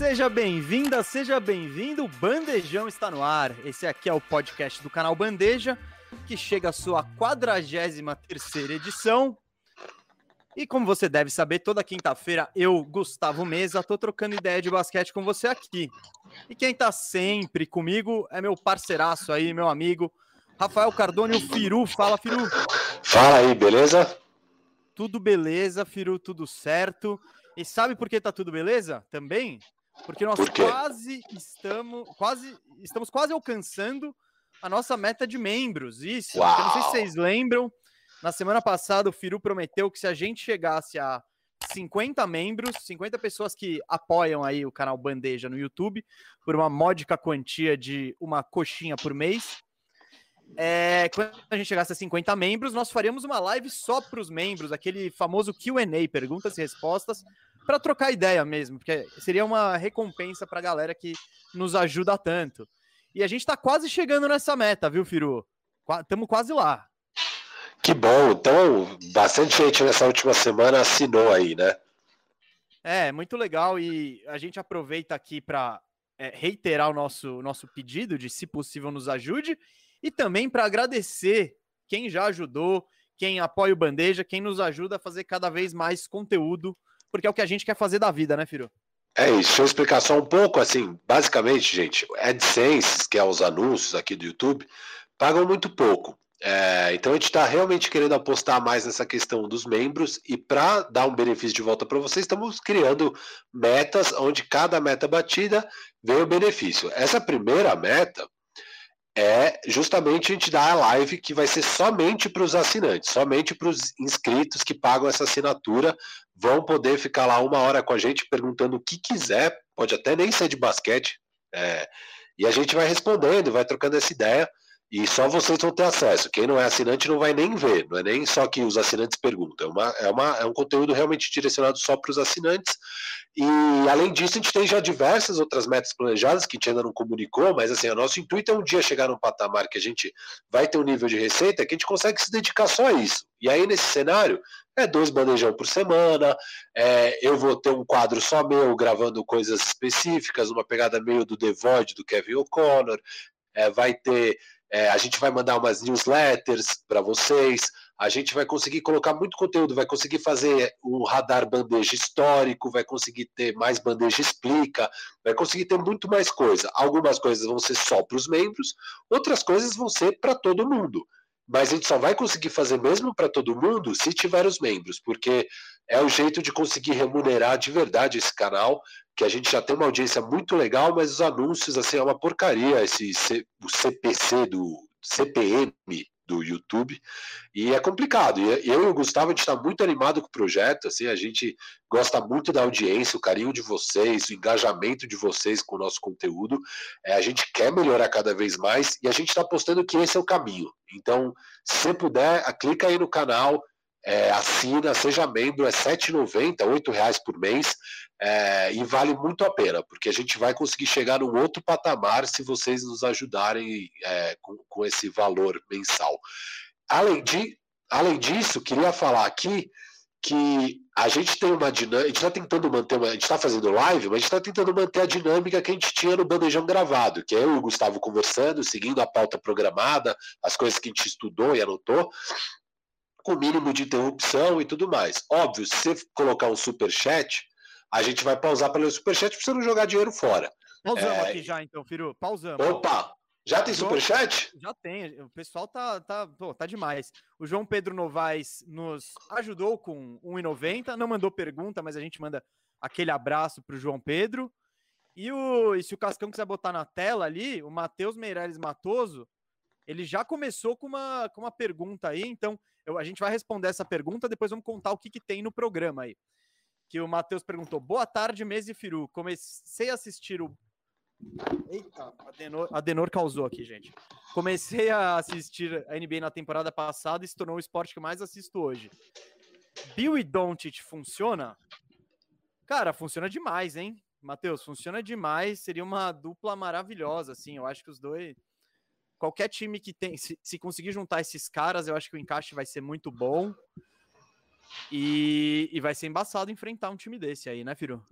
Seja bem-vinda, seja bem-vindo. O Bandejão está no ar. Esse aqui é o podcast do canal Bandeja, que chega à sua 43 terceira edição. E como você deve saber, toda quinta-feira eu, Gustavo Mesa, tô trocando ideia de basquete com você aqui. E quem tá sempre comigo é meu parceiraço aí, meu amigo, Rafael Cardone, o Firu. Fala, Firu. Fala aí, beleza? Tudo beleza, Firu, tudo certo. E sabe por que tá tudo beleza? Também? Porque nós Por quase estamos, quase estamos quase alcançando a nossa meta de membros. Isso. Não sei se vocês lembram, na semana passada o Firu prometeu que se a gente chegasse a 50 membros, 50 pessoas que apoiam aí o canal Bandeja no YouTube por uma módica quantia de uma coxinha por mês. É, quando a gente chegasse a 50 membros, nós faríamos uma live só para os membros, aquele famoso QA, perguntas e respostas, para trocar ideia mesmo, porque seria uma recompensa para a galera que nos ajuda tanto. E a gente está quase chegando nessa meta, viu, Firu? Estamos quase lá. Que bom. Então, bastante gente nessa última semana assinou aí, né? É, muito legal. E a gente aproveita aqui para é, reiterar o nosso, nosso pedido de, se possível, nos ajude. E também para agradecer quem já ajudou, quem apoia o Bandeja, quem nos ajuda a fazer cada vez mais conteúdo, porque é o que a gente quer fazer da vida, né, Firu? É isso. Deixa eu explicar só um pouco. Assim, basicamente, gente, AdSense, que é os anúncios aqui do YouTube, pagam muito pouco. É, então a gente está realmente querendo apostar mais nessa questão dos membros e para dar um benefício de volta para vocês, estamos criando metas onde cada meta batida vem o benefício. Essa primeira meta é justamente a gente dar a live que vai ser somente para os assinantes, somente para os inscritos que pagam essa assinatura, vão poder ficar lá uma hora com a gente perguntando o que quiser, pode até nem ser de basquete, é, e a gente vai respondendo, vai trocando essa ideia. E só vocês vão ter acesso. Quem não é assinante não vai nem ver. Não é nem só que os assinantes perguntam. É, uma, é, uma, é um conteúdo realmente direcionado só para os assinantes. E além disso, a gente tem já diversas outras metas planejadas que a gente ainda não comunicou, mas assim, o nosso intuito é um dia chegar num patamar que a gente vai ter um nível de receita que a gente consegue se dedicar só a isso. E aí, nesse cenário, é dois bandejão por semana, é, eu vou ter um quadro só meu gravando coisas específicas, uma pegada meio do The Void do Kevin O'Connor, é, vai ter é, a gente vai mandar umas newsletters para vocês, a gente vai conseguir colocar muito conteúdo, vai conseguir fazer um radar bandeja histórico, vai conseguir ter mais bandeja explica, vai conseguir ter muito mais coisa. Algumas coisas vão ser só para os membros, outras coisas vão ser para todo mundo. Mas a gente só vai conseguir fazer mesmo para todo mundo se tiver os membros, porque é o jeito de conseguir remunerar de verdade esse canal, que a gente já tem uma audiência muito legal, mas os anúncios, assim, é uma porcaria, esse C, o CPC do CPM do YouTube, e é complicado. E eu e o Gustavo, a gente está muito animado com o projeto, assim, a gente gosta muito da audiência, o carinho de vocês, o engajamento de vocês com o nosso conteúdo. É, a gente quer melhorar cada vez mais e a gente está apostando que esse é o caminho. Então, se puder, clica aí no canal, é, assina, seja membro, é R$ 7,90, R$ reais por mês, é, e vale muito a pena, porque a gente vai conseguir chegar num outro patamar se vocês nos ajudarem é, com, com, esse valor mensal. Além, de, além disso, queria falar aqui que a gente tem uma dinâmica, a gente está tentando manter, uma, a gente está fazendo live, mas a gente está tentando manter a dinâmica que a gente tinha no bandejão gravado, que é eu e o Gustavo conversando, seguindo a pauta programada, as coisas que a gente estudou e anotou, com mínimo de interrupção e tudo mais. Óbvio, se você colocar um super chat, a gente vai pausar para ler o superchat para você não jogar dinheiro fora. Pausamos é... aqui já, então, Firu. Pausamos. Opa! Já tem superchat? Já tem. O pessoal tá, tá, pô, tá demais. O João Pedro Novaes nos ajudou com 1,90. Não mandou pergunta, mas a gente manda aquele abraço pro João Pedro. E, o, e se o Cascão quiser botar na tela ali, o Matheus Meireles Matoso, ele já começou com uma, com uma pergunta aí. Então, eu, a gente vai responder essa pergunta, depois vamos contar o que, que tem no programa aí que o Matheus perguntou. Boa tarde, Mesi Firu. Comecei a assistir o. Eita, Adenor causou aqui, gente. Comecei a assistir a NBA na temporada passada e se tornou o esporte que mais assisto hoje. Bill e Doncic funciona? Cara, funciona demais, hein? Matheus, funciona demais. Seria uma dupla maravilhosa, assim. Eu acho que os dois. Qualquer time que tem. Se, se conseguir juntar esses caras, eu acho que o encaixe vai ser muito bom. E, e vai ser embaçado enfrentar um time desse aí, né, Firo?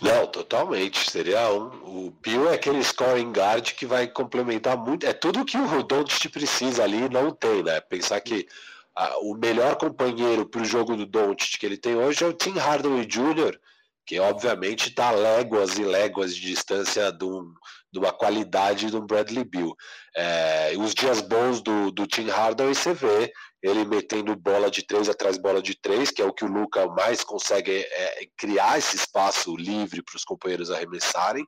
Não, totalmente. Seria um. O Bill é aquele scoring guard que vai complementar muito. É tudo que o Doncic precisa ali, não tem, né? Pensar que o melhor companheiro para o jogo do Doncic que ele tem hoje é o Tim Hardaway Jr., que obviamente está léguas e léguas de distância de, um, de uma qualidade do Bradley Bill. É, os dias bons do, do Tim Hardaway você vê ele metendo bola de três atrás bola de três, que é o que o Luca mais consegue é, criar esse espaço livre para os companheiros arremessarem.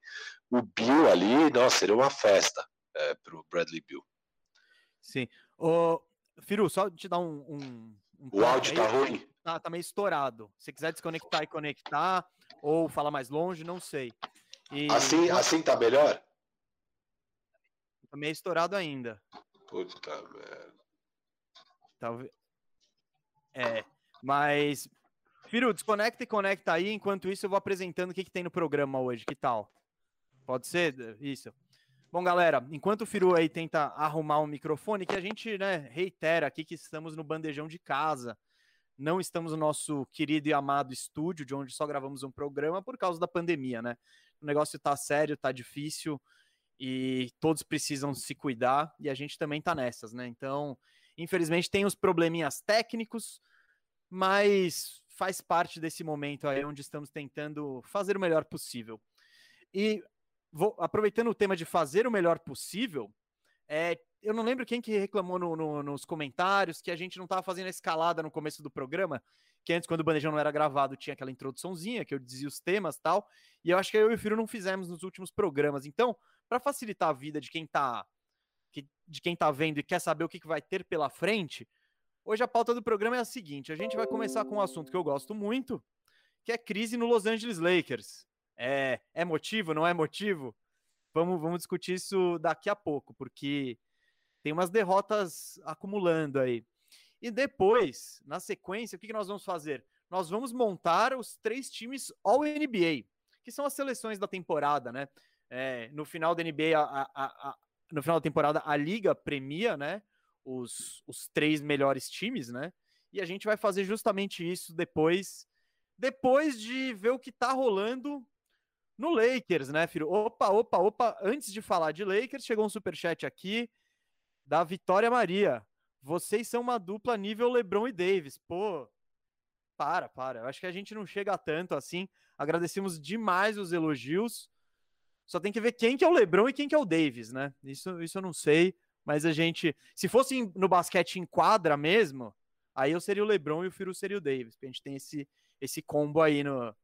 O Bill ali, nossa, seria uma festa é, para o Bradley Bill. Sim. O Firu, só te dar um. um, um o áudio aí, tá ruim? Tá, tá meio estourado. Se quiser desconectar e conectar, ou falar mais longe, não sei. E... Assim, assim tá melhor? Tá meio estourado ainda. Puta merda. Talvez. É, mas. Firu, desconecta e conecta aí. Enquanto isso, eu vou apresentando o que, que tem no programa hoje. Que tal? Pode ser? Isso. Bom, galera, enquanto o Firu aí tenta arrumar o um microfone, que a gente né, reitera aqui que estamos no bandejão de casa não estamos no nosso querido e amado estúdio, de onde só gravamos um programa por causa da pandemia, né? O negócio tá sério, tá difícil e todos precisam se cuidar e a gente também tá nessas, né? Então, infelizmente tem os probleminhas técnicos, mas faz parte desse momento aí onde estamos tentando fazer o melhor possível. E vou, aproveitando o tema de fazer o melhor possível, é, eu não lembro quem que reclamou no, no, nos comentários que a gente não estava fazendo a escalada no começo do programa, que antes, quando o Bandejão não era gravado, tinha aquela introduçãozinha que eu dizia os temas tal, e eu acho que eu e o Firo não fizemos nos últimos programas. Então, para facilitar a vida de quem está de quem tá vendo e quer saber o que, que vai ter pela frente, hoje a pauta do programa é a seguinte: a gente vai começar com um assunto que eu gosto muito, que é crise no Los Angeles Lakers. É, é motivo, não é motivo? Vamos, vamos discutir isso daqui a pouco, porque tem umas derrotas acumulando aí. E depois, na sequência, o que, que nós vamos fazer? Nós vamos montar os três times All-NBA, que são as seleções da temporada, né? É, no final da NBA, a, a, a, no final da temporada, a Liga premia, né? Os, os três melhores times, né? E a gente vai fazer justamente isso depois, depois de ver o que tá rolando no Lakers, né, filho? Opa, opa, opa. Antes de falar de Lakers, chegou um super chat aqui da Vitória Maria. Vocês são uma dupla nível LeBron e Davis. Pô, para, para. Eu acho que a gente não chega tanto assim. Agradecemos demais os elogios. Só tem que ver quem que é o LeBron e quem que é o Davis, né? Isso, isso eu não sei. Mas a gente, se fosse no basquete em quadra mesmo, aí eu seria o LeBron e o Firu seria o Davis. A gente tem esse, esse combo aí no,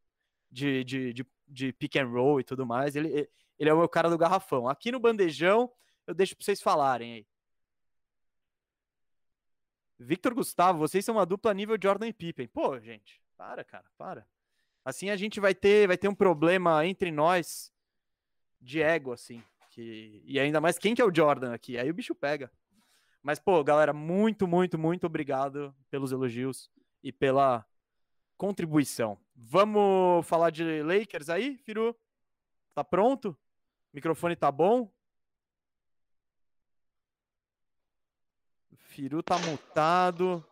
de, de, de, de pick and roll e tudo mais. Ele, ele é o cara do garrafão. Aqui no bandejão, eu deixo para vocês falarem aí. Victor Gustavo, vocês são uma dupla nível Jordan e Pippen. Pô, gente, para, cara, para. Assim a gente vai ter, vai ter um problema entre nós de ego, assim. Que... E ainda mais quem que é o Jordan aqui? Aí o bicho pega. Mas, pô, galera, muito, muito, muito obrigado pelos elogios e pela contribuição. Vamos falar de Lakers aí, Firu? Tá pronto? O microfone tá bom? Firu tá mutado.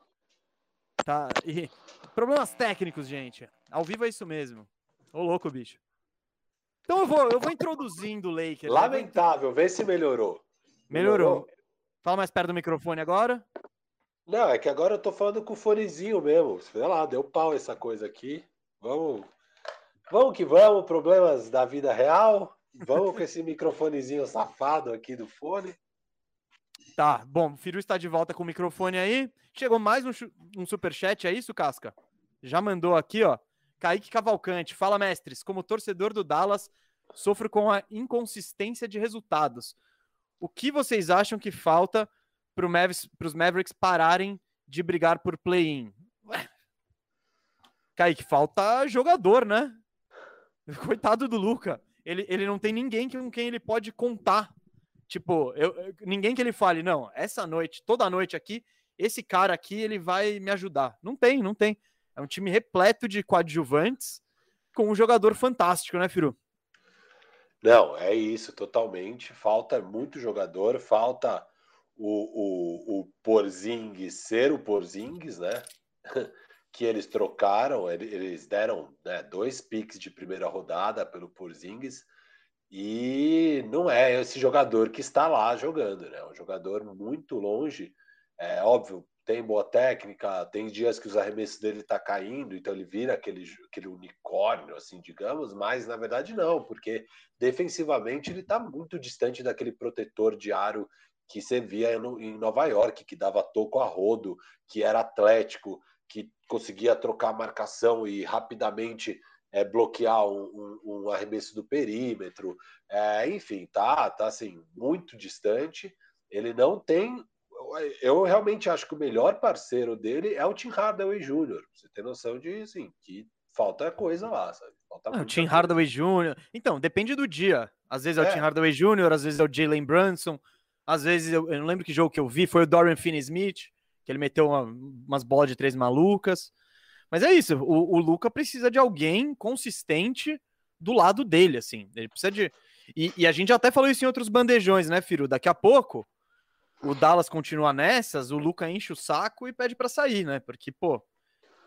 Tá. E... Problemas técnicos, gente. Ao vivo é isso mesmo. Ô, louco, bicho. Então eu vou, eu vou introduzindo o Lakers. Né? Lamentável, vê se melhorou. melhorou. Melhorou. Fala mais perto do microfone agora. Não, é que agora eu tô falando com o fonezinho mesmo. Sei lá, deu pau essa coisa aqui. Vamos. Vamos que vamos, problemas da vida real. Vamos com esse microfonezinho safado aqui do fone. Tá, bom, o Firu está de volta com o microfone aí. Chegou mais um, um superchat, é isso, Casca? Já mandou aqui, ó. Kaique Cavalcante, fala, mestres. Como torcedor do Dallas, sofro com a inconsistência de resultados. O que vocês acham que falta para os Mavericks pararem de brigar por play-in? Kaique, falta jogador, né? Coitado do Luca. Ele, ele não tem ninguém com quem ele pode contar Tipo, eu, ninguém que ele fale, não, essa noite, toda noite aqui, esse cara aqui, ele vai me ajudar. Não tem, não tem. É um time repleto de coadjuvantes com um jogador fantástico, né, Firu? Não, é isso, totalmente. Falta muito jogador, falta o, o, o Porzingis ser o Porzingis, né? que eles trocaram, eles deram né, dois picks de primeira rodada pelo Porzingis e não é esse jogador que está lá jogando, né? Um jogador muito longe. É óbvio, tem boa técnica, tem dias que os arremessos dele tá caindo, então ele vira aquele, aquele unicórnio, assim, digamos, mas na verdade não, porque defensivamente ele está muito distante daquele protetor de aro que você via no, em Nova York, que dava toco a rodo, que era atlético, que conseguia trocar marcação e rapidamente é, bloquear um, um, um, arremesso do perímetro, é, enfim, tá, tá assim, muito distante. Ele não tem. Eu realmente acho que o melhor parceiro dele é o Tim Hardaway Jr. Você tem noção de assim, que falta coisa lá, sabe? Falta não, o Tim Hardaway Jr. Então, depende do dia. Às vezes é, é o Tim Hardaway Jr., às vezes é o Jalen Brunson, às vezes eu, eu não lembro que jogo que eu vi, foi o Dorian Finney-Smith, que ele meteu uma, umas bolas de três malucas. Mas é isso, o, o Luca precisa de alguém consistente do lado dele, assim. Ele precisa de. E, e, a gente até falou isso em outros bandejões, né, Firo? Daqui a pouco o Dallas continua nessas, o Luca enche o saco e pede para sair, né? Porque, pô,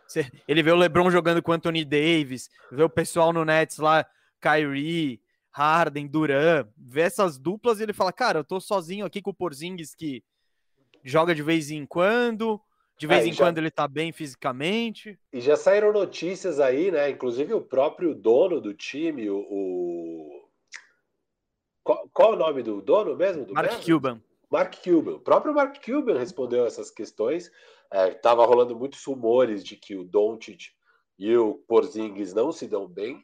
você, ele vê o LeBron jogando com o Anthony Davis, vê o pessoal no Nets lá, Kyrie, Harden, Duran, vê essas duplas e ele fala: Cara, eu tô sozinho aqui com o Porzingis que joga de vez em quando, de vez é, em já... quando ele tá bem fisicamente. E já saíram notícias aí, né? Inclusive o próprio dono do time, o. o... Qual, qual, o nome do dono mesmo? Do Mark Cuban. Mark Cuban. O próprio Mark Cuban respondeu essas questões. É, tava rolando muitos rumores de que o Doncic e o Porzingis não se dão bem.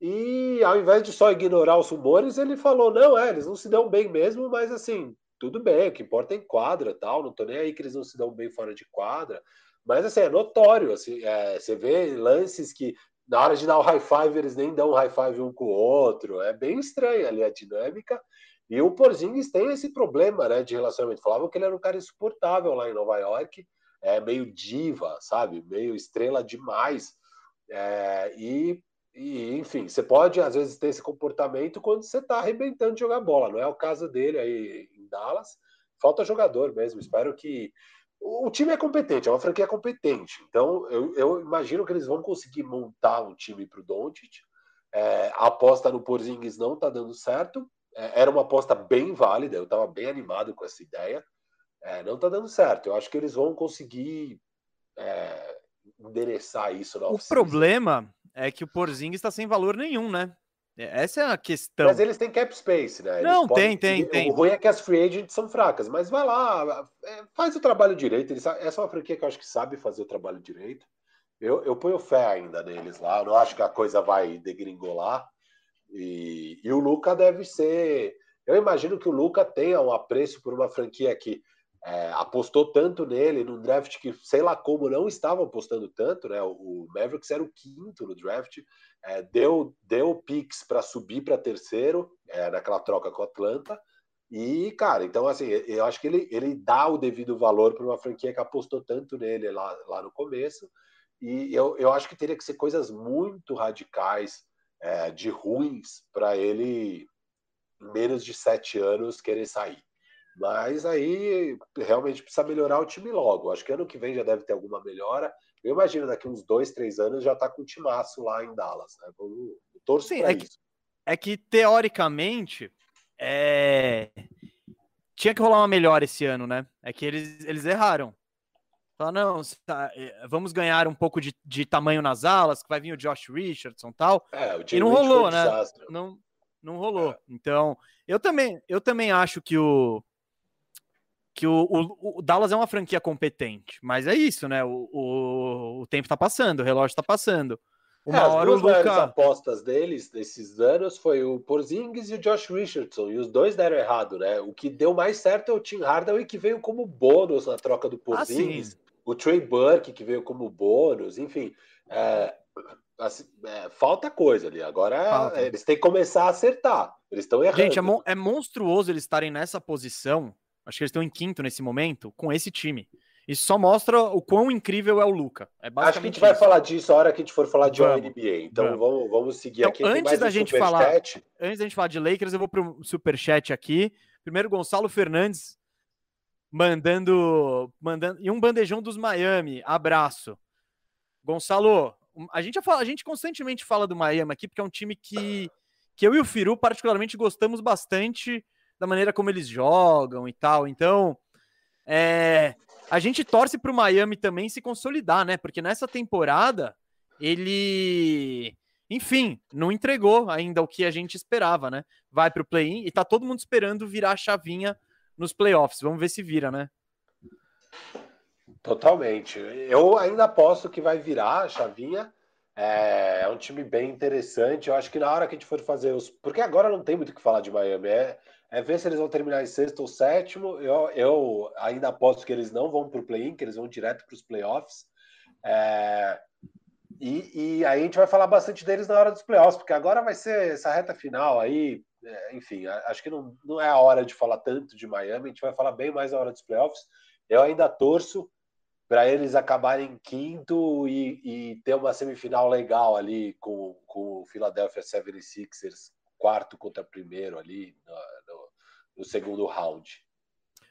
E ao invés de só ignorar os rumores, ele falou: não, é, eles não se dão bem mesmo, mas assim, tudo bem, o que importa é em quadra tal, não tô nem aí que eles não se dão bem fora de quadra, mas assim, é notório, assim, é, você vê lances que na hora de dar o high five eles nem dão high five um com o outro, é bem estranho ali a dinâmica, e o Porzingis tem esse problema, né, de relacionamento, falavam que ele era um cara insuportável lá em Nova York, é meio diva, sabe, meio estrela demais, é, e e, enfim, você pode às vezes ter esse comportamento quando você está arrebentando de jogar bola. Não é o caso dele aí em Dallas. Falta jogador mesmo. Espero que. O time é competente, é uma franquia competente. Então, eu, eu imagino que eles vão conseguir montar um time para o Doncic. É, a aposta no Porzingis não está dando certo. É, era uma aposta bem válida, eu estava bem animado com essa ideia. É, não está dando certo. Eu acho que eles vão conseguir é, endereçar isso na O problema é que o Porzingis está sem valor nenhum, né? É, essa é a questão. Mas eles têm cap space, né? Eles não, tem, tem, tem. O ruim é que as free agents são fracas, mas vai lá, é, faz o trabalho direito. Eles, essa é uma franquia que eu acho que sabe fazer o trabalho direito. Eu, eu ponho fé ainda neles lá. Eu não acho que a coisa vai degringolar. E, e o Luca deve ser. Eu imagino que o Luca tenha um apreço por uma franquia que é, apostou tanto nele no draft que, sei lá como, não estavam apostando tanto, né? O, o Mavericks era o quinto no draft, é, deu, deu picks para subir para terceiro é, naquela troca com o Atlanta. E, cara, então, assim, eu acho que ele, ele dá o devido valor para uma franquia que apostou tanto nele lá, lá no começo. E eu, eu acho que teria que ser coisas muito radicais, é, de ruins, para ele, menos de sete anos, querer sair. Mas aí realmente precisa melhorar o time logo. Acho que ano que vem já deve ter alguma melhora. Eu imagino daqui uns dois, três anos já está com o timaço lá em Dallas. Né? Torço Sim, é que, é que, teoricamente é... tinha que rolar uma melhora esse ano, né? É que eles, eles erraram. Falaram, não, tá, é, vamos ganhar um pouco de, de tamanho nas alas, que vai vir o Josh Richardson e tal. É, e não rolou, né? Não, não rolou. É. Então, eu também, eu também acho que o, que o, o, o, Dallas é uma franquia competente, mas é isso, né? O, o, o tempo tá passando, o relógio tá passando. Uma é, hora as duas o Luca... apostas deles nesses anos foi o Porzingis e o Josh Richardson, e os dois deram errado, né? O que deu mais certo é o Tim Hardaway, que veio como bônus na troca do ah, Porzingis, ah, o Trey Burke, que veio como bônus, enfim. É, assim, é, falta coisa ali. Agora eles têm que começar a acertar. Eles estão errando. Gente, é, mon é monstruoso eles estarem nessa posição Acho que eles estão em quinto nesse momento com esse time. Isso só mostra o quão incrível é o Luca. É Acho que a gente isso. vai falar disso a hora que a gente for falar de vamos, NBA. Então vamos, vamos, vamos seguir então, aqui. Antes da gente falar, antes da gente falar de Lakers, eu vou para o superchat aqui. Primeiro, Gonçalo Fernandes mandando, mandando e um bandejão dos Miami. Abraço. Gonçalo, a gente, a gente constantemente fala do Miami aqui, porque é um time que, que eu e o Firu particularmente gostamos bastante da maneira como eles jogam e tal. Então, é, a gente torce para o Miami também se consolidar, né? Porque nessa temporada ele, enfim, não entregou ainda o que a gente esperava, né? Vai para o play-in e tá todo mundo esperando virar a chavinha nos playoffs. Vamos ver se vira, né? Totalmente. Eu ainda aposto que vai virar a chavinha. É, é, um time bem interessante. Eu acho que na hora que a gente for fazer os. Porque agora não tem muito o que falar de Miami. É, é ver se eles vão terminar em sexto ou sétimo. Eu, eu ainda aposto que eles não vão para o play-in, que eles vão direto para os playoffs. É, e, e, aí a gente vai falar bastante deles na hora dos playoffs, porque agora vai ser essa reta final aí. É, enfim, acho que não, não é a hora de falar tanto de Miami, a gente vai falar bem mais na hora dos playoffs. Eu ainda torço para eles acabarem quinto e, e, ter uma semifinal legal ali com, com o Philadelphia 76ers, quarto contra primeiro ali no, no, no segundo round.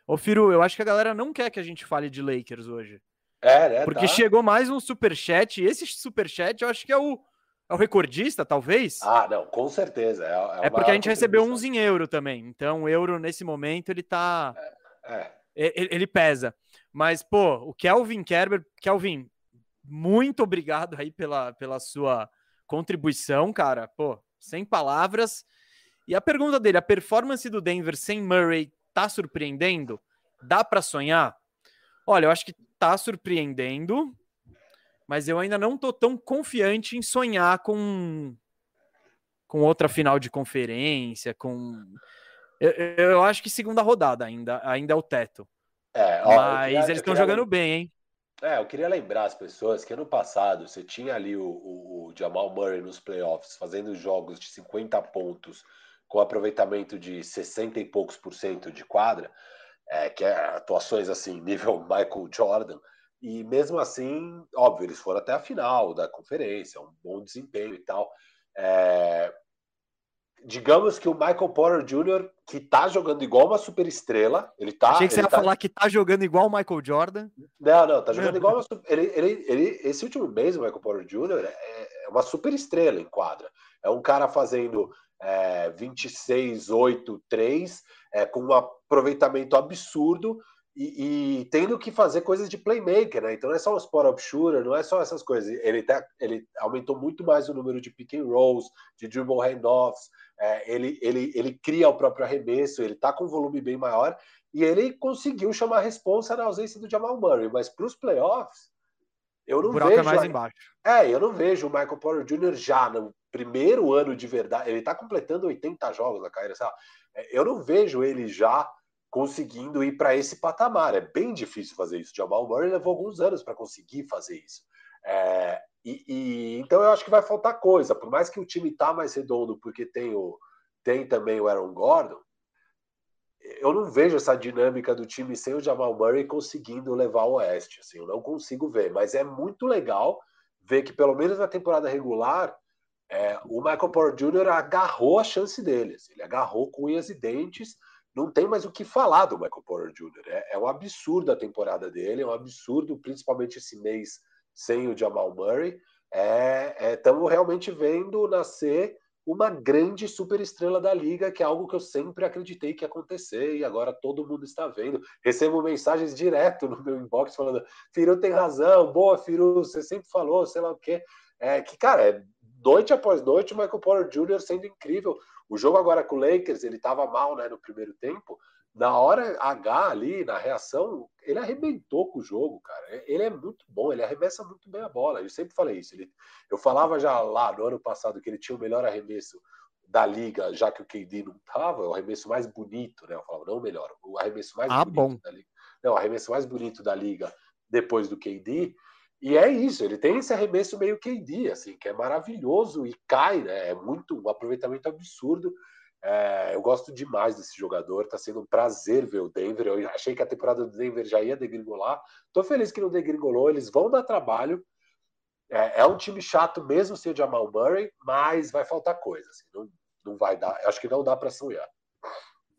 Ô, Firu, eu acho que a galera não quer que a gente fale de Lakers hoje. É, né? Porque tá. chegou mais um superchat, e esse superchat eu acho que é o, é o recordista, talvez. Ah, não, com certeza. É, é, é porque a gente recebeu uns em euro também. Então, o euro, nesse momento, ele tá. É, é. Ele, ele pesa. Mas, pô, o Kelvin Kerber, Kelvin, muito obrigado aí pela, pela sua contribuição, cara. Pô, sem palavras. E a pergunta dele, a performance do Denver sem Murray tá surpreendendo? Dá para sonhar? Olha, eu acho que tá surpreendendo, mas eu ainda não tô tão confiante em sonhar com com outra final de conferência, com eu, eu acho que segunda rodada ainda ainda é o teto. É, ó, Mas queria, eles estão jogando bem, hein? É, eu queria lembrar as pessoas que ano passado você tinha ali o, o, o, Jamal Murray nos playoffs fazendo jogos de 50 pontos com aproveitamento de 60 e poucos por cento de quadra, é, que é atuações assim, nível Michael Jordan. E mesmo assim, óbvio, eles foram até a final da conferência, um bom desempenho e tal. É, digamos que o Michael Porter Jr., que tá jogando igual uma super estrela, ele tá. Achei que você ia tá... falar que tá jogando igual o Michael Jordan. Não, não, tá jogando igual uma ele, ele, ele, Esse último mês, o Michael Porter Jr. É, é uma super estrela em quadra. É um cara fazendo é, 26, 8, 3, é, com um aproveitamento absurdo. E, e, tendo que fazer coisas de playmaker, né? Então não é só o spot-up shooter, não é só essas coisas. Ele, tá, ele aumentou muito mais o número de pick and rolls, de dribble handoffs, é, ele, ele, ele cria o próprio arremesso, ele está com um volume bem maior e ele conseguiu chamar a responsa na ausência do Jamal Murray. Mas para os playoffs, eu não o vejo. É mais embaixo. É, eu não vejo o Michael Porter Jr. já no primeiro ano de verdade. Ele está completando 80 jogos na carreira. Sabe? É, eu não vejo ele já conseguindo ir para esse patamar. É bem difícil fazer isso. Jamal Murray levou alguns anos para conseguir fazer isso. É, e, e, então eu acho que vai faltar coisa. Por mais que o time tá mais redondo, porque tem, o, tem também o Aaron Gordon, eu não vejo essa dinâmica do time sem o Jamal Murray conseguindo levar o Oeste. Assim, eu não consigo ver, mas é muito legal ver que, pelo menos na temporada regular, é, o Michael Porter Jr. agarrou a chance dele. Assim, ele agarrou com unhas e dentes. Não tem mais o que falar do Michael Porter Jr. É, é um absurdo a temporada dele, é um absurdo, principalmente esse mês sem o Jamal Murray, estamos é, é, realmente vendo nascer uma grande superestrela da liga, que é algo que eu sempre acreditei que ia acontecer e agora todo mundo está vendo. Recebo mensagens direto no meu inbox falando: Firu tem razão, boa, Firu, você sempre falou, sei lá o quê. É, que, cara, é, noite após noite, o Michael Porter Jr. sendo incrível. O jogo agora com o Lakers, ele estava mal né, no primeiro tempo, na hora H ali, na reação, ele arrebentou com o jogo, cara. Ele é muito bom, ele arremessa muito bem a bola. Eu sempre falei isso. Ele, eu falava já lá no ano passado que ele tinha o melhor arremesso da liga, já que o KD não tava, o arremesso mais bonito, né? Eu falava, não o melhor, o arremesso mais ah, bonito bom. da liga. Não, o arremesso mais bonito da liga depois do KD. E é isso, ele tem esse arremesso meio KD, assim, que é maravilhoso e cai, né? É muito um aproveitamento absurdo. É, eu gosto demais desse jogador, tá sendo um prazer ver o Denver. Eu achei que a temporada do Denver já ia degringolar. Tô feliz que não degringolou, eles vão dar trabalho. É, é um time chato mesmo sem o Jamal Murray, mas vai faltar coisa. Assim, não, não vai dar. Acho que não dá para sonhar.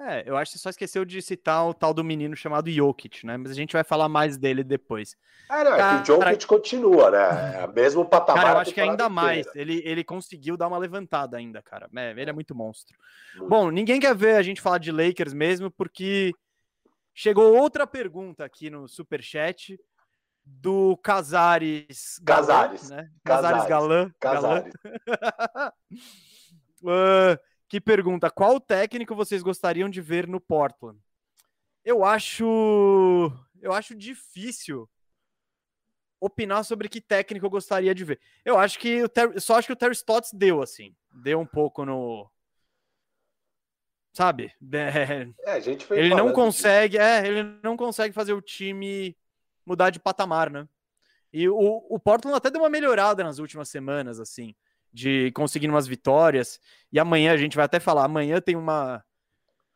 É, eu acho que você só esqueceu de citar o tal do menino chamado Jokic, né? Mas a gente vai falar mais dele depois. É, não, é que o Jokic continua, né? É o mesmo patamar. Cara, eu acho que ainda mais. Ele, ele conseguiu dar uma levantada ainda, cara. É, ele é muito monstro. Muito. Bom, ninguém quer ver a gente falar de Lakers mesmo, porque chegou outra pergunta aqui no Superchat do Casares. Casares. né? Casares, Casares Galã. Casares. Galã. uh, que pergunta: qual técnico vocês gostariam de ver no Portland? Eu acho, eu acho difícil opinar sobre que técnico eu gostaria de ver. Eu acho que o Ter... só acho que o Terry Stotts deu assim, deu um pouco no sabe? É, gente ele não consegue, é, ele não consegue fazer o time mudar de patamar, né? E o, o Portland até deu uma melhorada nas últimas semanas, assim de conseguindo umas vitórias. E amanhã a gente vai até falar, amanhã tem uma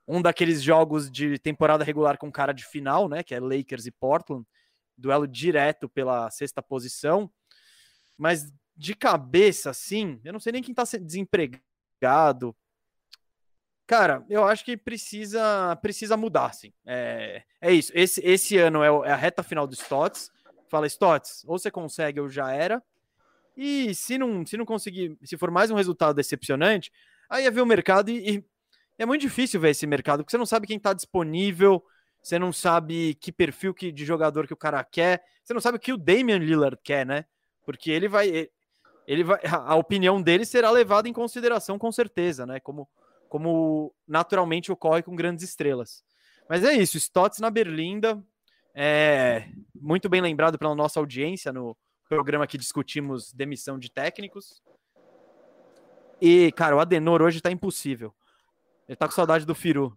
um daqueles jogos de temporada regular com cara de final, né, que é Lakers e Portland, duelo direto pela sexta posição. Mas de cabeça assim, eu não sei nem quem tá desempregado. Cara, eu acho que precisa precisa mudar, sim. É, é isso. Esse, esse ano é, é a reta final do Stotts. Fala, Stotts, ou você consegue ou já era. E se não, se não conseguir, se for mais um resultado decepcionante, aí é ver o mercado e, e é muito difícil ver esse mercado, porque você não sabe quem está disponível, você não sabe que perfil que, de jogador que o cara quer, você não sabe o que o Damian Lillard quer, né? Porque ele vai. Ele vai. A opinião dele será levada em consideração com certeza, né? Como, como naturalmente ocorre com grandes estrelas. Mas é isso, Stotts na Berlinda. É muito bem lembrado pela nossa audiência no, programa que discutimos demissão de técnicos. E, cara, o Adenor hoje tá impossível. Ele tá com saudade do Firu.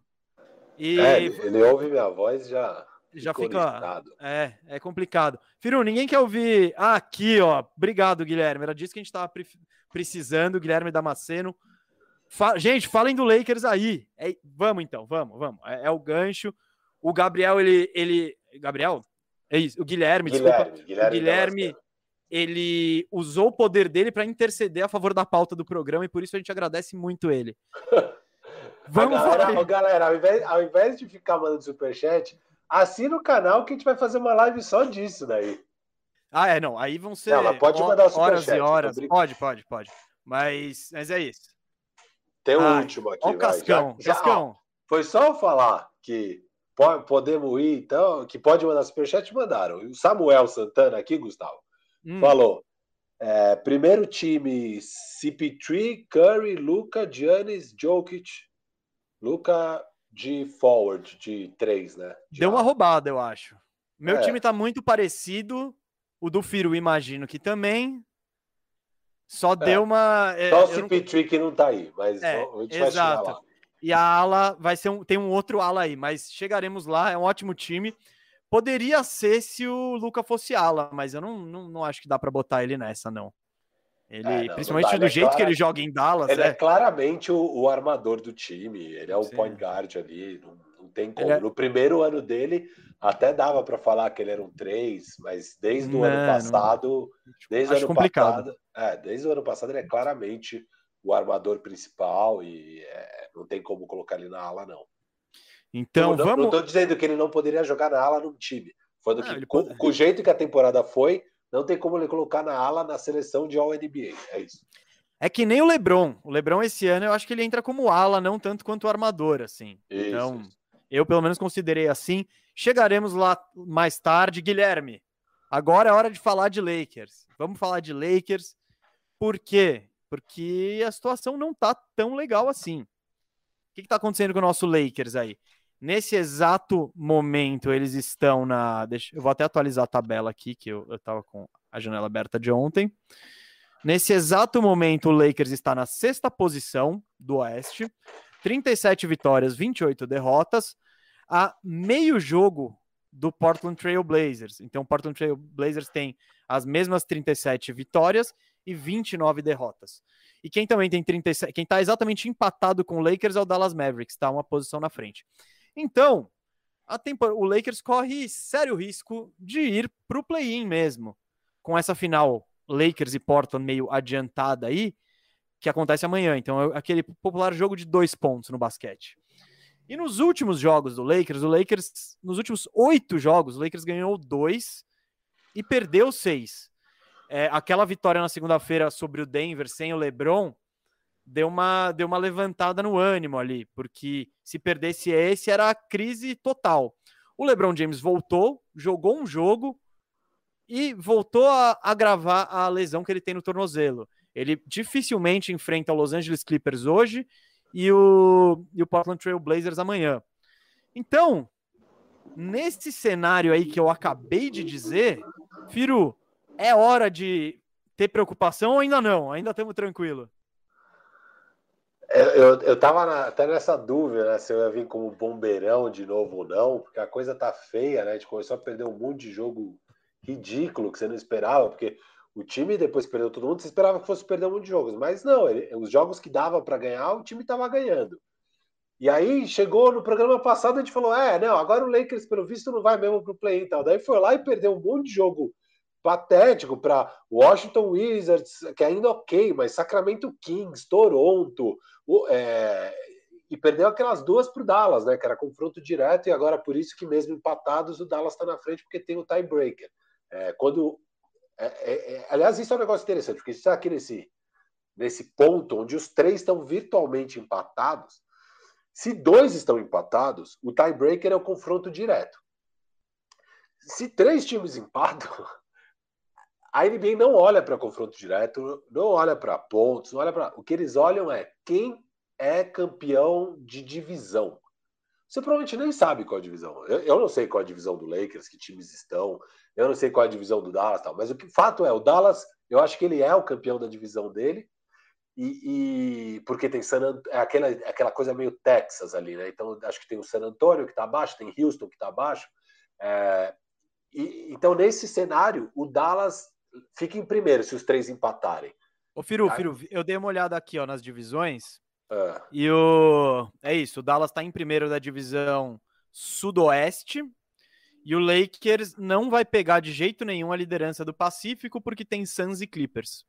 E... É, ele ouve minha voz já. Já fica. É, é complicado. Firu, ninguém quer ouvir. Ah, aqui, ó. Obrigado, Guilherme. Era disso que a gente tava pre precisando, Guilherme Damasceno. Fa... Gente, falem do Lakers aí. É... Vamos então, vamos, vamos. É, é, o gancho. O Gabriel, ele. ele... Gabriel? É isso. O Guilherme, Guilherme desculpa. Guilherme, o Guilherme ele usou o poder dele para interceder a favor da pauta do programa e por isso a gente agradece muito ele. Vamos galera, falar. galera, ao invés, ao invés, de ficar mandando superchat, assina o canal que a gente vai fazer uma live só disso daí. Ah, é, não. Aí vão ser não, pode mandar horas e horas. Pode, pode, pode. Mas, mas é isso. Tem o um último aqui. Ó o Cascão. Já, Cascão. Já, foi só falar que podemos ir, então, que pode mandar superchat, mandaram. O Samuel Santana aqui, Gustavo, Hum. Falou. É, primeiro time, CP3, Curry, Luca, Giannis, Jokic. Luca de forward, de 3, né? De Deu uma roubada, eu acho. Meu é. time tá muito parecido. O do Firo, imagino que também. Só é. deu uma. É, Só o CP3 não... que não tá aí, mas é, a gente vai exato. lá. E a ala vai ser um. Tem um outro ala aí, mas chegaremos lá. É um ótimo time. Poderia ser se o Luca fosse ala, mas eu não, não, não acho que dá para botar ele nessa, não. Ele, é, não, principalmente não do é jeito clara... que ele joga em Dallas. Ele é, é claramente o, o, armador do time. Ele é o Sim. point guard ali. Não, não tem como. É... No primeiro ano dele, até dava para falar que ele era um 3, mas desde o ano passado. Desde o ano complicado. passado. É, desde o ano passado, ele é claramente o armador principal e não tem como colocar ele na ala, não. Então, não, vamos. Não estou dizendo que ele não poderia jogar na ala no time. Foi do que, com, com, o jeito que a temporada foi, não tem como ele colocar na ala na seleção de All-NBA. É isso. É que nem o Lebron. O Lebron esse ano eu acho que ele entra como ala, não tanto quanto armador, assim. Isso, então, isso. eu pelo menos considerei assim. Chegaremos lá mais tarde. Guilherme, agora é hora de falar de Lakers. Vamos falar de Lakers. Por quê? Porque a situação não tá tão legal assim. O que, que tá acontecendo com o nosso Lakers aí? Nesse exato momento, eles estão na. Deixa, eu vou até atualizar a tabela aqui, que eu, estava com a janela aberta de ontem. Nesse exato momento, o Lakers está na sexta posição do Oeste, 37 vitórias, 28 derrotas, a meio jogo do Portland Trail Blazers. Então, o Portland Trail Blazers tem as mesmas 37 vitórias e 29 derrotas. E quem também tem 37, quem está exatamente empatado com o Lakers é o Dallas Mavericks, está uma posição na frente. Então, o Lakers corre sério risco de ir para o play-in mesmo. Com essa final Lakers e Portland meio adiantada aí, que acontece amanhã. Então, é aquele popular jogo de dois pontos no basquete. E nos últimos jogos do Lakers, o Lakers, nos últimos oito jogos, o Lakers ganhou dois e perdeu seis. É, aquela vitória na segunda-feira sobre o Denver sem o LeBron deu uma, deu uma levantada no ânimo ali, porque se perdesse esse era a crise total. O LeBron James voltou, jogou um jogo e voltou a agravar a lesão que ele tem no tornozelo. Ele dificilmente enfrenta o Los Angeles Clippers hoje e o, e o Portland Trail Blazers amanhã. Então, nesse cenário aí que eu acabei de dizer, Firu, é hora de ter preocupação ou ainda não? Ainda estamos tranquilo? É, eu, eu tava na, até nessa dúvida né, se eu ia vir como bombeirão de novo ou não, porque a coisa tá feia, né? A gente começou a perder um monte de jogo ridículo que você não esperava, porque o time depois perdeu todo mundo, você esperava que fosse perder um monte de jogos, mas não, ele, os jogos que dava para ganhar, o time estava ganhando. E aí chegou no programa passado, a gente falou: é, não, agora o Lakers, pelo visto, não vai mesmo pro play e tal. Daí foi lá e perdeu um monte de jogo patético para Washington Wizards, que é ainda ok, mas Sacramento Kings, Toronto, é, e perdeu aquelas duas para o Dallas, né? Que era confronto direto, e agora por isso que mesmo empatados, o Dallas está na frente, porque tem o tiebreaker. É, quando é, é, é, aliás, isso é um negócio interessante, porque está aqui nesse, nesse ponto onde os três estão virtualmente empatados. Se dois estão empatados, o tiebreaker é o confronto direto. Se três times empatam, a NBA não olha para confronto direto, não olha para pontos, não olha para. O que eles olham é quem é campeão de divisão. Você provavelmente nem sabe qual a divisão. Eu, eu, não sei qual a divisão do Lakers, que times estão. Eu não sei qual a divisão do Dallas, tal. Mas o que, fato é, o Dallas, eu acho que ele é o campeão da divisão dele. E, e porque tem San é aquela, aquela coisa meio Texas ali, né? Então acho que tem o San Antonio que está abaixo, tem Houston que está abaixo. É, e, então nesse cenário o Dallas fica em primeiro se os três empatarem. Ô Firu, Firu, eu dei uma olhada aqui ó, nas divisões. É. E o. É isso, o Dallas está em primeiro da divisão Sudoeste. E o Lakers não vai pegar de jeito nenhum a liderança do Pacífico, porque tem Suns e Clippers.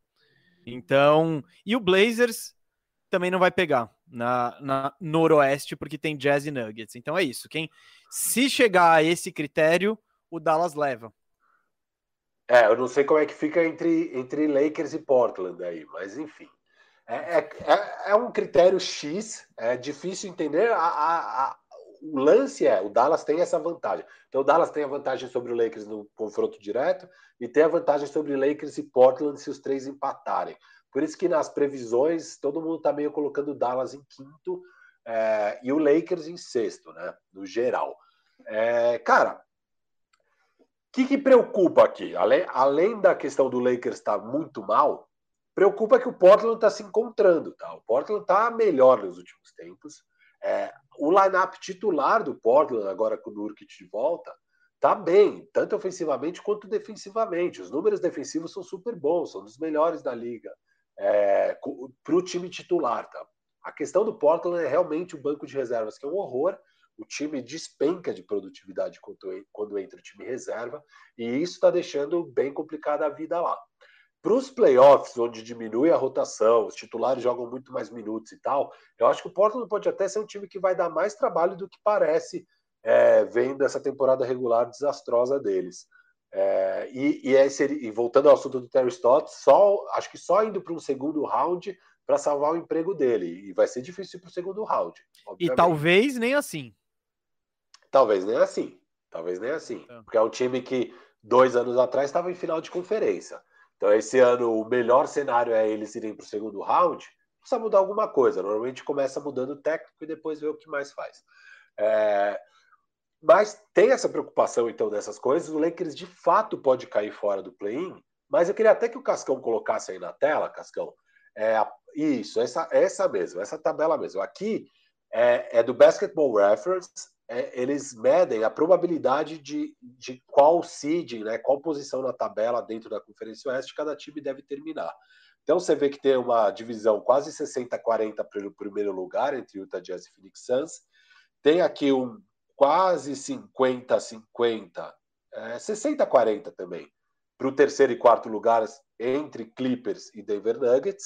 Então. E o Blazers também não vai pegar na, na Noroeste, porque tem Jazz e Nuggets. Então é isso. Quem se chegar a esse critério, o Dallas leva. É, eu não sei como é que fica entre, entre Lakers e Portland aí, mas enfim. É, é, é, é, um critério X, é difícil entender. A, a, a, o lance é, o Dallas tem essa vantagem. Então o Dallas tem a vantagem sobre o Lakers no confronto direto e tem a vantagem sobre Lakers e Portland se os três empatarem. Por isso que nas previsões todo mundo está meio colocando o Dallas em quinto é, e o Lakers em sexto, né? No geral. É, cara, que, que preocupa aqui? Além, além da questão do Lakers estar tá muito mal, Preocupa que o Portland está se encontrando, tá? O Portland está melhor nos últimos tempos. É, o lineup titular do Portland, agora com o Nurkic de volta, tá bem, tanto ofensivamente quanto defensivamente. Os números defensivos são super bons, são dos melhores da liga é, para o time titular, tá? A questão do Portland é realmente o banco de reservas, que é um horror. O time despenca de produtividade quando, quando entra o time reserva, e isso está deixando bem complicada a vida lá. Para os playoffs, onde diminui a rotação, os titulares jogam muito mais minutos e tal, eu acho que o Portland pode até ser um time que vai dar mais trabalho do que parece, é, vendo essa temporada regular desastrosa deles. É, e, e, é, e, voltando ao assunto do Terry Stott, só, acho que só indo para um segundo round para salvar o emprego dele. E vai ser difícil para o segundo round. Obviamente. E talvez nem assim. Talvez nem assim. Talvez nem assim. É. Porque é um time que dois anos atrás estava em final de conferência. Então, esse ano, o melhor cenário é eles irem para o segundo round. Precisa mudar alguma coisa. Normalmente começa mudando o técnico e depois vê o que mais faz. É... Mas tem essa preocupação, então, dessas coisas. O Lakers, de fato, pode cair fora do play-in. Mas eu queria até que o Cascão colocasse aí na tela, Cascão. É, isso, essa, essa mesmo, essa tabela mesmo. Aqui é, é do Basketball Reference é, eles medem a probabilidade de, de qual seeding, né, qual posição na tabela dentro da Conferência Oeste cada time deve terminar. Então você vê que tem uma divisão quase 60-40 pelo primeiro lugar entre Utah Jazz e Phoenix Suns. Tem aqui um quase 50-50, é, 60-40 também, para o terceiro e quarto lugar entre Clippers e Denver Nuggets.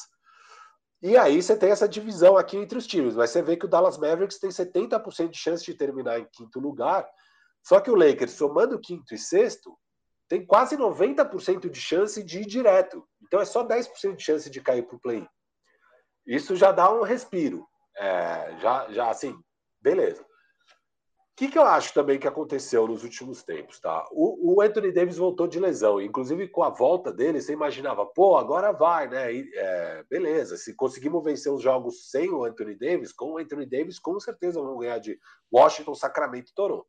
E aí você tem essa divisão aqui entre os times, mas você vê que o Dallas Mavericks tem 70% de chance de terminar em quinto lugar, só que o Lakers, somando quinto e sexto, tem quase 90% de chance de ir direto. Então é só 10% de chance de cair para o play-in. Isso já dá um respiro. É, já, já assim, beleza. O que, que eu acho também que aconteceu nos últimos tempos, tá? O, o, Anthony Davis voltou de lesão, inclusive com a volta dele, você imaginava, pô, agora vai, né? E, é, beleza, se conseguimos vencer os jogos sem o Anthony Davis, com o Anthony Davis, com certeza vamos ganhar de Washington, Sacramento e Toronto.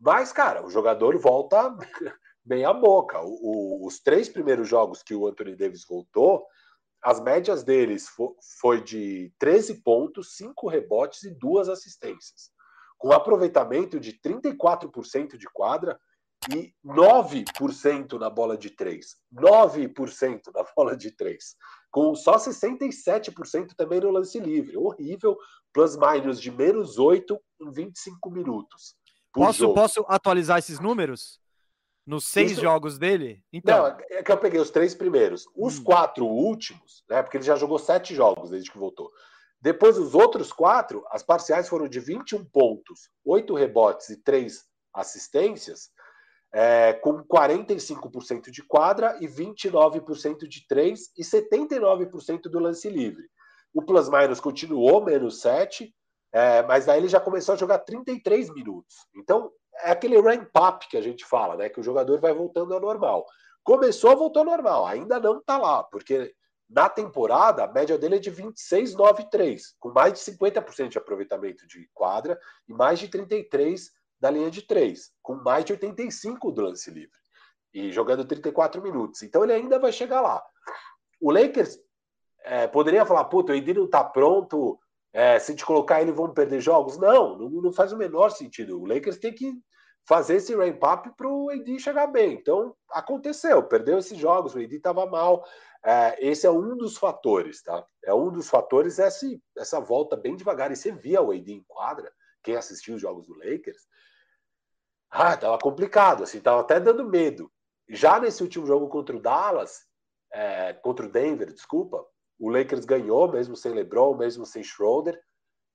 Mas, cara, o jogador volta bem a boca. O, o, os três primeiros jogos que o Anthony Davis voltou, as médias deles fo, foi de 13 pontos, 5 rebotes e duas assistências com aproveitamento de 34% de quadra e 9% na bola de 3. 9% na bola de 3. Com só 67% também no lance livre. Horrível. Plus minus de menos 8 em 25 minutos. Posso, posso atualizar esses números? Nos seis Isso... jogos dele? Então... Não, é que eu peguei os três primeiros. Os hum. quatro últimos, né? Porque ele já jogou sete jogos desde que voltou. Depois, os outros quatro, as parciais foram de 21 pontos, 8 rebotes e 3 assistências, é, com 45% de quadra e 29% de 3 e 79% do lance livre. O Plus Minus continuou menos 7, é, mas aí ele já começou a jogar 33 minutos. Então, é aquele ramp-up que a gente fala, né? Que o jogador vai voltando ao normal. Começou, voltou ao normal. Ainda não está lá, porque na temporada, a média dele é de 26,93, com mais de 50% de aproveitamento de quadra e mais de 33 da linha de 3, com mais de 85 do lance livre e jogando 34 minutos. Então ele ainda vai chegar lá. O Lakers é, poderia falar, puta, o Edi não tá pronto, é, se te colocar ele vamos perder jogos. Não, não, não faz o menor sentido. O Lakers tem que fazer esse ramp-up para o AD chegar bem. Então, aconteceu, perdeu esses jogos, o AD estava mal. É, esse é um dos fatores, tá? É um dos fatores essa, essa volta bem devagar. E você via o AD em quadra, quem assistiu os jogos do Lakers, ah, tava complicado, assim, tava até dando medo. Já nesse último jogo contra o Dallas, é, contra o Denver, desculpa, o Lakers ganhou, mesmo sem LeBron, mesmo sem Schroeder,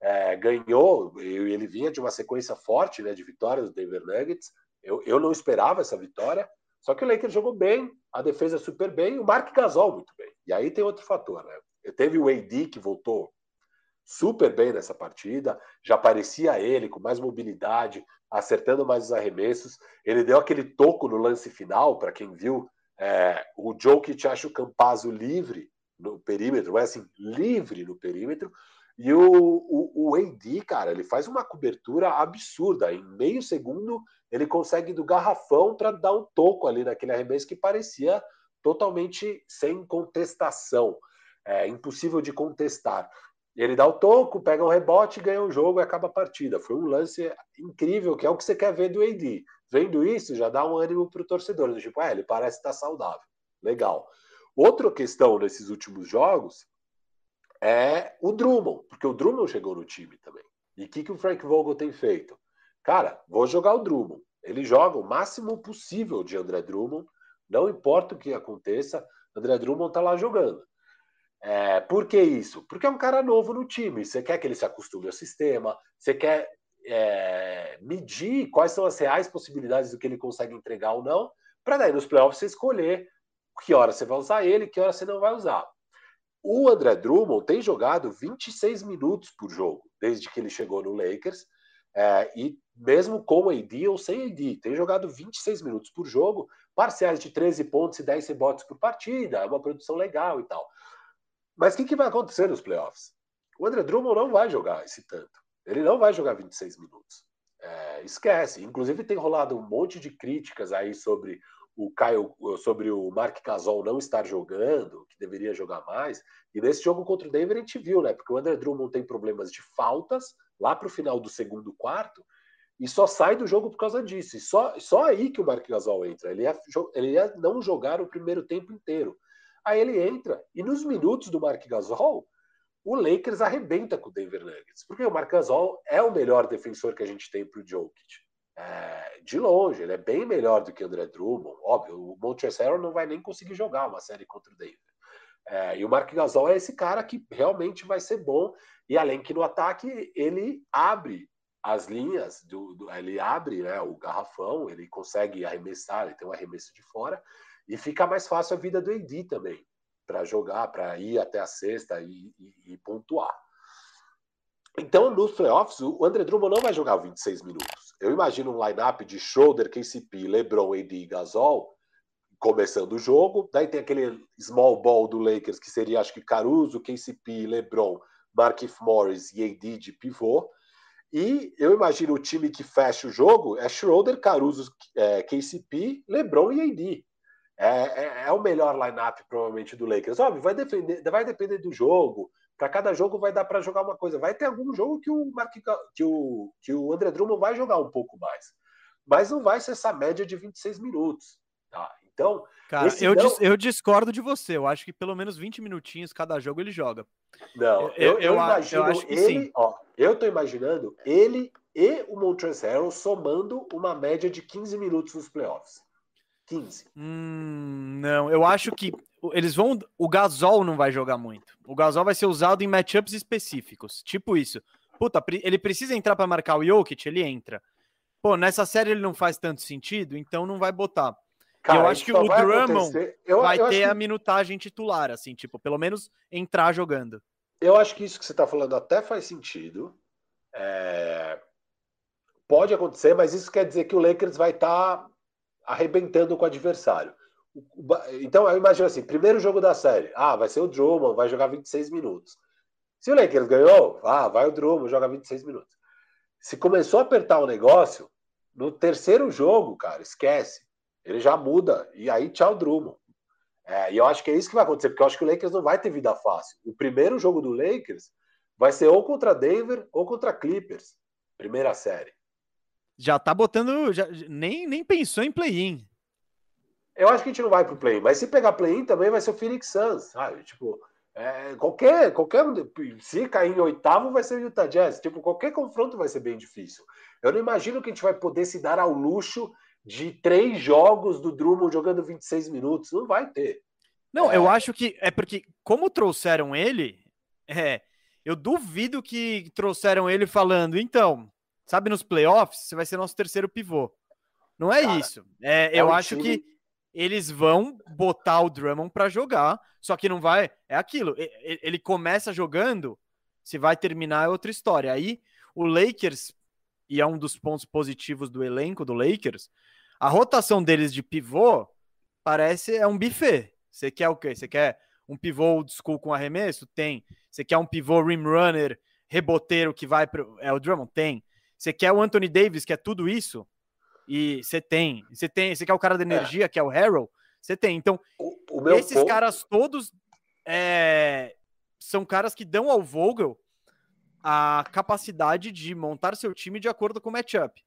é, ganhou, ele vinha de uma sequência forte né, de vitórias do Denver Nuggets. Eu, eu não esperava essa vitória, só que o Lakers jogou bem, a defesa super bem, o Mark Gasol muito bem. E aí tem outro fator, né? Teve o AD que voltou super bem nessa partida, já parecia ele com mais mobilidade, acertando mais os arremessos. Ele deu aquele toco no lance final, para quem viu, é, o Jokic acha o Campazzo livre no perímetro, é assim, livre no perímetro, e o, o, o AD, cara, ele faz uma cobertura absurda. Em meio segundo, ele consegue do garrafão para dar um toco ali naquele arremesso que parecia totalmente sem contestação. É impossível de contestar. Ele dá o toco, pega um rebote, ganha o jogo e acaba a partida. Foi um lance incrível, que é o que você quer ver do AD. Vendo isso, já dá um ânimo para o torcedor. Tipo, é, ele parece estar saudável. Legal. Outra questão nesses últimos jogos é o Drummond, porque o Drummond chegou no time também. E o que, que o Frank Vogel tem feito? Cara, vou jogar o Drummond. Ele joga o máximo possível de André Drummond, não importa o que aconteça, André Drummond tá lá jogando. É, por que isso? Porque é um cara novo no time. Você quer que ele se acostume ao sistema, você quer é, medir quais são as reais possibilidades do que ele consegue entregar ou não, para daí nos playoffs você escolher que hora você vai usar ele, que hora você não vai usar. O André Drummond tem jogado 26 minutos por jogo desde que ele chegou no Lakers. É, e mesmo com AD ou sem AD, tem jogado 26 minutos por jogo, parciais de 13 pontos e 10 rebotes por partida, é uma produção legal e tal. Mas o que, que vai acontecer nos playoffs? O André Drummond não vai jogar esse tanto. Ele não vai jogar 26 minutos. É, esquece. Inclusive tem rolado um monte de críticas aí sobre o Caio, sobre o Mark Gasol não estar jogando, que deveria jogar mais. E nesse jogo contra o Denver a gente viu, né? Porque o André Drummond tem problemas de faltas lá para o final do segundo quarto e só sai do jogo por causa disso. E só, só aí que o Mark Gasol entra. Ele ia, ele ia não jogar o primeiro tempo inteiro. Aí ele entra e nos minutos do Mark Gasol, o Lakers arrebenta com o Denver Nuggets. Porque o Mark Gasol é o melhor defensor que a gente tem para o Jokic é, de longe, ele é bem melhor do que o André Drummond. Óbvio, o Montrezl não vai nem conseguir jogar uma série contra o Denver. É, e o Mark Gasol é esse cara que realmente vai ser bom. E além que no ataque ele abre as linhas, do, do, ele abre né, o garrafão, ele consegue arremessar, ele tem um arremesso de fora, e fica mais fácil a vida do AD também, para jogar, para ir até a sexta e, e, e, pontuar. Então, nos playoffs, o André Drummond não vai jogar 26 minutos. Eu imagino um lineup de Schroeder, KCP, LeBron, AD e Gasol começando o jogo. Daí tem aquele small ball do Lakers, que seria, acho que Caruso, KCP, LeBron, Markif Morris e AD de pivô. E eu imagino o time que fecha o jogo é Schroeder, Caruso, é, KCP, LeBron e AD. É, é, é, o melhor lineup provavelmente do Lakers. Óbvio, vai, vai depender do jogo. Para cada jogo vai dar para jogar uma coisa. Vai ter algum jogo que o, Mark, que, o, que o André Drummond vai jogar um pouco mais. Mas não vai ser essa média de 26 minutos. Tá? Então. Cara, eu, não... eu discordo de você. Eu acho que pelo menos 20 minutinhos cada jogo ele joga. Não, eu, eu, eu imagino eu ele. Ó, eu tô imaginando ele e o Montrezl Harrell somando uma média de 15 minutos nos playoffs. 15. Hum, não, eu acho que eles vão. O Gasol não vai jogar muito. O Gasol vai ser usado em matchups específicos. Tipo isso. Puta, ele precisa entrar para marcar o Jokic, ele entra. Pô, nessa série ele não faz tanto sentido, então não vai botar. Cara, eu acho que o Drummond eu, vai eu ter que... a minutagem titular, assim, tipo, pelo menos entrar jogando. Eu acho que isso que você está falando até faz sentido. É... Pode acontecer, mas isso quer dizer que o Lakers vai estar tá arrebentando com o adversário. Então, eu imagino assim: primeiro jogo da série, ah, vai ser o Drummond, vai jogar 26 minutos. Se o Lakers ganhou, ah, vai o Drummond, joga 26 minutos. Se começou a apertar o negócio, no terceiro jogo, cara, esquece. Ele já muda. E aí, tchau, Drummond. É, e eu acho que é isso que vai acontecer, porque eu acho que o Lakers não vai ter vida fácil. O primeiro jogo do Lakers vai ser ou contra Denver ou contra Clippers. Primeira série. Já tá botando. Já, nem, nem pensou em play-in. Eu acho que a gente não vai pro play-in, mas se pegar play-in também vai ser o Phoenix Suns, sabe? Tipo, é, qualquer, qualquer. Se cair em oitavo, vai ser o Utah Jazz. Tipo, qualquer confronto vai ser bem difícil. Eu não imagino que a gente vai poder se dar ao luxo de três jogos do Drummond jogando 26 minutos. Não vai ter. Não, é... eu acho que é porque, como trouxeram ele, é, eu duvido que trouxeram ele falando, então, sabe, nos playoffs, você vai ser nosso terceiro pivô. Não é Cara, isso. É, é eu acho time... que eles vão botar o Drummond para jogar, só que não vai. É aquilo. Ele começa jogando, se vai terminar é outra história. Aí o Lakers, e é um dos pontos positivos do elenco do Lakers, a rotação deles de pivô parece é um buffet. Você quer o quê? Você quer um pivô old school com arremesso? Tem. Você quer um pivô rim runner, reboteiro que vai para é o Drummond? Tem. Você quer o Anthony Davis, que é tudo isso? E você tem. Você tem. Você quer o cara da é. energia, é. que é o Harrell? Você tem. Então, o, o esses ponto... caras todos é, são caras que dão ao Vogel a capacidade de montar seu time de acordo com o matchup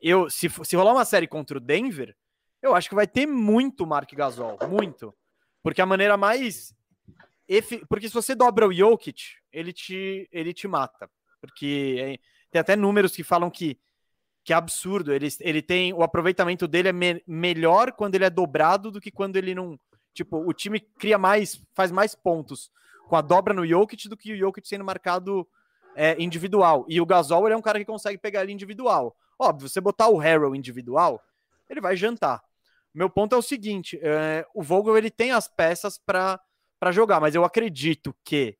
eu, se, se rolar uma série contra o Denver, eu acho que vai ter muito Mark Gasol, muito. Porque a maneira mais. Porque se você dobra o Jokic, ele te, ele te mata. Porque é... tem até números que falam que, que é absurdo. Ele, ele tem. O aproveitamento dele é me... melhor quando ele é dobrado do que quando ele não. Tipo, o time cria mais, faz mais pontos com a dobra no Jokic do que o Jokic sendo marcado é, individual. E o Gasol ele é um cara que consegue pegar ele individual. Óbvio, você botar o Harrell individual, ele vai jantar. Meu ponto é o seguinte: é, o Vogel ele tem as peças para jogar, mas eu acredito que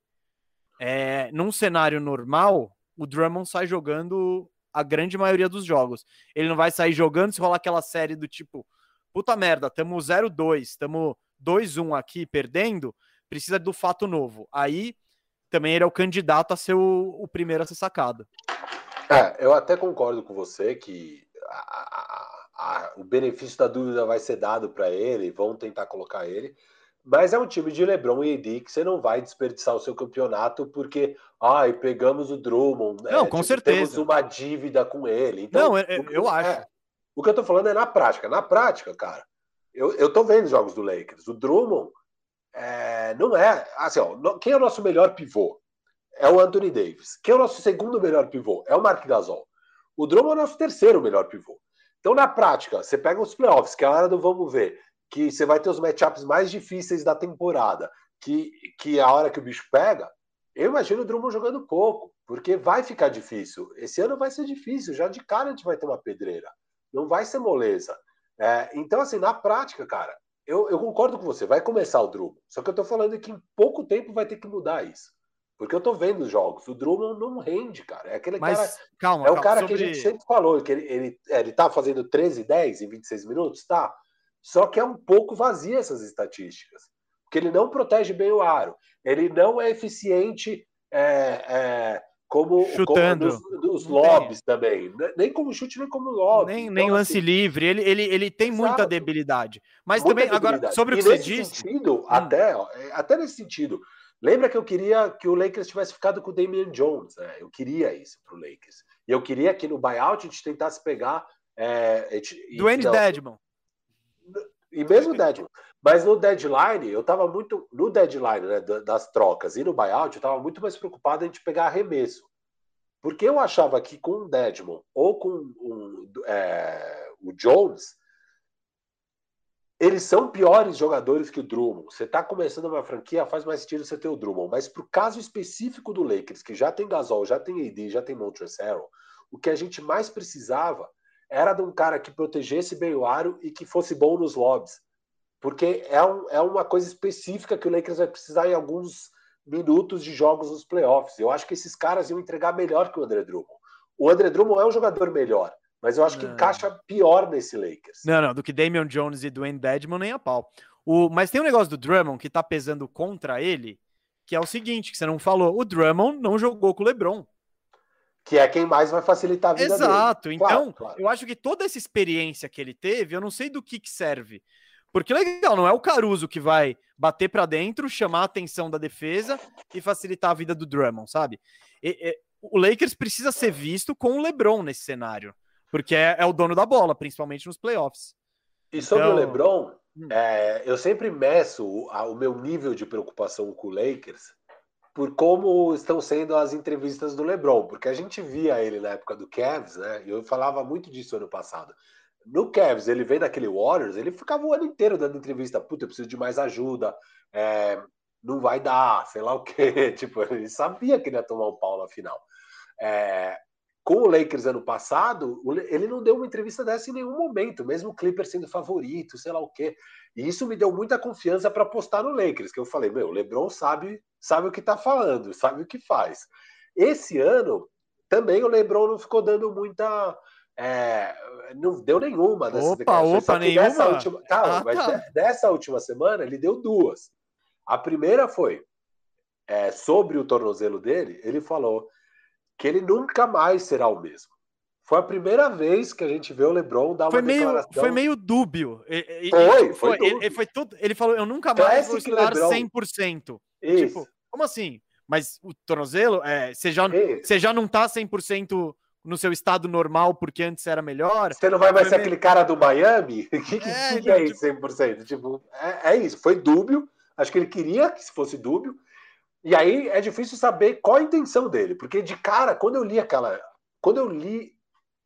é, num cenário normal, o Drummond sai jogando a grande maioria dos jogos. Ele não vai sair jogando se rolar aquela série do tipo, puta merda, tamo 0-2, tamo 2-1 aqui perdendo, precisa do fato novo. Aí também ele é o candidato a ser o, o primeiro a ser sacado. É, eu até concordo com você que a, a, a, o benefício da dúvida vai ser dado para ele, vão tentar colocar ele, mas é um time de LeBron e AD que você não vai desperdiçar o seu campeonato porque, ai, pegamos o Drummond, né? Não, com tipo, certeza. Temos uma dívida com ele. Então, não, eu, eu acho. É, o que eu tô falando é na prática. Na prática, cara, eu, eu tô vendo jogos do Lakers. O Drummond é, não é. Assim, ó, quem é o nosso melhor pivô? é o Anthony Davis. Quem é o nosso segundo melhor pivô? É o Mark Gasol. O Drummond é o nosso terceiro melhor pivô. Então, na prática, você pega os playoffs, que é a hora do vamos ver, que você vai ter os matchups mais difíceis da temporada. que, que a hora que o bicho pega, eu imagino o Drummond jogando pouco, porque vai ficar difícil. Esse ano vai ser difícil, já de cara a gente vai ter uma pedreira. Não vai ser moleza. É, então, assim, na prática, cara, eu, eu, concordo com você, vai começar o Drummond. Só que eu tô falando que em pouco tempo vai ter que mudar isso. Porque eu tô vendo os jogos. O Drummond não rende, cara. É aquele Mas, cara. Calma, é o calma, cara sobre... que a gente sempre falou, que ele, ele, é, ele tá fazendo 13, 10 em 26 minutos, tá. Só que é um pouco vazia essas estatísticas. Porque ele não protege bem o aro. Ele não é eficiente é, é, como, Chutando. como dos, dos lobbies também. Nem como chute, nem como lobby. Nem, então, nem lance assim, livre. Ele, ele, ele tem exato. muita debilidade. Mas muita também, debilidade. agora, sobre o que você disse. Sentido, hum. até, até nesse sentido. Lembra que eu queria que o Lakers tivesse ficado com o Damian Jones, né? Eu queria isso para o Lakers. E eu queria que no buyout a gente tentasse pegar. É, gente, Dwayne Dedmon. E mesmo Dedmon. Mas no deadline, eu estava muito. No deadline né, das trocas e no buyout, eu estava muito mais preocupado em pegar arremesso. Porque eu achava que com o Dedmon ou com um, é, o Jones, eles são piores jogadores que o Drummond. Você está começando uma franquia, faz mais sentido você ter o Drummond. Mas para o caso específico do Lakers, que já tem Gasol, já tem AD, já tem Montrezl o que a gente mais precisava era de um cara que protegesse bem o aro e que fosse bom nos lobbies. Porque é, um, é uma coisa específica que o Lakers vai precisar em alguns minutos de jogos nos playoffs. Eu acho que esses caras iam entregar melhor que o André Drummond. O André Drummond é um jogador melhor, mas eu acho que não. encaixa pior nesse Lakers. Não, não, do que Damian Jones e Dwayne Dedmon nem a pau. O, mas tem um negócio do Drummond que tá pesando contra ele, que é o seguinte, que você não falou, o Drummond não jogou com o LeBron. Que é quem mais vai facilitar a vida Exato. dele. Exato. Então, claro, claro. eu acho que toda essa experiência que ele teve, eu não sei do que, que serve. Porque legal, não é o Caruso que vai bater para dentro, chamar a atenção da defesa e facilitar a vida do Drummond, sabe? E, e, o Lakers precisa ser visto com o LeBron nesse cenário, porque é, é o dono da bola, principalmente nos playoffs. E sobre então... o LeBron, hum. é, eu sempre meço o, a, o meu nível de preocupação com o Lakers por como estão sendo as entrevistas do LeBron, porque a gente via ele na época do Cavs, né? E eu falava muito disso ano passado. No Cavs, ele vem daquele Warriors, ele ficava o ano inteiro dando entrevista. Puta, eu preciso de mais ajuda. É, não vai dar, sei lá o quê. Tipo, ele sabia que ele ia tomar um pau na final. É, com o Lakers ano passado, ele não deu uma entrevista dessa em nenhum momento, mesmo o Clipper sendo favorito, sei lá o quê. E isso me deu muita confiança para apostar no Lakers, que eu falei, meu, o LeBron sabe, sabe o que tá falando, sabe o que faz. Esse ano, também o LeBron não ficou dando muita é, não deu nenhuma dessas opa, Opa, nenhuma? Dessa última, calma, ah, mas tá. dessa última semana ele deu duas. A primeira foi é, sobre o tornozelo dele, ele falou que ele nunca mais será o mesmo. Foi a primeira vez que a gente vê o LeBron dar foi uma meio, declaração. Foi meio dúbio. Foi, foi, foi, ele, ele, foi tudo. Ele falou: Eu nunca mais Classic vou estar LeBron. 100%. Isso. Tipo, como assim? Mas o tornozelo, é, você, já, você já não tá 100% no seu estado normal porque antes era melhor. Você não vai mais ser aquele cara do Miami? O que, que, é, que é isso, 100%? Tipo, é, é isso, foi dúbio. Acho que ele queria que fosse dúbio. E aí é difícil saber qual a intenção dele, porque de cara, quando eu li aquela. Quando eu li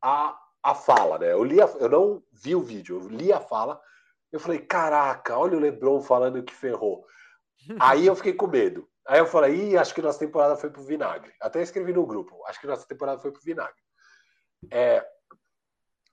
a, a fala, né? Eu, li a, eu não vi o vídeo, eu li a fala, eu falei: caraca, olha o Lebron falando que ferrou. aí eu fiquei com medo. Aí eu falei: ih, acho que nossa temporada foi pro vinagre. Até escrevi no grupo: acho que nossa temporada foi pro vinagre. É,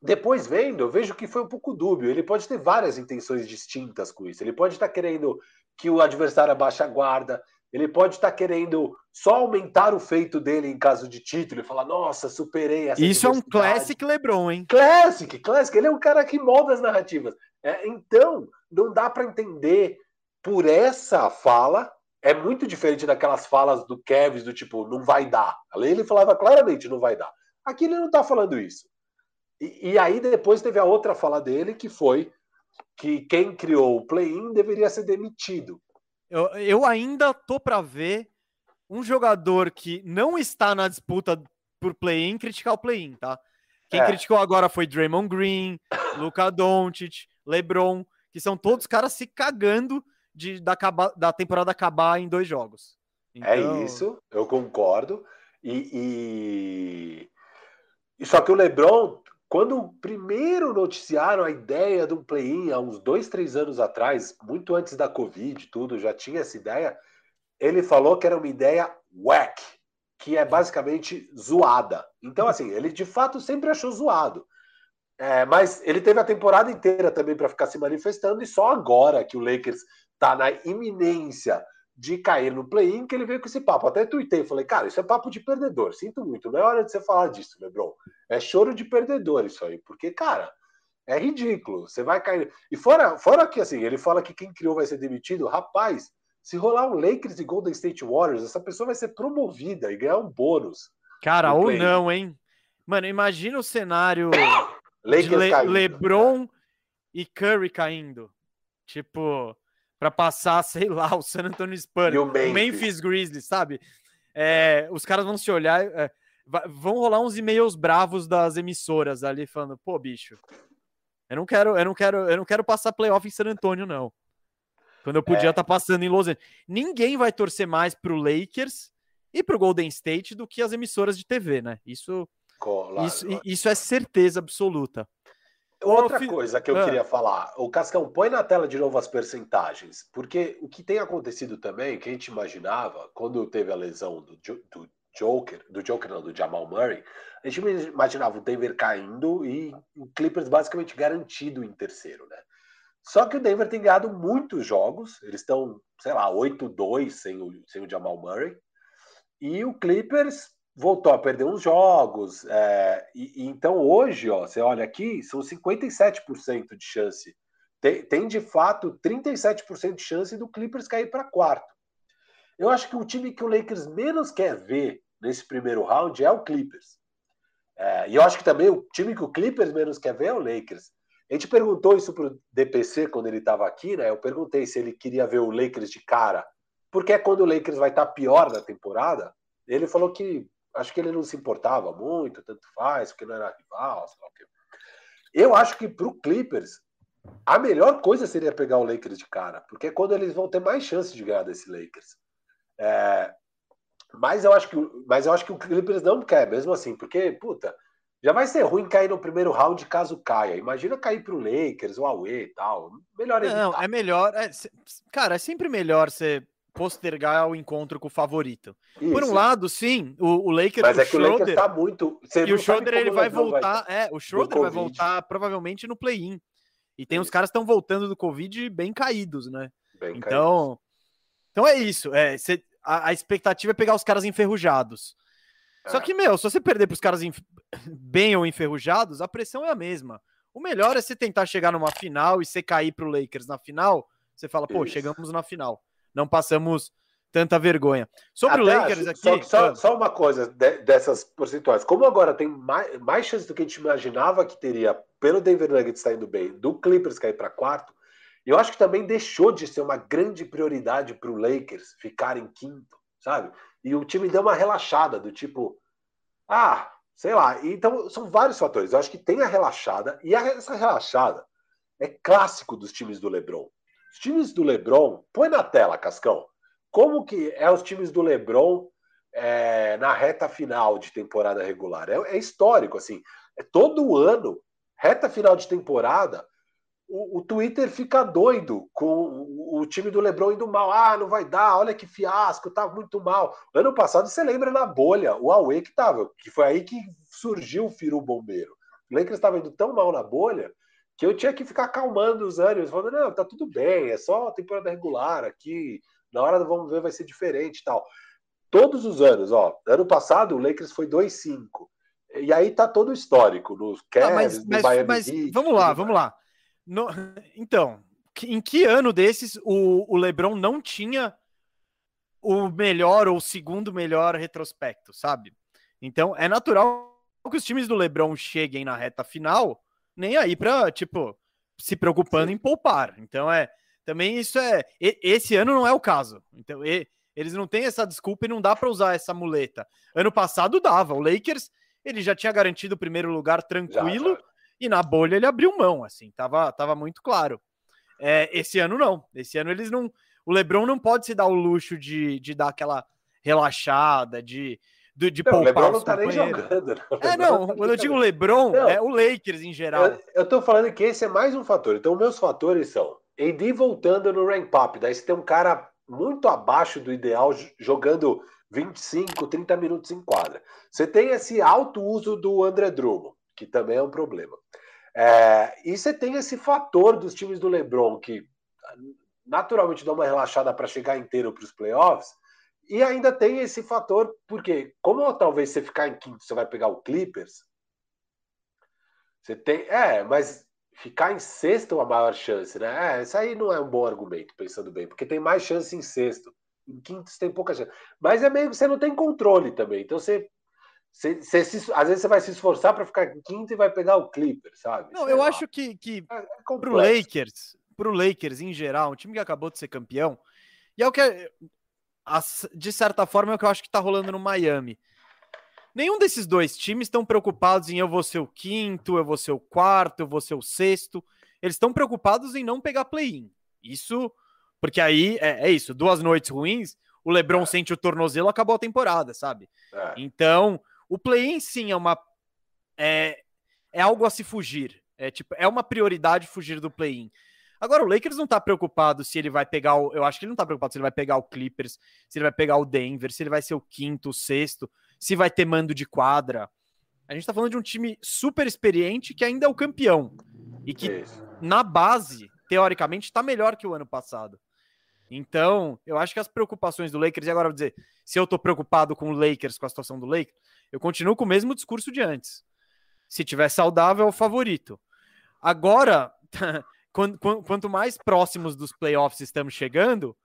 depois vendo, eu vejo que foi um pouco dúbio. Ele pode ter várias intenções distintas com isso. Ele pode estar querendo que o adversário abaixe a guarda. Ele pode estar querendo só aumentar o feito dele em caso de título e falar: Nossa, superei essa. Isso é um classic LeBron, hein? Classic, classic. Ele é um cara que molda as narrativas. É, então, não dá para entender por essa fala. É muito diferente daquelas falas do Kevin, do tipo, não vai dar. Ali ele falava claramente, não vai dar. Aqui ele não está falando isso. E, e, aí depois teve a outra fala dele, que foi que quem criou o play-in deveria ser demitido. Eu, eu ainda tô para ver um jogador que não está na disputa por play-in criticar o play-in, tá? Quem é. criticou agora foi Draymond Green, Luka Doncic, LeBron, que são todos caras se cagando de, da, da temporada acabar em dois jogos. É então... É isso, eu concordo. E, e, só que o LeBron quando primeiro noticiaram a ideia de um play-in há uns dois, três anos atrás, muito antes da Covid tudo, já tinha essa ideia, ele falou que era uma ideia whack, que é basicamente zoada. Então, assim, ele de fato sempre achou zoado. É, mas ele teve a temporada inteira também para ficar se manifestando, e só agora que o Lakers está na iminência de cair no play-in que ele veio com esse papo. Até tuitei, falei, cara, isso é papo de perdedor. Sinto muito, não é hora de você falar disso, Lebron. É choro de perdedor isso aí, porque, cara, é ridículo. Você vai cair. E fora, fora que assim, ele fala que quem criou vai ser demitido. Rapaz, se rolar um Lakers e Golden State Warriors, essa pessoa vai ser promovida e ganhar um bônus. Cara, ou não, hein? Mano, imagina o cenário de Le LeBron e Curry caindo. Tipo, para passar, sei lá, o San Antonio Spurs, o Memphis. Memphis Grizzlies, sabe? É, os caras vão se olhar, é, vão rolar uns e-mails bravos das emissoras ali falando, pô, bicho, eu não quero, eu não quero, eu não quero passar playoff em San Antonio, não. Quando eu podia estar é. tá passando em Los Angeles. Ninguém vai torcer mais pro Lakers e pro Golden State do que as emissoras de TV, né? Isso, claro, isso, claro. isso é certeza absoluta. Outra coisa que eu ah. queria falar, o Cascão, põe na tela de novo as percentagens, porque o que tem acontecido também, que a gente imaginava, quando teve a lesão do, do Joker, do Joker não, do Jamal Murray, a gente imaginava o Denver caindo e o Clippers basicamente garantido em terceiro, né? Só que o Denver tem ganhado muitos jogos, eles estão, sei lá, 8-2 sem o, sem o Jamal Murray, e o Clippers voltou a perder uns jogos. É, e, e, então hoje, ó, você olha aqui, são 57% de chance. Tem, tem de fato 37% de chance do Clippers cair para quarto. Eu acho que o time que o Lakers menos quer ver nesse primeiro round é o Clippers. É, e eu acho que também o time que o Clippers menos quer ver é o Lakers. A gente perguntou isso para o DPC quando ele estava aqui, né? Eu perguntei se ele queria ver o Lakers de cara, porque é quando o Lakers vai estar tá pior na temporada. Ele falou que acho que ele não se importava muito, tanto faz, porque não era rival, sei lá o quê. Eu acho que para o Clippers, a melhor coisa seria pegar o Lakers de cara, porque é quando eles vão ter mais chance de ganhar desse Lakers. É, mas, eu acho que, mas eu acho que o Clippers não quer, mesmo assim, porque, puta, já vai ser ruim cair no primeiro round caso caia. Imagina cair para o Lakers, o Aue e tal. Melhor evitar. Não, é melhor. É, cara, é sempre melhor você postergar o encontro com o favorito. Isso. Por um lado, sim, o, o Lakers. Mas o é que Schroeder, o Lakers tá muito. e o Schroeder ele vai voltar. Vai... É, o Schroeder vai voltar provavelmente no play-in. E tem os caras que estão voltando do Covid bem caídos, né? Bem então, caídos. então é isso. É, cê, a, a, expectativa é pegar os caras enferrujados. É. Só que, meu, se você perder para os caras enf... bem ou enferrujados, a pressão é a mesma. O melhor é você tentar chegar numa final e você cair para o Lakers na final. Você fala, pô, isso. chegamos na final não passamos tanta vergonha. Sobre Até o Lakers acho, aqui. Só, só, só, uma coisa de, dessas percentuais. Como agora tem mais, mais chance do que a gente imaginava que teria pelo Denver Nuggets saindo bem, do Clippers cair para quarto, eu acho que também deixou de ser uma grande prioridade para o Lakers ficar em quinto, sabe? E o time deu uma relaxada do tipo, ah, sei lá. Então são vários fatores. Eu acho que tem a relaxada e essa relaxada é clássico dos times do LeBron. Os times do LeBron, põe na tela, Cascão. Como que é os times do LeBron é, na reta final de temporada regular? É, é, histórico, assim. É todo ano, reta final de temporada, o, o, Twitter fica doido com o, o, time do LeBron indo mal. Ah, não vai dar, olha que fiasco, tá muito mal. Ano passado, você lembra na bolha, o Aue que tava, que foi aí que surgiu o Firu Bombeiro. O Lakers estava indo tão mal na bolha que eu tinha que ficar acalmando os ânimos, falando, não, tá tudo bem, é só temporada regular aqui, na hora do vamos ver vai ser diferente e tal. Todos os anos, ó, ano passado o Lakers foi 2-5. E aí tá todo o histórico nos Cavs, ah, mas, no mas, Miami mas, Heat, Vamos lá, vamos lá. No, então, em que ano desses o, o LeBron não tinha o melhor ou o segundo melhor retrospecto, sabe? Então, é natural que os times do LeBron cheguem na reta final nem aí para, tipo, se preocupando Sim. em poupar. Então é, também isso é, esse ano não é o caso. Então e, eles não têm essa desculpa e não dá para usar essa muleta. Ano passado dava, o Lakers, ele já tinha garantido o primeiro lugar tranquilo já, já. e na bolha ele abriu mão, assim, tava, tava muito claro. É, esse ano não, esse ano eles não, o LeBron não pode se dar o luxo de, de dar aquela relaxada, de de, de não, o LeBron não tá nem jogando. Não. É, não, tá quando eu digo LeBron, não, é o Lakers em geral. Eu, eu tô falando que esse é mais um fator. Então, meus fatores são AD voltando no rank up. Daí você tem um cara muito abaixo do ideal jogando 25, 30 minutos em quadra. Você tem esse alto uso do André Drummond, que também é um problema. É, e você tem esse fator dos times do LeBron, que naturalmente dá uma relaxada para chegar inteiro para os playoffs, e ainda tem esse fator, porque como talvez você ficar em quinto, você vai pegar o Clippers, você tem. É, mas ficar em sexto é a maior chance, né? É, isso aí não é um bom argumento, pensando bem, porque tem mais chance em sexto. Em quinto você tem pouca chance. Mas é meio que você não tem controle também. Então você. Você, você se, às vezes você vai se esforçar para ficar em quinto e vai pegar o Clipper, sabe? Não, Sei eu lá. acho que, que é, é pro Lakers, pro Lakers em geral, um time que acabou de ser campeão, e é o que é, de certa forma é o que eu acho que tá rolando no Miami. Nenhum desses dois times estão preocupados em eu vou ser o quinto, eu vou ser o quarto, eu vou ser o sexto. Eles estão preocupados em não pegar play-in. Isso, porque aí é, é, isso, duas noites ruins, o LeBron é. sente o tornozelo, acabou a temporada, sabe? É. Então, o play-in sim é uma é, é algo a se fugir. É tipo, é uma prioridade fugir do play-in. Agora, o Lakers não tá preocupado se ele vai pegar o. Eu acho que ele não tá preocupado se ele vai pegar o Clippers, se ele vai pegar o Denver, se ele vai ser o quinto, o sexto se vai ter mando de quadra. A gente tá falando de um time super experiente que ainda é o campeão. E que, Isso. na base, teoricamente, tá melhor que o ano passado. Então, eu acho que as preocupações do Lakers, e agora vou dizer, se eu tô preocupado com o Lakers, com a situação do Lakers, eu continuo com o mesmo discurso de antes. Se tiver saudável, é o favorito. Agora, quanto mais próximos dos playoffs estamos chegando,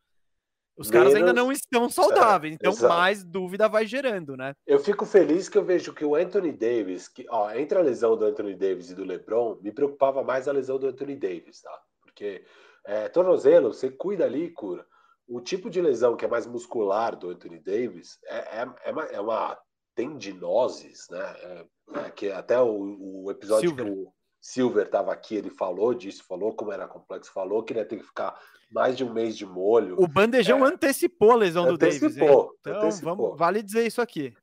os Menos... caras ainda não estão saudáveis, é, então exato. mais dúvida vai gerando, né? Eu fico feliz que eu vejo que o Anthony Davis, que, ó, entre a lesão do Anthony Davis e do LeBron, me preocupava mais a lesão do Anthony Davis, tá? Porque é, tornozelo, você cuida ali e cura. O tipo de lesão que é mais muscular do Anthony Davis é, é, é, uma, é uma tendinoses, né? É, é que até o, o episódio Silver. que o Silver estava aqui, ele falou disso, falou como era complexo, falou que ele ia ter que ficar mais de um mês de molho. O bandejão é, antecipou a lesão antecipou, do Davis. Hein? Então, antecipou. Vamos, vale dizer isso aqui.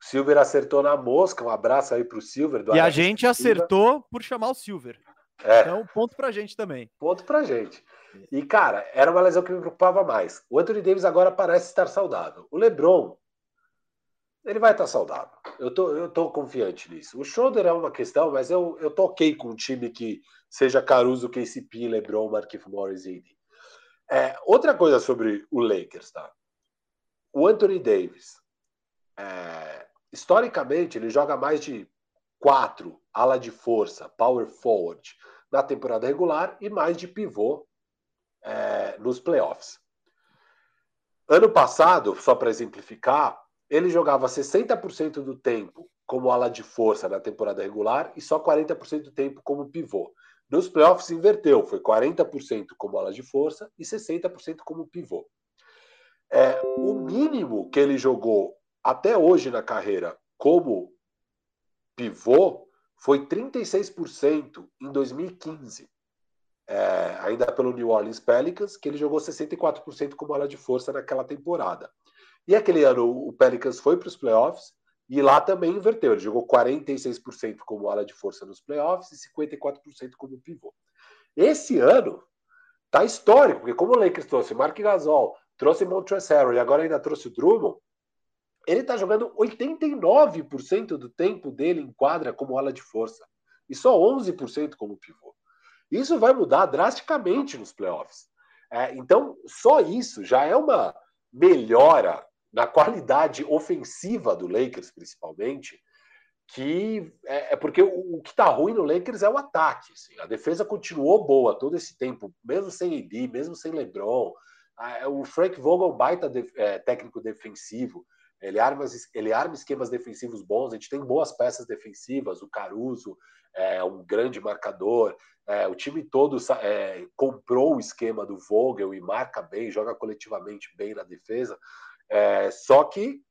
O Silver acertou na mosca, um abraço aí para o Silver. e a gente acertou por chamar o Silver. É. Então, ponto pra gente também. Ponto pra gente. E, cara, era uma lesão que me preocupava mais. O Anthony Davis agora parece estar saudável. O LeBron, ele vai estar saudável. Eu tô, eu tô confiante nisso. O Schroeder é uma questão, mas eu, eu ok com um time que seja Caruso, KCP, LeBron, Marquinhos Morris e. É, outra coisa sobre o Lakers, tá? O Anthony Davis, é, historicamente, ele joga mais de quatro ala de força, power forward, na temporada regular e mais de pivô é, nos playoffs. Ano passado, só para exemplificar, ele jogava 60% do tempo como ala de força na temporada regular e só 40% do tempo como pivô. Nos playoffs inverteu, foi 40% como ala de força e 60% como pivô. É, o mínimo que ele jogou até hoje na carreira como pivô foi 36% em 2015. É, ainda pelo New Orleans Pelicans, que ele jogou 64% como ala de força naquela temporada. E aquele ano o Pelicans foi para os playoffs e lá também inverteu. Ele jogou 46% como ala de força nos playoffs e 54% como pivô. Esse ano tá histórico, porque como o Lakers trouxe Mark Gasol, trouxe Montrezl e agora ainda trouxe o Drummond, ele tá jogando 89% do tempo dele em quadra como ala de força e só 11% como pivô. Isso vai mudar drasticamente nos playoffs. É, então, só isso já é uma melhora na qualidade ofensiva do Lakers, principalmente, que é, é porque o, que está ruim no Lakers é o ataque. Assim. A defesa continuou boa todo esse tempo, mesmo sem AD, mesmo sem LeBron. o Frank Vogel baita de, é, técnico defensivo. Ele arma, ele arma esquemas defensivos bons. A gente tem boas peças defensivas. O Caruso é um grande marcador. É, o time todo é, comprou o esquema do Vogel e marca bem, joga coletivamente bem na defesa. É, só que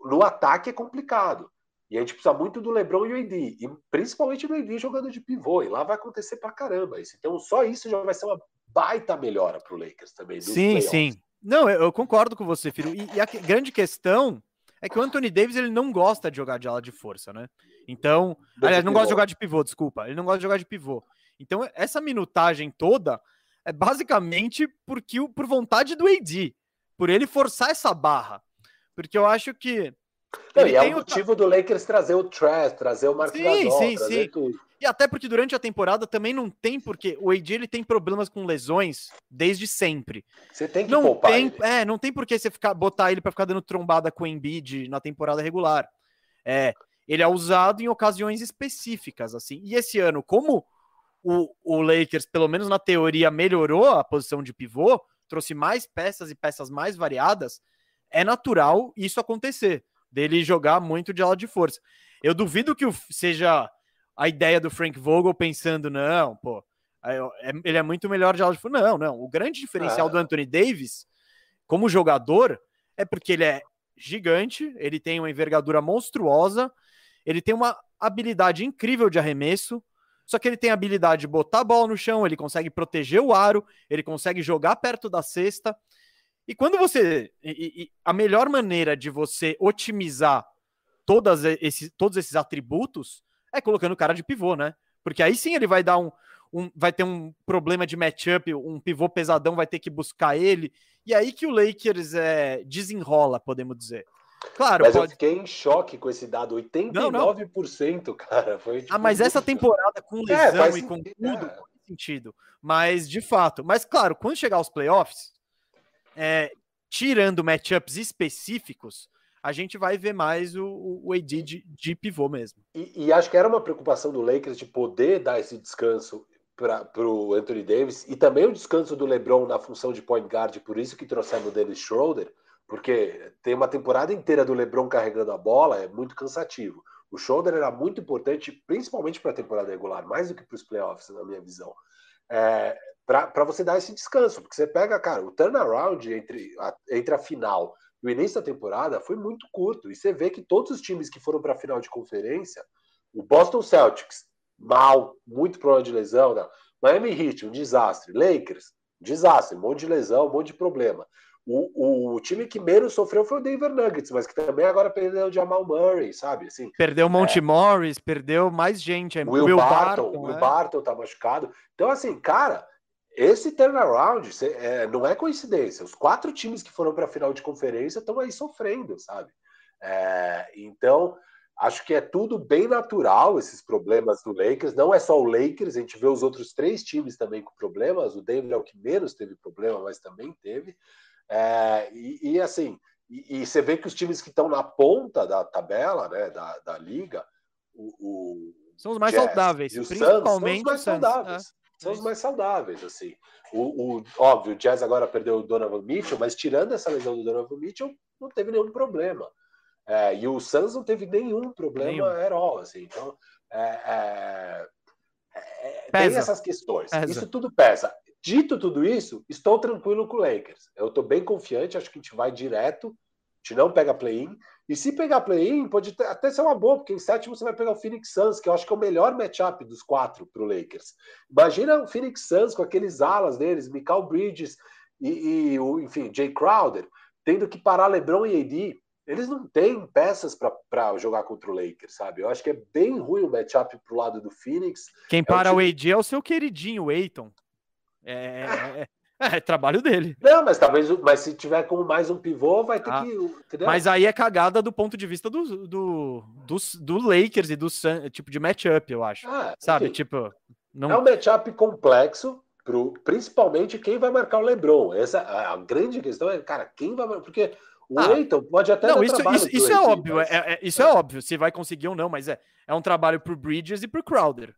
no ataque é complicado. E a gente precisa muito do Lebron e o AD, e principalmente do AD jogando de pivô, e lá vai acontecer pra caramba isso. Então só isso já vai ser uma baita melhora pro Lakers também. Sim, playoffs. sim. Não, eu, eu, concordo com você, filho. E, e, a grande questão é que o Anthony Davis ele não gosta de jogar de ala de força, né? Então, aliás, não gosta de jogar de pivô, desculpa. Ele não gosta de jogar de pivô. Então, essa minutagem toda é basicamente porque por vontade do AD, por ele forçar essa barra. Porque eu acho que não, e é o motivo do Lakers trazer o Trash, trazer o Marcos sim, Gasol, sim, sim. Tudo. E até porque durante a temporada também não tem, porque o AD ele tem problemas com lesões desde sempre. Você tem que não poupar tem, ele. É, não tem por que você ficar, botar ele para ficar dando trombada com o Embiid na temporada regular. É, ele é usado em ocasiões específicas, assim. E esse ano, como o, o Lakers, pelo menos na teoria, melhorou a posição de pivô, trouxe mais peças e peças mais variadas, é natural isso acontecer, dele jogar muito de ala de força. Eu duvido que seja a ideia do Frank Vogel pensando, não, pô, é, ele é muito melhor de ala de força. Não, não. O grande diferencial do Anthony Davis, como jogador, é porque ele é gigante, ele tem uma envergadura monstruosa, ele tem uma habilidade incrível de arremesso, só que ele tem a habilidade de botar a bola no chão, ele consegue proteger o aro, ele consegue jogar perto da cesta. E quando você. E, e, a melhor maneira de você otimizar todas esses, todos esses atributos é colocando o cara de pivô, né? Porque aí sim ele vai dar um. um vai ter um problema de matchup, um pivô pesadão vai ter que buscar ele. E aí que o Lakers é, desenrola, podemos dizer. Claro, mas pode... eu fiquei em choque com esse dado, 89%, não, não. cara. Foi, tipo, ah, mas essa temporada com é, lesão é, e com tudo é. faz sentido. Mas, de fato, mas claro, quando chegar aos playoffs, é, tirando matchups específicos, a gente vai ver mais o, o AD de, de pivô mesmo. E, e, acho que era uma preocupação do Lakers de poder dar esse descanso para o Anthony Davis e também o descanso do LeBron na função de point guard, por isso que trouxemos o Dennis Schroeder, porque tem uma temporada inteira do LeBron carregando a bola, é muito cansativo. O Schroeder era muito importante, principalmente para a temporada regular, mais do que para os playoffs, na minha visão. É, para você dar esse descanso, porque você pega, cara, o turnaround entre a, entre a final e o início da temporada foi muito curto, e você vê que todos os times que foram para a final de conferência, o Boston Celtics, mal, muito problema de lesão, não. Miami Heat, um desastre, Lakers, desastre, um monte de lesão, um monte de problema. O, o, time que menos sofreu foi o Denver Nuggets, mas que também agora perdeu o Jamal Murray, sabe? Assim, perdeu o Monte é... Morris, perdeu mais gente. É Will, Will Barton, Barton, Will é. Barton tá machucado. Então, assim, cara, esse turnaround é, não é coincidência. Os quatro times que foram para a final de conferência estão aí sofrendo, sabe? É, então, acho que é tudo bem natural esses problemas do Lakers. Não é só o Lakers, a gente vê os outros três times também com problemas. O Denver é o que menos teve problema, mas também teve. É, e, e, assim, e, e, você vê que os times que estão na ponta da tabela, né, da, da liga, o, o são os mais Jazz saudáveis, principalmente os mais saudáveis. É. São os mais saudáveis, assim. O, o, óbvio, o Jazz agora perdeu o Donovan Mitchell, mas tirando essa lesão do Donovan Mitchell, não teve nenhum problema. É, e o Suns não teve nenhum problema nenhum. at all, assim. Então, é, é, é tem essas questões. Pesa. Isso tudo pesa. Dito tudo isso, estou tranquilo com o Lakers. Eu estou bem confiante, acho que a gente vai direto, a gente não pega play-in. E se pegar play-in, pode até ser uma boa, porque em sétimo você vai pegar o Phoenix Suns, que eu acho que é o melhor matchup dos quatro para o Lakers. Imagina o Phoenix Suns com aqueles alas deles, Michael Bridges e, e o, enfim, Jay Crowder, tendo que parar LeBron e AD. Eles não têm peças para jogar contra o Lakers, sabe? Eu acho que é bem ruim o matchup pro lado do Phoenix. Quem é para o, time... o AD é o seu queridinho, o Aiton. É, é, é, é, trabalho dele. Não, mas talvez, mas se tiver como mais um pivô, vai ter ah, que. Entendeu? Mas aí é cagada do ponto de vista do, do, do, do Lakers e do Sun, tipo de matchup, eu acho. Ah, Sabe, enfim, tipo. Não... É um matchup complexo, pro, principalmente quem vai marcar o Lebron. Essa a grande questão é, cara, quem vai marcar. Porque o ah, Eiton pode até. Não, isso, isso, isso é óbvio, mas... é, é, isso é óbvio, se vai conseguir ou não, mas é, é um trabalho pro Bridges e pro Crowder.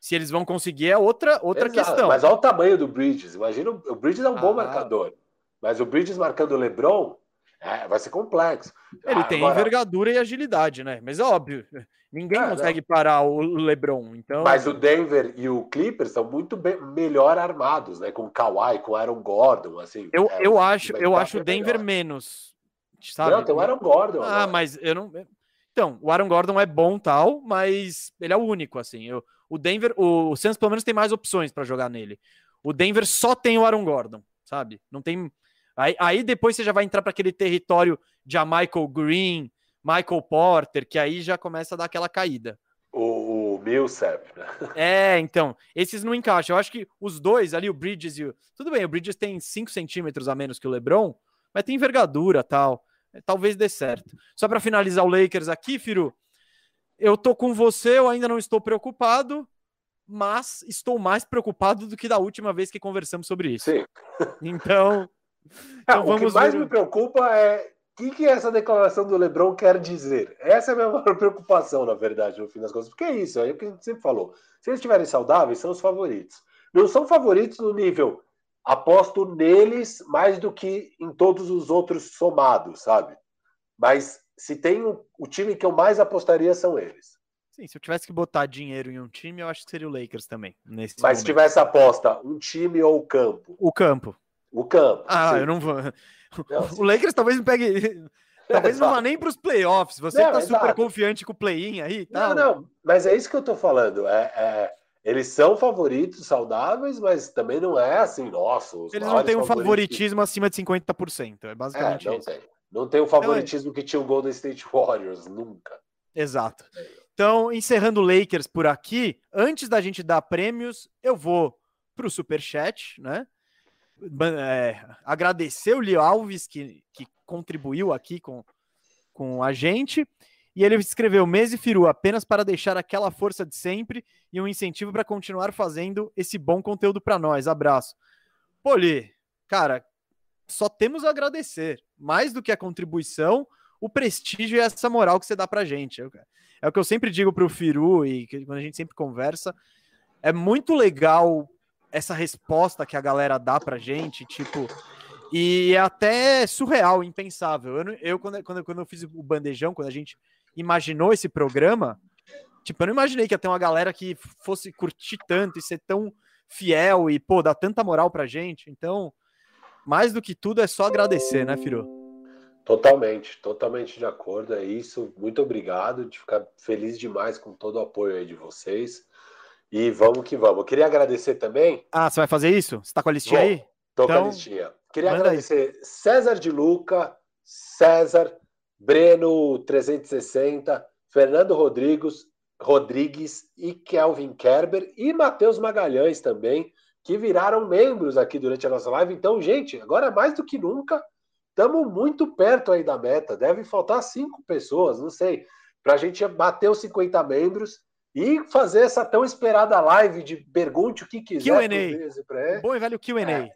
Se eles vão conseguir é outra, outra Exato, questão. Mas olha o tamanho do Bridges. Imagina, o Bridges é um ah, bom marcador. Mas o Bridges marcando o LeBron é, vai ser complexo. Ele ah, tem agora... envergadura e agilidade, né? Mas é óbvio, ninguém é, consegue não. parar o LeBron. Então... Mas o Denver e o Clippers são muito bem, melhor armados, né? Com o Kawhi, com o Aaron Gordon, assim. Eu, é, eu acho, eu acho o Denver melhor. menos. Sabe? Não, tem o Aaron Gordon. Ah, agora. mas eu não. Então, o Aaron Gordon é bom tal, mas ele é o único, assim. Eu, o Denver, o, o Suns pelo menos tem mais opções para jogar nele. O Denver só tem o Aaron Gordon, sabe? Não tem. Aí, aí depois você já vai entrar para aquele território de a Michael Green, Michael Porter, que aí já começa a dar aquela caída. O, o Millsap, né? É, então, esses não encaixam. Eu acho que os dois ali, o Bridges e o. Tudo bem, o Bridges tem 5 centímetros a menos que o LeBron, mas tem envergadura tal. Talvez dê certo. Só para finalizar o Lakers aqui, Firu, eu tô com você, eu ainda não estou preocupado, mas estou mais preocupado do que da última vez que conversamos sobre isso. Sim. Então, então o que mais ver... me preocupa é o que, que essa declaração do Lebron quer dizer. Essa é a minha maior preocupação, na verdade, no fim das contas. Porque é isso, é o que a gente sempre falou. Se eles estiverem saudáveis, são os favoritos. Não são favoritos no nível aposto neles mais do que em todos os outros somados, sabe? Mas se tem o, o time que eu mais apostaria são eles. Sim, se eu tivesse que botar dinheiro em um time, eu acho que seria o Lakers também. Mas momento. se tivesse aposta, um time ou o campo? O campo. O campo. Ah, sim. eu não vou. Não, o Lakers talvez não pegue. Talvez não vá nem para os playoffs. Você não, tá exato. super confiante com o play-in aí? Não, não, mas é isso que eu tô falando. É, é, eles são favoritos saudáveis, mas também não é assim, nossa. Eles não têm um favoritismo acima de 50%. É basicamente é, não isso. Tem. Não tem o favoritismo que tinha o Golden State Warriors, nunca. Exato. Então, encerrando o Lakers por aqui, antes da gente dar prêmios, eu vou para o Superchat, né? É, agradecer o Leo Alves, que, que contribuiu aqui com, com a gente. E ele escreveu Mês e Firu apenas para deixar aquela força de sempre e um incentivo para continuar fazendo esse bom conteúdo para nós. Abraço. Poli, cara, só temos a agradecer. Mais do que a contribuição, o prestígio e essa moral que você dá pra gente. É o que eu sempre digo pro Firu e quando a gente sempre conversa. É muito legal essa resposta que a galera dá pra gente, tipo, e é até surreal, impensável. Eu, eu quando, quando, quando eu fiz o bandejão, quando a gente imaginou esse programa, tipo, eu não imaginei que ia ter uma galera que fosse curtir tanto e ser tão fiel e, pô, dar tanta moral pra gente. Então, mais do que tudo é só agradecer, né, Firu? Totalmente, totalmente de acordo, é isso. Muito obrigado, de ficar feliz demais com todo o apoio aí de vocês. E vamos que vamos. Eu queria agradecer também. Ah, você vai fazer isso? Você tá com a listinha Vou. aí? Tô então, com a então, listinha. Queria agradecer aí. César de Luca, César, Breno 360, Fernando Rodrigues, Rodrigues e Kelvin Kerber e Matheus Magalhães também, que viraram membros aqui durante a nossa live. Então, gente, agora mais do que nunca, estamos muito perto aí da meta. Deve faltar cinco pessoas, não sei, para a gente bater os 50 membros e fazer essa tão esperada live de pergunte o que quiser. Q&A. Bom e velho Q&A. É,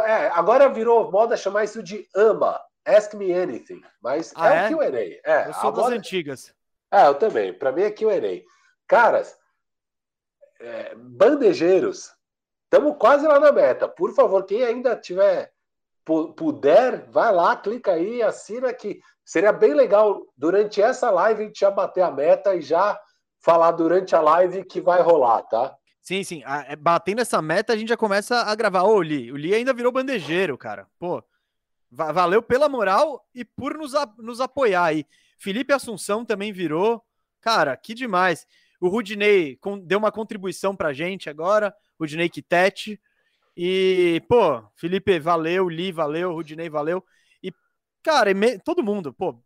é, agora virou moda chamar isso de AMA, Ask Me Anything, mas ah, é, é? o Q&A. É, eu sou das moda... antigas. É, eu também. Para mim é Q&A. Caras, é, bandejeiros, estamos quase lá na meta. Por favor, quem ainda tiver puder, vai lá, clica aí, assina que seria bem legal durante essa live a gente já bater a meta e já falar durante a live que vai rolar, tá? Sim, sim. É, batendo essa meta, a gente já começa a gravar. Ô, Li, o Li ainda virou bandejeiro, cara. Pô, valeu pela moral e por nos, nos apoiar aí. Felipe Assunção também virou. Cara, que demais. O Rudinei deu uma contribuição pra gente agora. Rudinei Kitete. E, pô, Felipe, valeu, Li, valeu, Rudinei, valeu. E, cara, todo mundo, pô,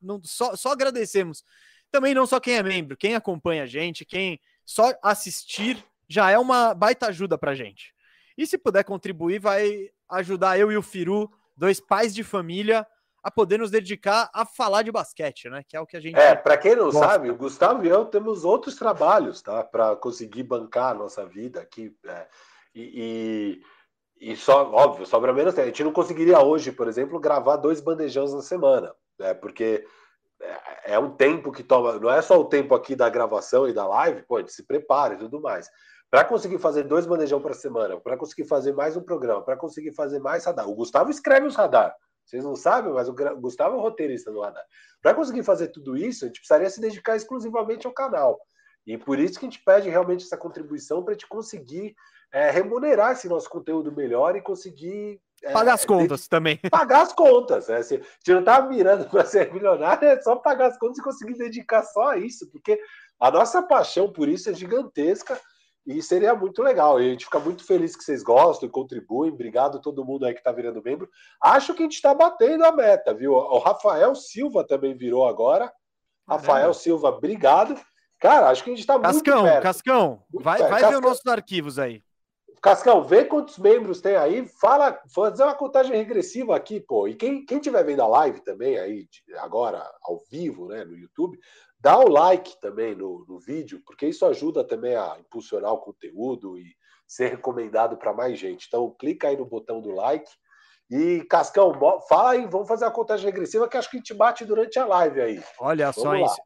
não, só, só agradecemos. Também não só quem é membro, quem acompanha a gente, quem só assistir já é uma baita ajuda pra gente. E se puder contribuir, vai ajudar eu e o Firu, dois pais de família, a poder nos dedicar a falar de basquete, né? Que é o que a gente. É, para quem não gosta. sabe, o Gustavo e eu temos outros trabalhos, tá? Para conseguir bancar a nossa vida aqui. É, e, e, e, só, óbvio, sobra menos tempo. A gente não conseguiria hoje, por exemplo, gravar dois bandejões na semana, né? Porque é, é um tempo que toma. Não é só o tempo aqui da gravação e da live, pô, a gente se prepara e tudo mais. Para conseguir fazer dois bandejão para semana, para conseguir fazer mais um programa, para conseguir fazer mais radar. O Gustavo escreve os radar. Vocês não sabem, mas o Gustavo é o roteirista do radar. Para conseguir fazer tudo isso, a gente precisaria se dedicar exclusivamente ao canal. E por isso que a gente pede realmente essa contribuição para a gente conseguir é, remunerar esse nosso conteúdo melhor e conseguir. É, pagar as contas também. Pagar as contas. Né? Se a gente não está mirando para ser milionário, é só pagar as contas e conseguir dedicar só a isso, porque a nossa paixão por isso é gigantesca. E seria muito legal. E a gente fica muito feliz que vocês gostam e contribuem. Obrigado a todo mundo aí que está virando membro. Acho que a gente está batendo a meta, viu? O Rafael Silva também virou agora. Rafael Silva, obrigado. Cara, acho que a gente está muito perto. Cascão, muito vai, perto. vai Cascão, ver os nossos arquivos aí. Cascão, vê quantos membros tem aí. Fala, fazer uma contagem regressiva aqui, pô. E quem, quem tiver vendo a live também aí, agora, ao vivo, né, no YouTube, dá o like também no, no vídeo, porque isso ajuda também a impulsionar o conteúdo e ser recomendado para mais gente. Então, clica aí no botão do like. E, Cascão, fala aí, vamos fazer a contagem regressiva que acho que a gente bate durante a live aí. Olha vamos só lá. isso.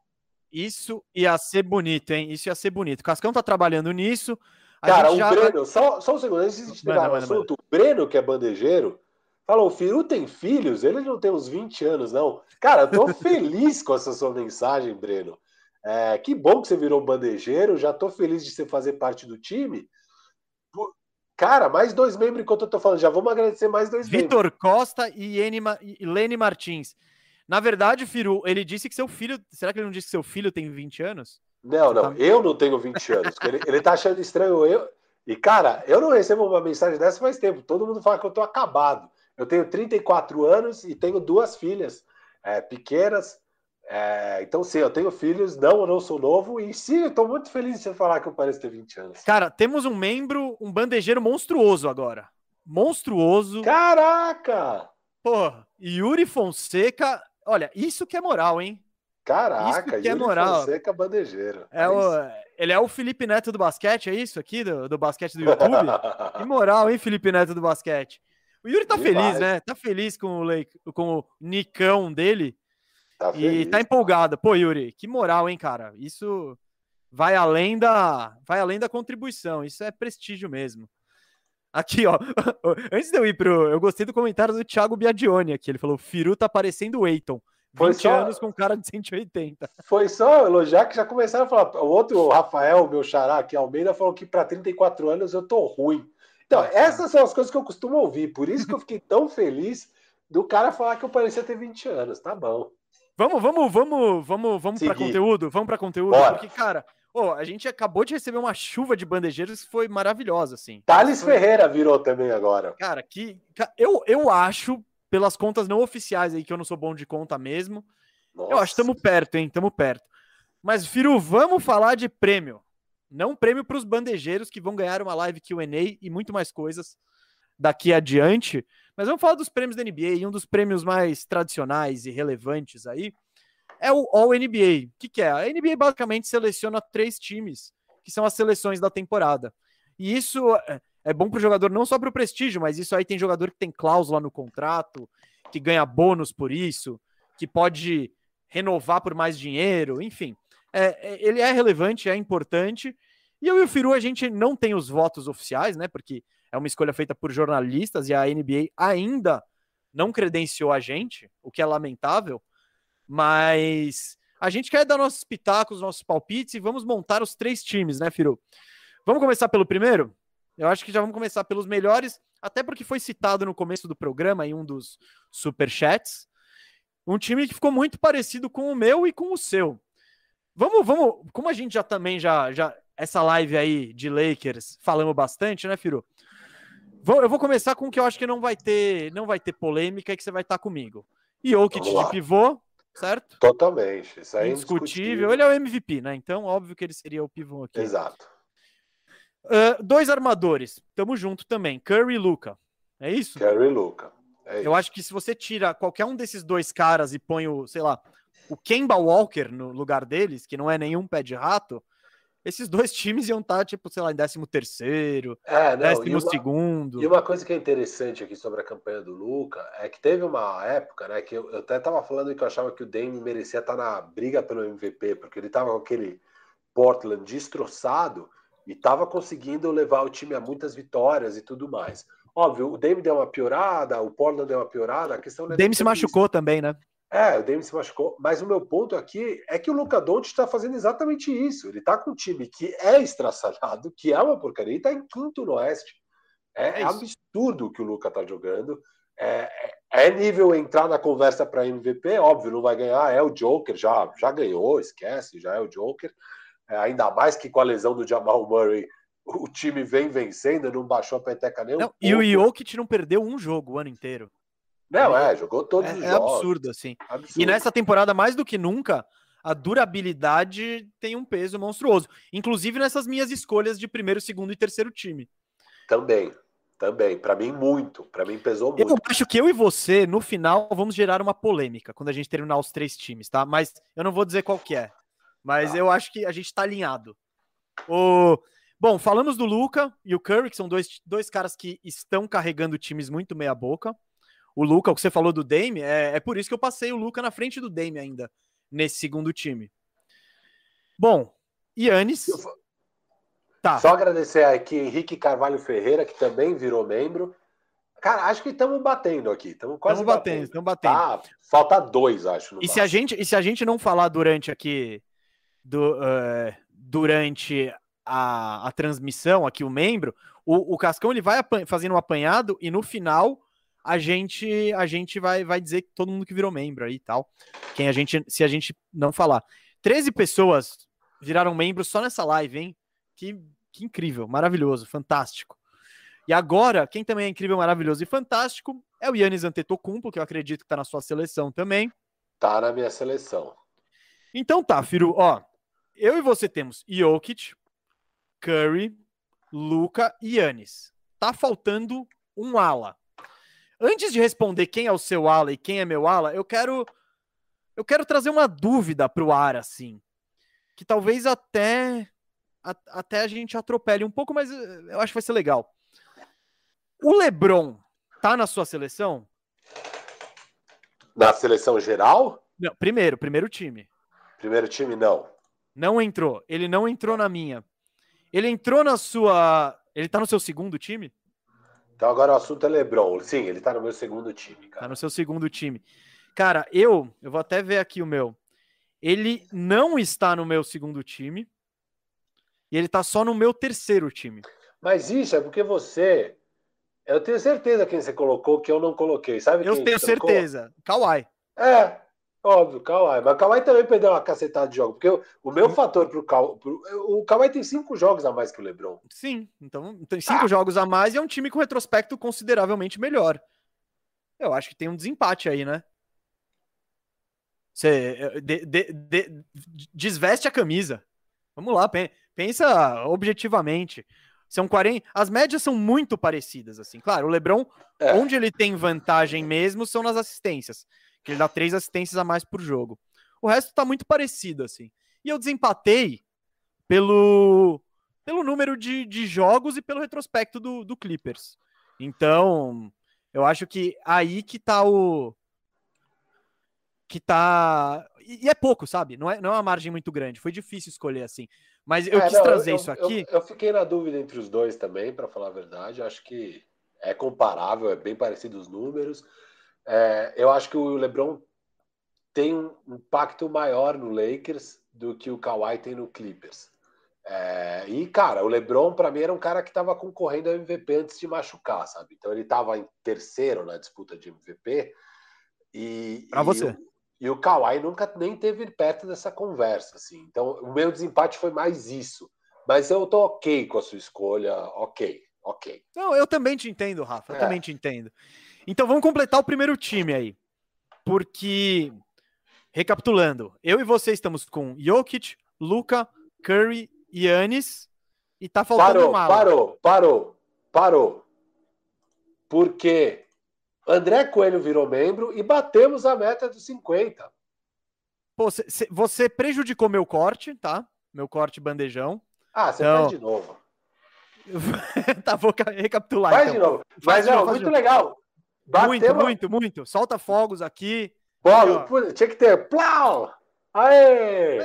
Isso ia ser bonito, hein? Isso ia ser bonito. Cascão tá trabalhando nisso. Cara, o já... Breno, só, só um segundo, antes de pegar o assunto, o Breno, que é bandejeiro, falou: o Firu tem filhos? Ele não tem uns 20 anos, não. Cara, eu tô feliz com essa sua mensagem, Breno. É, que bom que você virou bandejeiro, já tô feliz de você fazer parte do time. Cara, mais dois membros enquanto eu tô falando, já vamos agradecer mais dois Vitor membros. Costa e, Enima, e Lene Martins. Na verdade, Firu, ele disse que seu filho. Será que ele não disse que seu filho tem 20 anos? Não, não, tá... eu não tenho 20 anos. ele, ele tá achando estranho eu. E, cara, eu não recebo uma mensagem dessa faz tempo. Todo mundo fala que eu tô acabado. Eu tenho 34 anos e tenho duas filhas é, pequenas. É, então, sim, eu tenho filhos, não, eu não sou novo, e sim, eu tô muito feliz de você falar que eu pareço ter 20 anos. Cara, temos um membro, um bandejeiro monstruoso agora. Monstruoso. Caraca! Pô, Yuri Fonseca, olha, isso que é moral, hein? Caraca, isso que é moral. Fonseca bandejeiro. É, é o, ele é o Felipe Neto do basquete, é isso aqui, do, do basquete do YouTube? que moral, hein, Felipe Neto do basquete? O Yuri tá Demais. feliz, né? Tá feliz com o, Lake, com o Nicão dele. Tá e feliz, tá empolgado. Pô, Yuri, que moral, hein, cara? Isso vai além da, vai além da contribuição. Isso é prestígio mesmo. Aqui, ó. Antes de eu ir pro. Eu gostei do comentário do Thiago Biagione aqui. Ele falou: Firu tá parecendo o Eiton. 20 Foi só... anos com cara de 180. Foi só elogiar que já começaram a falar. O outro, o Rafael, meu xará aqui, Almeida, falou que para 34 anos eu tô ruim. Então, essas são as coisas que eu costumo ouvir. Por isso que eu fiquei tão feliz do cara falar que eu parecia ter 20 anos. Tá bom. Vamos, vamos, vamos, vamos, vamos para conteúdo? Vamos para conteúdo? Bora. Porque, cara, oh, a gente acabou de receber uma chuva de bandejeiros que foi maravilhosa, assim. Thales foi... Ferreira virou também agora. Cara, que. Eu, eu acho, pelas contas não oficiais aí, que eu não sou bom de conta mesmo. Nossa. Eu acho que estamos perto, hein? Estamos perto. Mas, Firu, vamos falar de prêmio. Não prêmio para os bandejeiros que vão ganhar uma live QA e muito mais coisas daqui adiante. Mas vamos falar dos prêmios da NBA. E um dos prêmios mais tradicionais e relevantes aí é o All NBA. O que, que é? A NBA basicamente seleciona três times, que são as seleções da temporada. E isso é, é bom para o jogador, não só para o prestígio, mas isso aí tem jogador que tem cláusula no contrato, que ganha bônus por isso, que pode renovar por mais dinheiro, enfim. É, é, ele é relevante, é importante. E eu e o Firu, a gente não tem os votos oficiais, né? Porque é uma escolha feita por jornalistas e a NBA ainda não credenciou a gente, o que é lamentável. Mas a gente quer dar nossos pitacos, nossos palpites e vamos montar os três times, né, Firu? Vamos começar pelo primeiro? Eu acho que já vamos começar pelos melhores, até porque foi citado no começo do programa em um dos superchats. Um time que ficou muito parecido com o meu e com o seu. Vamos, vamos, como a gente já também já, já essa live aí de Lakers falamos bastante, né, Firu? Eu vou começar com o que eu acho que não vai ter, não vai ter polêmica e que você vai estar comigo. E o que de pivô, certo? Totalmente. Isso aí é indiscutível. Ele é o MVP, né? Então, óbvio que ele seria o pivô aqui. Exato. Uh, dois armadores. Tamo junto também. Curry e Luca. É isso? Curry e Luca. É eu acho que se você tira qualquer um desses dois caras e põe o, sei lá, o Kemba Walker no lugar deles, que não é nenhum pé de rato, esses dois times iam estar, tipo, sei lá, em 13 terceiro, é, décimo segundo. E uma coisa que é interessante aqui sobre a campanha do Luca é que teve uma época, né, que eu, eu até tava falando que eu achava que o Dame merecia estar na briga pelo MVP, porque ele tava com aquele Portland destroçado e tava conseguindo levar o time a muitas vitórias e tudo mais. Óbvio, o Dame deu uma piorada, o Portland deu uma piorada, a questão... O Dame se machucou também, né? É, o Dame se machucou, mas o meu ponto aqui é que o Luca Doncic está fazendo exatamente isso. Ele está com um time que é estraçalhado, que é uma porcaria, e está em quinto no Oeste. É, é absurdo o que o Luca está jogando. É, é, nível entrar na conversa para MVP, óbvio, não vai ganhar, é o Joker, já, já ganhou, esquece, já é o Joker. É, ainda mais que com a lesão do Jamal Murray, o time vem vencendo, não baixou a peteca nem não, um E o Jokic não perdeu um jogo o ano inteiro. Não, é, jogou todos é, os é jogos. É absurdo, assim. Absurdo. E nessa temporada, mais do que nunca, a durabilidade tem um peso monstruoso. Inclusive nessas minhas escolhas de primeiro, segundo e terceiro time. Também, também. Para mim, muito. Para mim, pesou muito. Eu acho que eu e você, no final, vamos gerar uma polêmica quando a gente terminar os três times, tá? Mas eu não vou dizer qual que é. Mas tá. eu acho que a gente tá alinhado. O... Bom, falamos do Luca e o Curry, que são dois, dois caras que estão carregando times muito meia-boca. O Luca, o que você falou do Dame, é, é por isso que eu passei o Luca na frente do Dame ainda, nesse segundo time. Bom, Yannis. Tá. Só agradecer aqui Henrique Carvalho Ferreira, que também virou membro. Cara, acho que estamos batendo aqui. Estamos quase estamos batendo. Estamos batendo. Tá, falta dois, acho. E se, a gente, e se a gente não falar durante aqui, do, uh, durante a, a transmissão aqui, o membro, o, o Cascão ele vai fazendo um apanhado e no final a gente a gente vai, vai dizer que todo mundo que virou membro aí e tal. Quem a gente, se a gente não falar. 13 pessoas viraram membros só nessa live, hein? Que, que incrível, maravilhoso, fantástico. E agora, quem também é incrível, maravilhoso e fantástico é o Yannis Antetokounmpo, que eu acredito que tá na sua seleção também. Tá na minha seleção. Então tá, Firu, ó, eu e você temos Jokic, Curry, Luca e Yannis. Tá faltando um ala. Antes de responder quem é o seu ala e quem é meu ala, eu quero eu quero trazer uma dúvida pro ar assim, que talvez até a, até a gente atropele um pouco, mas eh, eu acho que vai ser legal. O LeBron tá na sua seleção? Na seleção geral? Não, primeiro, primeiro time. Primeiro time não. Não entrou. Ele não entrou na minha. Ele entrou na sua. Ele tá no seu segundo time? Então agora o assunto é LeBron. Sim, ele tá no meu segundo time, cara. Tá no seu segundo time. Cara, eu, eu vou até ver aqui o meu. Ele não está no meu segundo time. E ele tá só no meu terceiro time. Mas isso é porque você. Eu tenho certeza quem você colocou que eu não coloquei. Sabe Eu tenho certeza. Kawhi. É, Óbvio, Kawhi. Mas o Kawhi também perdeu uma cacetada de jogos. Porque o, o meu fator pro Kawhi. O Kawhi tem cinco jogos a mais que o Lebron. Sim, então tem cinco ah. jogos a mais e é um time com retrospecto consideravelmente melhor. Eu acho que tem um desempate aí, né? Você de, de, de, desveste a camisa. Vamos lá, pensa objetivamente. São 40. As médias são muito parecidas, assim. Claro, o Lebron, é. onde ele tem vantagem mesmo, são nas assistências que ele dá três assistências a mais por jogo. O resto tá muito parecido, assim. E eu desempatei pelo, pelo número de, de jogos e pelo retrospecto do, do Clippers. Então, eu acho que aí que tá o. Que tá. E é pouco, sabe? Não é, não é uma margem muito grande. Foi difícil escolher assim. Mas eu é, quis não, trazer eu, isso aqui. Eu, eu, fiquei na dúvida entre os dois também, para falar a verdade. Acho que é comparável, é bem parecido os números. É, eu acho que o LeBron tem um impacto maior no Lakers do que o Kawhi tem no Clippers. É, e, cara, o LeBron, para mim, era um cara que estava concorrendo ao MVP antes de machucar, sabe? Então, ele estava em terceiro na disputa de MVP. E, para você. O, e o Kawhi nunca nem teve perto dessa conversa, assim. Então, o meu desempate foi mais isso. Mas eu tô ok com a sua escolha, ok, ok. Não, eu também te entendo, Rafa, eu é. também te entendo. Então vamos completar o primeiro time aí. Porque, recapitulando, eu e você estamos com Jokic, Luca, Curry, Yannis e tá faltando parou. Parou, parou, parou. Porque André Coelho virou membro e batemos a meta dos 50. Pô, cê, cê, você prejudicou meu corte, tá? Meu corte bandejão. Ah, você então... faz de novo. tá, vou recapitular. Faz então. de novo. Mas é muito legal. Bateu muito, muito, muito. Solta fogos aqui. Polo, tinha que ter. Plau! Aê!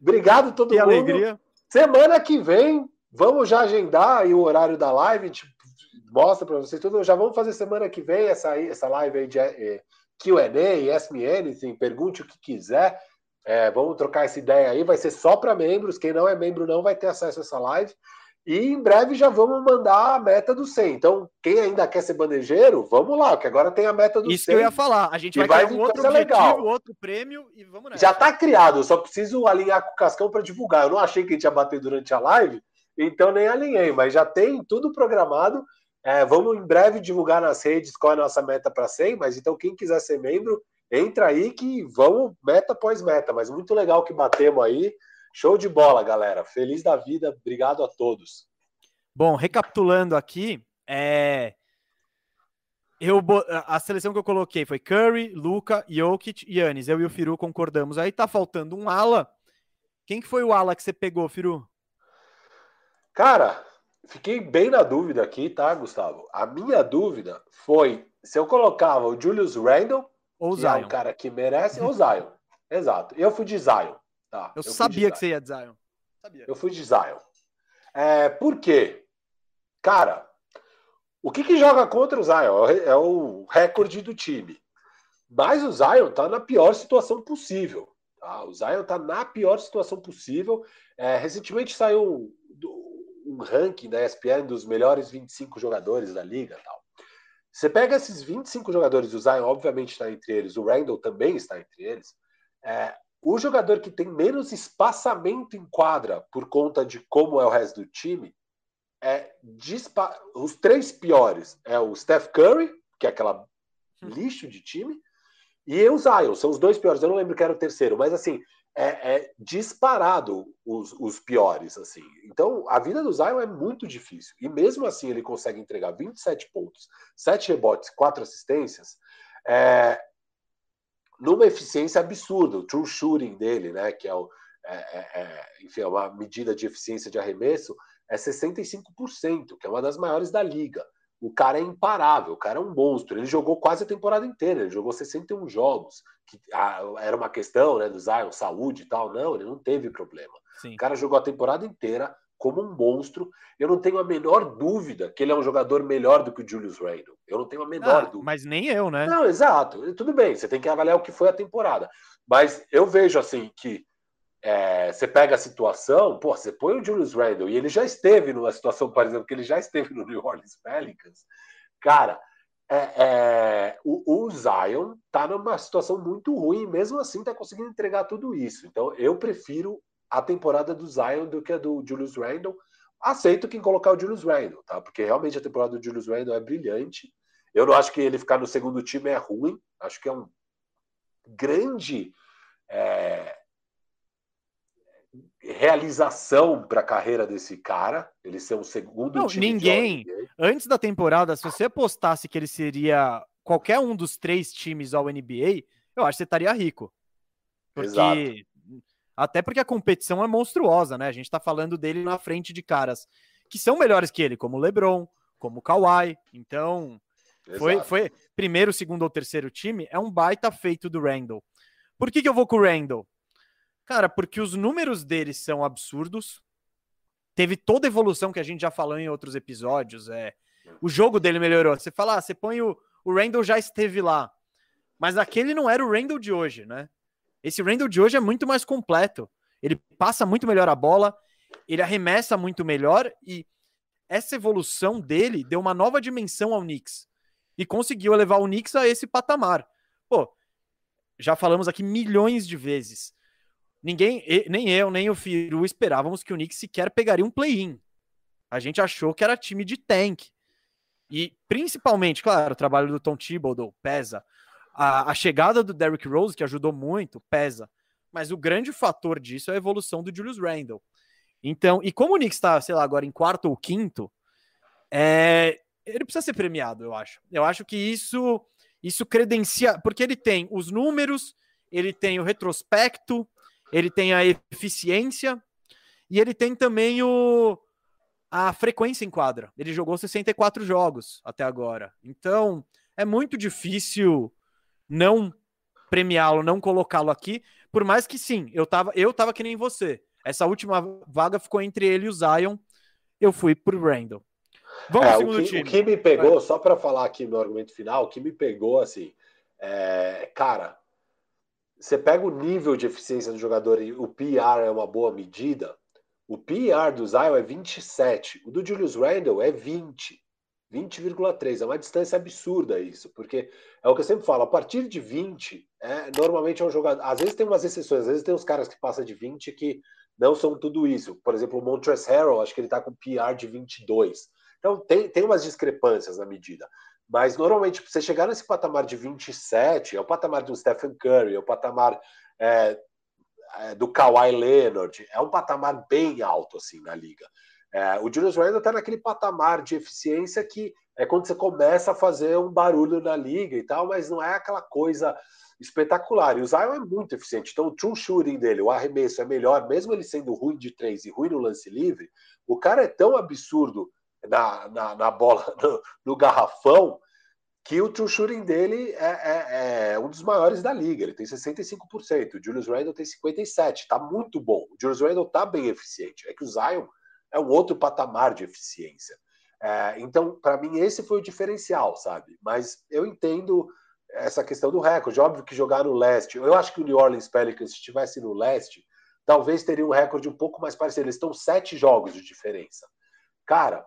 Obrigado todo que mundo. alegria. Semana que vem, vamos já agendar aí o horário da live, a gente mostra para vocês tudo. Já vamos fazer semana que vem essa, essa live aí de é, Q&A, Ask Me Anything, pergunte o que quiser. É, vamos trocar essa ideia aí, vai ser só para membros. Quem não é membro não vai ter acesso a essa live. E em breve já vamos mandar a meta do 100. Então, quem ainda quer ser bandejeiro, vamos lá, que agora tem a meta do Isso 100. Isso que eu ia falar. A gente vai, vai criar um outro objetivo, legal. outro prêmio e vamos nessa. Já está criado, eu só preciso alinhar com o Cascão para divulgar. Eu não achei que a gente ia bater durante a live, então nem alinhei, mas já tem tudo programado. É, vamos em breve divulgar nas redes qual é a nossa meta para 100, mas então quem quiser ser membro, entra aí que vamos meta após meta. Mas muito legal que batemos aí. Show de bola, galera. Feliz da vida. Obrigado a todos. Bom, recapitulando aqui, é... eu, a seleção que eu coloquei foi Curry, Luca, Jokic e Yannis. Eu e o Firu concordamos. Aí tá faltando um ala. Quem que foi o ala que você pegou, Firu? Cara, fiquei bem na dúvida aqui, tá, Gustavo? A minha dúvida foi se eu colocava o Julius Randle, ou que Zion. é um cara que merece, ou Zion. Exato. Eu fui de Zion. Tá, eu, eu sabia que você ia de Zion. Sabia. Eu fui de Zion. É, por quê? Cara, o que, que joga contra o Zion? É o recorde do time. Mas o Zion tá na pior situação possível. Tá? O Zion tá na pior situação possível. É, recentemente saiu um ranking da ESPN dos melhores 25 jogadores da liga tal. Você pega esses 25 jogadores, o Zion obviamente está entre eles, o Randall também está entre eles. É, o jogador que tem menos espaçamento em quadra por conta de como é o resto do time é os três piores é o Steph Curry, que é aquela hum. lixo de time, e o Zion, são os dois piores. Eu não lembro que era o terceiro, mas assim, é, é, disparado os, os, piores, assim. Então, a vida do Zion é muito difícil. E mesmo assim ele consegue entregar 27 pontos, 7 rebotes, 4 assistências, é, numa eficiência absurda. O true shooting dele, né, que é, o, é, é, é enfim, é uma medida de eficiência de arremesso, é 65%, que é uma das maiores da liga. O cara é imparável, o cara é um monstro. Ele jogou quase a temporada inteira, ele jogou 61 jogos. Que, ah, era uma questão né, do Zion, saúde e tal. Não, ele não teve problema. Sim. O cara jogou a temporada inteira como um monstro. Eu não tenho a menor dúvida que ele é um jogador melhor do que o Julius Randle. Eu não tenho a menor ah, dúvida. Mas nem eu, né? Não, exato. Tudo bem, você tem que avaliar o que foi a temporada. Mas eu vejo assim que é, você pega a situação, pô, você põe o Julius Randle e ele já esteve numa situação, por exemplo, que ele já esteve no New Orleans Pelicans, cara, é, é, o, o, Zion tá numa situação muito ruim, mesmo assim tá conseguindo entregar tudo isso. Então eu prefiro a temporada do Zion do que a do Julius Randle. Aceito quem colocar o Julius Randle, tá? Porque realmente a temporada do Julius Randle é brilhante. Eu não acho que ele ficar no segundo time é ruim. Acho que é um grande é, realização para a carreira desse cara, ele ser um segundo Não, time ninguém, antes da temporada, se você apostasse que ele seria qualquer um dos três times ao NBA, eu acho que você estaria rico. Porque Exato. Até porque a competição é monstruosa, né? A gente está falando dele na frente de caras que são melhores que ele, como o LeBron, como o Kawhi. Então, foi, foi primeiro, segundo ou terceiro time, é um baita feito do Randall. Por que, que eu vou com o Randall? Cara, porque os números deles são absurdos. Teve toda a evolução que a gente já falou em outros episódios. É, o jogo dele melhorou. Você fala, ah, você põe o, o Randall já esteve lá. Mas aquele não era o Randall de hoje, né? Esse Randall de hoje é muito mais completo. Ele passa muito melhor a bola, ele arremessa muito melhor e essa evolução dele deu uma nova dimensão ao Knicks e conseguiu levar o Knicks a esse patamar. Pô, já falamos aqui milhões de vezes. Ninguém, nem eu, nem o Firu esperávamos que o Knicks sequer pegaria um play-in. A gente achou que era time de tank. E principalmente, claro, o trabalho do Tom Thibodeau pesa. A, a chegada do Derrick Rose, que ajudou muito, pesa. Mas o grande fator disso é a evolução do Julius Randle. Então, e como o Knicks está, sei lá, agora em quarto ou quinto, é, ele precisa ser premiado, eu acho. Eu acho que isso isso credencia, porque ele tem os números, ele tem o retrospecto, ele tem a eficiência e ele tem também o, a frequência em quadra. Ele jogou 64 jogos até agora. Então, é muito difícil não premiá-lo, não colocá-lo aqui, por mais que sim, eu tava, eu tava que nem você. Essa última vaga ficou entre ele e o Zion. Eu fui pro Randall. Vamos é, segundo o que, time. O que me pegou, só para falar aqui meu argumento final, o que me pegou assim, é, cara, você pega o nível de eficiência do jogador e o PR é uma boa medida, o PR do Zion é 27, o do Julius Randle é 20. 20,3. É uma distância absurda isso, porque é o que eu sempre falo, a partir de 20, é, normalmente é um jogador. Às vezes tem umas exceções, às vezes tem uns caras que passam de 20 que não são tudo isso. Por exemplo, o Montrezl Harrell, acho que ele está com PR de 22. Então tem, tem umas discrepâncias na medida. Mas normalmente, você chegar nesse patamar de 27, é o patamar do Stephen Curry, é o patamar é, é, do Kawhi Leonard, é um patamar bem alto assim na liga. É, o Julius Randle está naquele patamar de eficiência que é quando você começa a fazer um barulho na liga e tal, mas não é aquela coisa espetacular. E o Zion é muito eficiente. Então, o true shooting dele, o arremesso é melhor, mesmo ele sendo ruim de três e ruim no lance livre. O cara é tão absurdo na, na, na bola, no, no, garrafão, que o true shooting dele é, é, é, um dos maiores da liga. Ele tem 65%. O Julius Randle tem 57%. Tá muito bom. O Julius Randle tá bem eficiente. É que o Zion é um outro patamar de eficiência. É, então, para mim, esse foi o diferencial, sabe? Mas eu entendo essa questão do recorde. Óbvio que jogar no leste, eu acho que o New Orleans Pelicans, se estivesse no leste, talvez teria um recorde um pouco mais parecido. Eles estão sete jogos de diferença. Cara,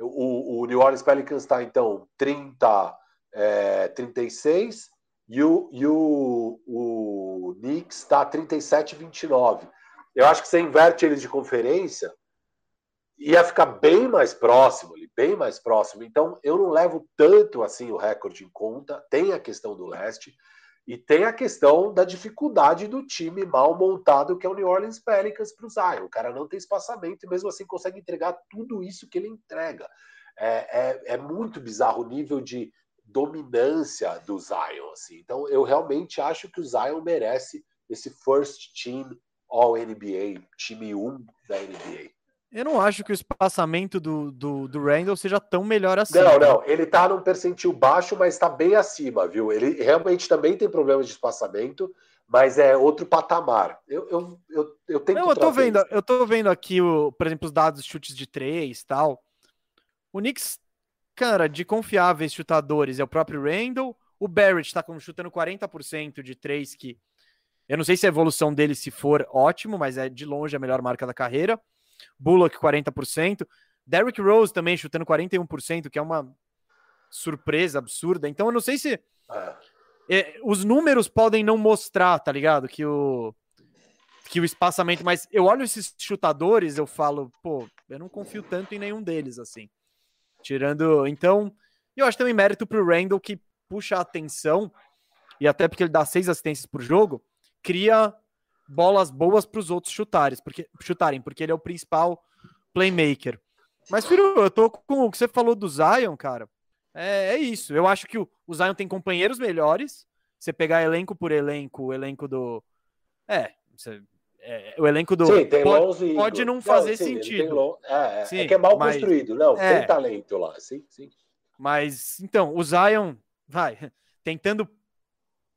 o, o New Orleans Pelicans está, então, 30, é, 36 e o, e o, o Knicks está 37, 29. Eu acho que você inverte eles de conferência, ia ficar bem mais próximo, bem mais próximo. Então, eu não levo tanto assim o recorde em conta. Tem a questão do leste e tem a questão da dificuldade do time mal montado que é o New Orleans Pelicans para o Zion. O cara não tem espaçamento e mesmo assim consegue entregar tudo isso que ele entrega. É, é, é muito bizarro o nível de dominância do Zion. Assim. Então, eu realmente acho que o Zion merece esse first team All NBA, time 1 da NBA. Eu não acho que o espaçamento do, do, do Randall seja tão melhor assim. Não, não. Ele tá num percentil baixo, mas tá bem acima, viu? Ele realmente também tem problemas de espaçamento, mas é outro patamar. Eu, eu, eu, eu tenho Não, eu tô vendo, isso. eu tô vendo aqui, o, por exemplo, os dados de chutes de três tal. O Knicks, cara, de confiáveis chutadores é o próprio Randall. O Barrett tá como chutando 40% de três, que eu não sei se a evolução dele, se for ótimo, mas é de longe a melhor marca da carreira. Bullock 40%, Derrick Rose também chutando 41%, que é uma surpresa absurda. Então eu não sei se é. É, os números podem não mostrar, tá ligado? Que o que o espaçamento, mas eu olho esses chutadores, eu falo, pô, eu não confio tanto em nenhum deles assim. Tirando, então, eu acho também mérito pro Randall que puxa a atenção e até porque ele dá seis assistências por jogo, cria bolas boas para os outros chutarem, porque, chutarem, porque ele é o principal playmaker. Mas, Firu, eu tô com o que você falou do Zion, cara. É, é isso. Eu acho que o, o, Zion tem companheiros melhores. Você pegar elenco por elenco, o elenco do. É, você, é o elenco do. Sim, tem pode, pode não fazer não, sim, sentido. Long... É, é, sim, é, que é mal mas... construído. Não, é, tem talento lá, sim, sim. Mas, então, o Zion, vai, tentando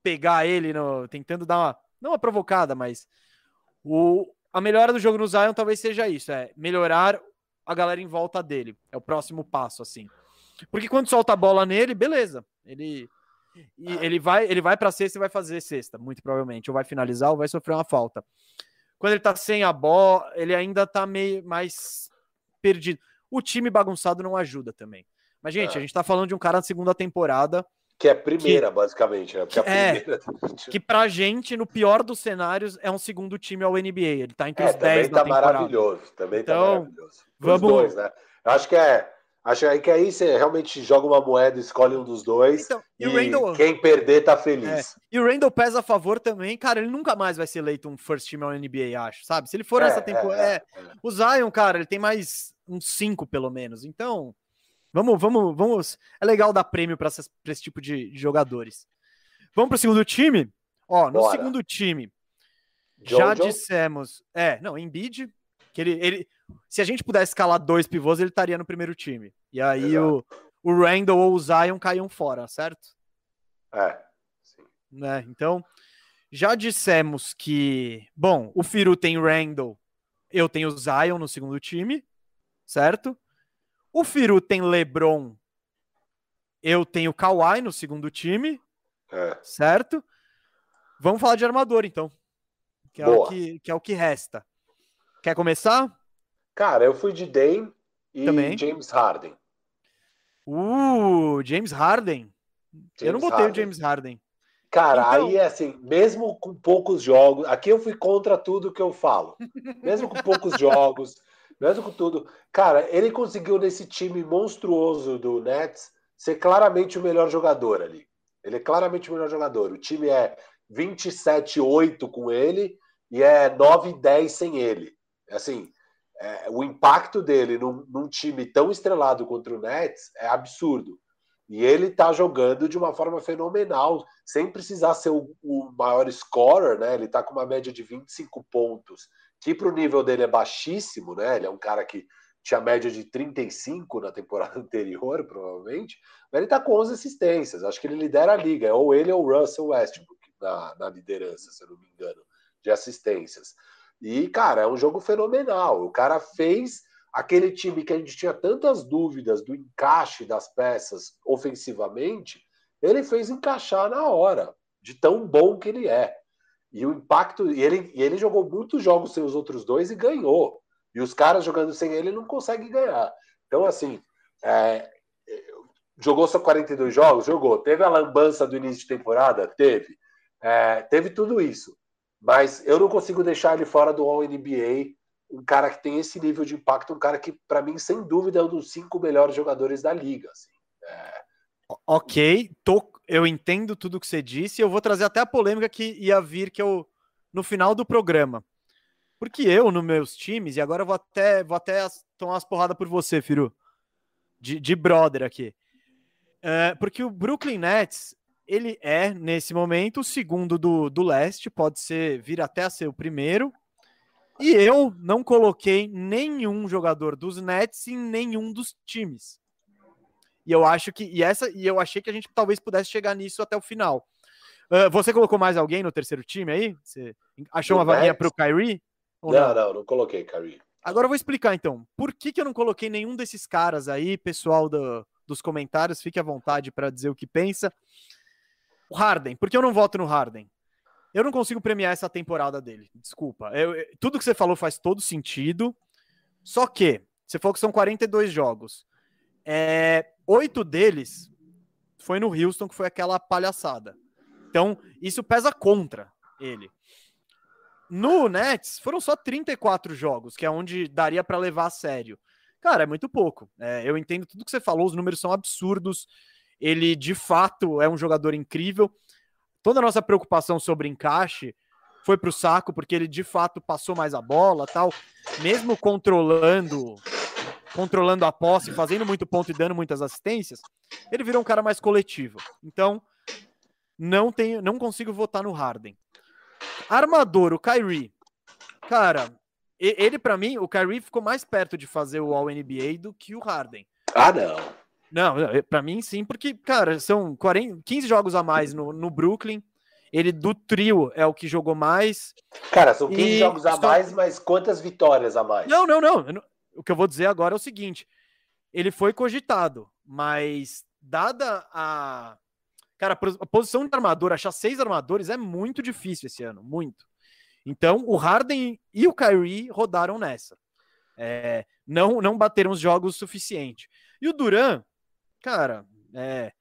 pegar ele, no, tentando dar uma não a provocada, mas o, a melhora do jogo no Zion talvez seja isso, é melhorar a galera em volta dele. É o próximo passo, assim. Porque quando solta a bola nele, beleza. Ele ele vai ele vai para sexta e vai fazer sexta, muito provavelmente. Ou vai finalizar ou vai sofrer uma falta. Quando ele tá sem a bola, ele ainda tá meio mais perdido. O time bagunçado não ajuda também. Mas, gente, é. a gente tá falando de um cara na segunda temporada que é a primeira, que, basicamente, né? Porque que, é, primeira... que pra gente, no pior dos cenários, é um segundo time ao NBA. Ele tá entre é, os 10 da tá temporada. maravilhoso, também tá então, tá maravilhoso. vamos... dois, né? Eu acho que é. Acho que aí você realmente joga uma moeda, escolhe um dos dois. Então, e, e Randall... quem perder tá feliz. É. E o Randall pesa a favor também, cara. Ele nunca mais vai ser eleito um first team ao NBA, acho, sabe? Se ele for é, nessa temporada. É, é, é, o Zion, cara, ele tem mais uns cinco, pelo menos. Então, Vamos, vamos, vamos. É legal dar prêmio para esse tipo de, de, jogadores. Vamos para o segundo time? Ó, no Bora. segundo time, Jojo. já dissemos. É, não, Embiid, que ele, ele. Se a gente pudesse escalar dois pivôs, ele estaria no primeiro time. E aí o, o Randall ou o Zion caíam fora, certo? É. Sim. Né? Então, já dissemos que. Bom, o Firu tem Randall, eu tenho o Zion no segundo time, certo? O Firu tem LeBron. Eu tenho Kawhi no segundo time. É. Certo? Vamos falar de armador, então. Que é, o que, que é o que resta. Quer começar? Cara, eu fui de Dame e Também. James Harden. Uh, James Harden. James eu não botei Harden. o James Harden. Cara, então... aí é assim, mesmo com poucos jogos, aqui eu fui contra tudo que eu falo. Mesmo com poucos jogos, mesmo com tudo. Cara, ele conseguiu nesse time monstruoso do Nets ser claramente o melhor jogador ali. Ele é claramente o melhor jogador. O time é 27-8 com ele e é 9-10 sem ele. Assim, é, o impacto dele num, num, time tão estrelado contra o Nets é absurdo. E ele está jogando de uma forma fenomenal, sem precisar ser o, o maior scorer, né? Ele está com uma média de 25 pontos, que para o nível dele é baixíssimo, né? Ele é um cara que tinha média de 35 na temporada anterior, provavelmente, mas ele está com 11 assistências. Acho que ele lidera a liga, é ou ele ou o Russell Westbrook na, na liderança, se eu não me engano, de assistências. E, cara, é um jogo fenomenal. O cara fez aquele time que a gente tinha tantas dúvidas do encaixe das peças ofensivamente, ele fez encaixar na hora, de tão bom que ele é. E o impacto. E ele, e ele jogou muitos jogos sem os outros dois e ganhou. E os caras jogando sem ele não conseguem ganhar. Então, assim, é, jogou só 42 jogos? Jogou. Teve a lambança do início de temporada? Teve. É, teve tudo isso. Mas eu não consigo deixar ele fora do All-NBA, um cara que tem esse nível de impacto, um cara que, para mim, sem dúvida, é um dos cinco melhores jogadores da liga. Assim. É... Ok, tô, eu entendo tudo que você disse, eu vou trazer até a polêmica que ia vir que eu, no final do programa. Porque eu, nos meus times, e agora eu vou até, vou até tomar umas porradas por você, Firu, de, de brother aqui. É, porque o Brooklyn Nets ele é, nesse momento, o segundo do, do leste, pode ser vir até a ser o primeiro. E eu não coloquei nenhum jogador dos Nets em nenhum dos times. E eu acho que e essa e eu achei que a gente talvez pudesse chegar nisso até o final. Uh, você colocou mais alguém no terceiro time aí? Você achou uma vaguinha para o Kyrie? Não, não, não, não coloquei Kyrie. Agora eu vou explicar então. Por que, que eu não coloquei nenhum desses caras aí, pessoal do, dos comentários? Fique à vontade para dizer o que pensa. O Harden, por que eu não voto no Harden? Eu não consigo premiar essa temporada dele. Desculpa. Eu, eu, tudo que você falou faz todo sentido. Só que, você falou que são 42 jogos. É, oito deles foi no Houston, que foi aquela palhaçada. Então, isso pesa contra ele. No Nets, foram só 34 jogos, que é onde daria para levar a sério. Cara, é muito pouco. É, eu entendo tudo que você falou, os números são absurdos. Ele de fato é um jogador incrível. Toda a nossa preocupação sobre encaixe foi para o saco, porque ele de fato passou mais a bola, tal, mesmo controlando controlando a posse, fazendo muito ponto e dando muitas assistências, ele virou um cara mais coletivo. Então, não tenho, não consigo votar no Harden. Armador, o Kyrie. Cara, ele para mim, o Kyrie ficou mais perto de fazer o All NBA do que o Harden. Ah, não. Não, para mim sim, porque, cara, são 40, 15 jogos a mais no, no Brooklyn. Ele do trio é o que jogou mais. Cara, são 15 e... jogos a mais, mas quantas vitórias a mais? Não, não, não. O que eu vou dizer agora é o seguinte: ele foi cogitado, mas dada a. Cara, a posição de armador, achar seis armadores é muito difícil esse ano, muito. Então, o Harden e o Kyrie rodaram nessa. É, não, não bateram os jogos o suficiente. E o Duran, Cara, é.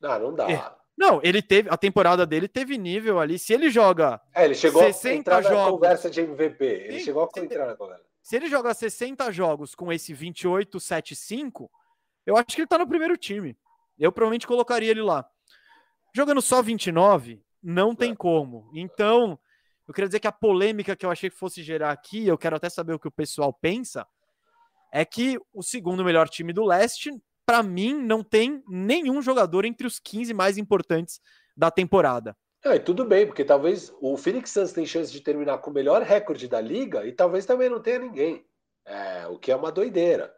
Não, não dá. É. Não, ele teve. A temporada dele teve nível ali. Se ele joga. É, ele chegou 60 a entrar jogos, na conversa de MVP. Ele sim, chegou a entrar na conversa. Se ele joga 60 jogos com esse 28-7-5, eu acho que ele tá no primeiro time. Eu provavelmente colocaria ele lá. Jogando só 29, não tem como. Então, eu queria dizer que a polêmica que eu achei que fosse gerar aqui, eu quero até saber o que o pessoal pensa, é que o segundo melhor time do leste para mim, não tem nenhum jogador entre os 15 mais importantes da temporada. É, tudo bem, porque talvez o Phoenix Suns tem chance de terminar com o melhor recorde da liga e talvez também não tenha ninguém. É, o que é uma doideira.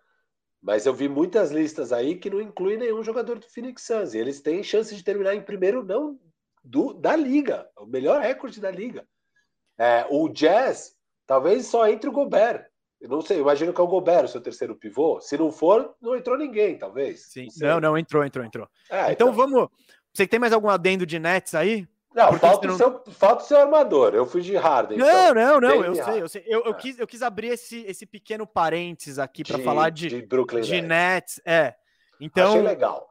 Mas eu vi muitas listas aí que não incluem nenhum jogador do Phoenix Suns. E eles têm chance de terminar em primeiro, não do, da liga. O melhor recorde da liga. É, o Jazz talvez só entre o Gobert. Eu não sei, imagino que é o Gobert, o seu terceiro pivô. Se não for, não entrou ninguém, talvez. Sim, não, não, entrou, entrou, entrou. É, então, então, vamos. Você tem mais algum adendo de Nets aí? Não, falta, não... O seu, falta o seu armador. Eu fui de Harden. Não, então, não, não, eu sei, eu sei. Eu, eu, é. quis, eu quis abrir esse, esse pequeno parênteses aqui para falar de, de, Brooklyn de Nets. Nets. É. Então, Achei legal.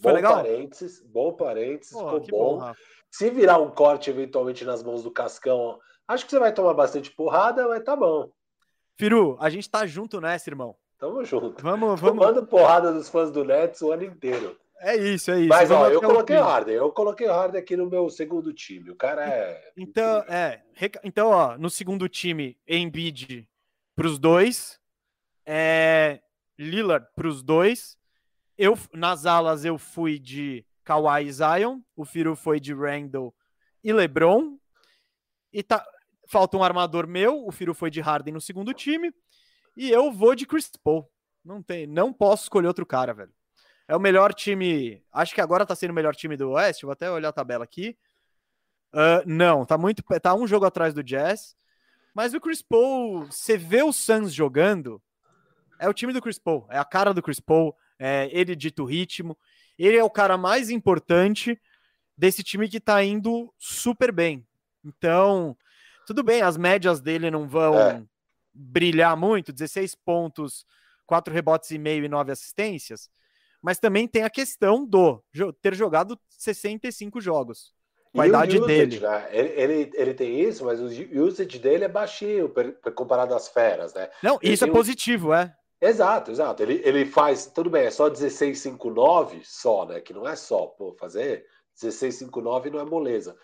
Foi bom legal? parênteses, bom parênteses, Pô, ficou bom. Rafa. Se virar um corte eventualmente nas mãos do Cascão, acho que você vai tomar bastante porrada, mas tá bom. Firu, a gente tá junto nessa, irmão. Tamo junto. Vamos, vamos. Tomando porrada dos fãs do Nets o ano inteiro. É isso, é isso. Mas ó, Vamos eu até o coloquei o Harden, eu coloquei o Harden aqui no meu segundo time. O cara é. Então, é, então, ó, no segundo time, Embiid pros dois, é, Lillard pros dois. Eu nas alas eu fui de Kawhi e Zion, o Firu foi de Randall e LeBron. E tá, falta um armador meu, o Firu foi de Harden no segundo time, e eu vou de Chris Paul. Não tem, não posso escolher outro cara, velho. É o melhor time, acho que agora tá sendo o melhor time do Oeste, vou até olhar a tabela aqui. Ah, não, tá muito. Tá um jogo atrás do Jazz. Mas o Chris Paul, você vê o Suns jogando, é o time do Chris Paul, é a cara do Chris Paul, é ele dita o ritmo. Ele é o cara mais importante desse time que tá indo super bem. Então, tudo bem, as médias dele não vão É. brilhar muito 16 pontos, 4 rebotes e meio e 9 assistências. Mas também tem a questão do ter jogado 65 jogos com a E idade usage, dele. né? Ele, ele, ele tem isso, mas o usage dele é baixinho comparado às feras, né? Não, Ele isso é um- positivo, é. Exato, exato. Ele, ele faz, tudo bem, é só 16,59 só, né? Que não é só, pô, fazer 16,59 não é moleza.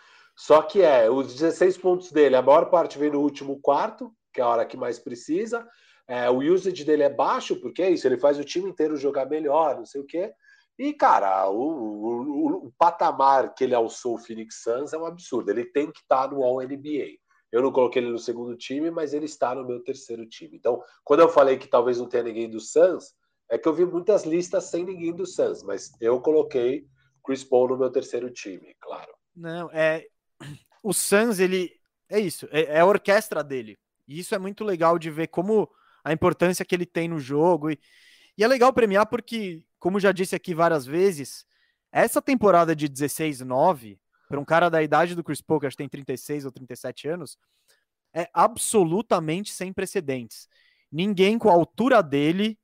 Só que é, os 16 pontos dele, a maior parte vem no último quarto, que é a hora que mais precisa. É, o usage dele é baixo, porque é isso, ele faz o time inteiro jogar melhor, não sei o quê. E, cara, o, o- o- patamar que ele alçou o Phoenix Suns é um absurdo. Ele tem que estar no All-NBA. Eu não coloquei ele no segundo time, mas ele está no meu terceiro time. Então, quando eu falei que talvez não tenha ninguém do Suns, é que eu vi muitas listas sem ninguém do Suns, mas eu coloquei Chris Paul no meu terceiro time, claro. Não, é. O Suns, ele. É isso, é, é a orquestra dele. E isso é muito legal de ver como a importância que ele tem no jogo. E, e é legal premiar porque, como já disse aqui várias vezes, essa temporada de 16-9, para um cara da idade do Chris Paul, que acho que tem 36 ou 37 anos, é absolutamente sem precedentes. Ninguém com a altura dele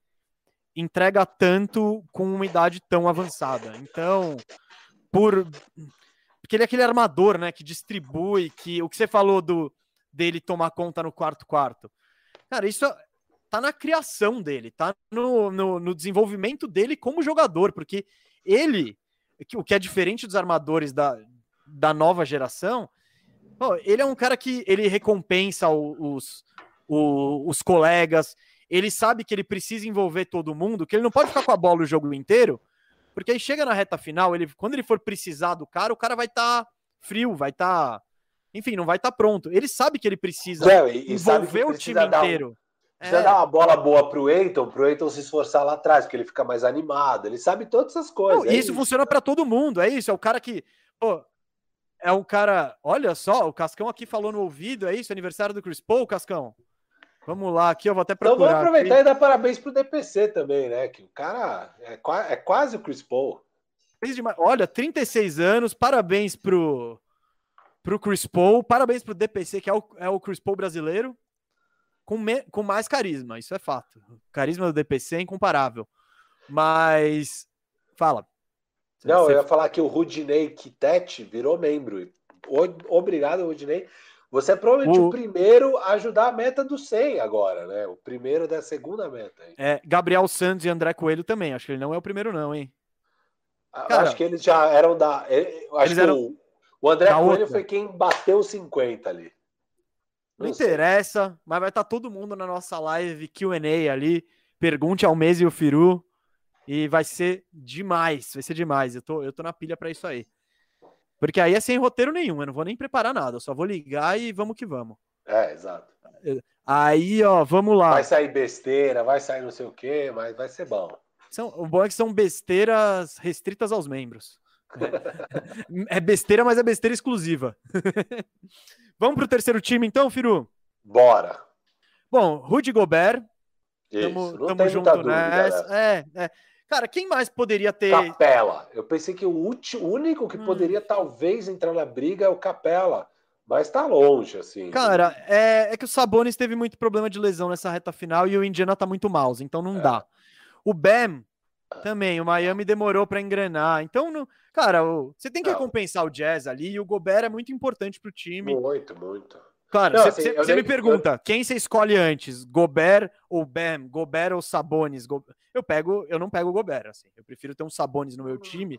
entrega tanto com uma idade tão avançada. Então, por porque ele é aquele armador, né, que distribui, que o que você falou do dele tomar conta no quarto quarto. Cara, isso tá na criação dele, tá no, no, no desenvolvimento dele como jogador, porque ele, o que é diferente dos armadores da, da nova geração, ele é um cara que ele recompensa os, o- os colegas, ele sabe que ele precisa envolver todo mundo, que ele não pode ficar com a bola o jogo inteiro, porque aí chega na reta final, ele, quando ele for precisar do cara, o cara vai estar frio, vai estar. enfim, não vai estar pronto. Ele sabe que ele precisa Não, e, envolver o time um- inteiro. Precisa É. dar uma bola boa pro Eiton, pro Eiton se esforçar lá atrás, porque ele fica mais animado. Ele sabe todas essas coisas. Não, é isso funciona para todo mundo, é isso. É o cara que. Pô, é um cara. Olha só, o Cascão aqui falou no ouvido, é isso? Aniversário do Chris Paul, Cascão? Vamos lá, aqui eu vou até Então procurar. vamos aproveitar aqui. e dar parabéns pro DPC também, né? Que o cara é, é quase o Chris Paul. Olha, 36 anos, parabéns pro, pro Chris Paul, parabéns pro DPC, que é o, é o Chris Paul brasileiro, com, me- com mais carisma, isso é fato. O carisma do DPC é incomparável. Mas. Fala. Não, Você- eu ia falar que o Rudinei Kitete virou membro. O- Obrigado, Rudinei. Você é provavelmente o... O- primeiro a ajudar a meta do 100 agora, né? O primeiro da segunda meta. aí. É, Gabriel Santos e André Coelho também. Acho que ele não é o primeiro, não, hein? Cara, acho que eles já eram da. eh, eu Acho que eram o, André Coelho outra. foi quem bateu os 50 ali. Não, sei. interessa, mas vai estar todo mundo na nossa live QA ali. Pergunte ao Mês e o Firu. E vai ser demais, vai ser demais. Eu tô, eu tô na pilha pra isso aí. Porque aí é sem roteiro nenhum, eu não vou nem preparar nada, eu só vou ligar e vamos que vamos. É, exato. Aí, ó, vamos lá. Vai sair besteira, vai sair não sei o quê, mas vai ser bom. São, o bom é que são besteiras restritas aos membros. É, besteira, mas é besteira exclusiva. vamos pro terceiro time então, Firu? Bora. Bom, Rudy Gobert, Isso. Tamo, não tamo tem junto muita dúvida. nessa. né? É, é. Cara, quem mais poderia ter. Capela. Eu pensei que o, ulti- o único que Hum. poderia talvez entrar na briga é o Capela. Mas tá longe, assim. Cara, é, é que o Sabonis teve muito problema de lesão nessa reta final e o Indiana tá muito mouse, então não É. dá. O Bam, Também, o Miami demorou para engrenar. Então, no, cara, o, você tem que não. recompensar o Jazz ali e o Gobert é muito importante para o time. Muito, muito. Claro, você assim, me pergunta, eu... quem você escolhe antes, Gobert ou Bam, Gobert ou Sabonis? Go... Eu pego, eu não pego o Gobert, assim. Eu prefiro ter um Sabonis no meu time.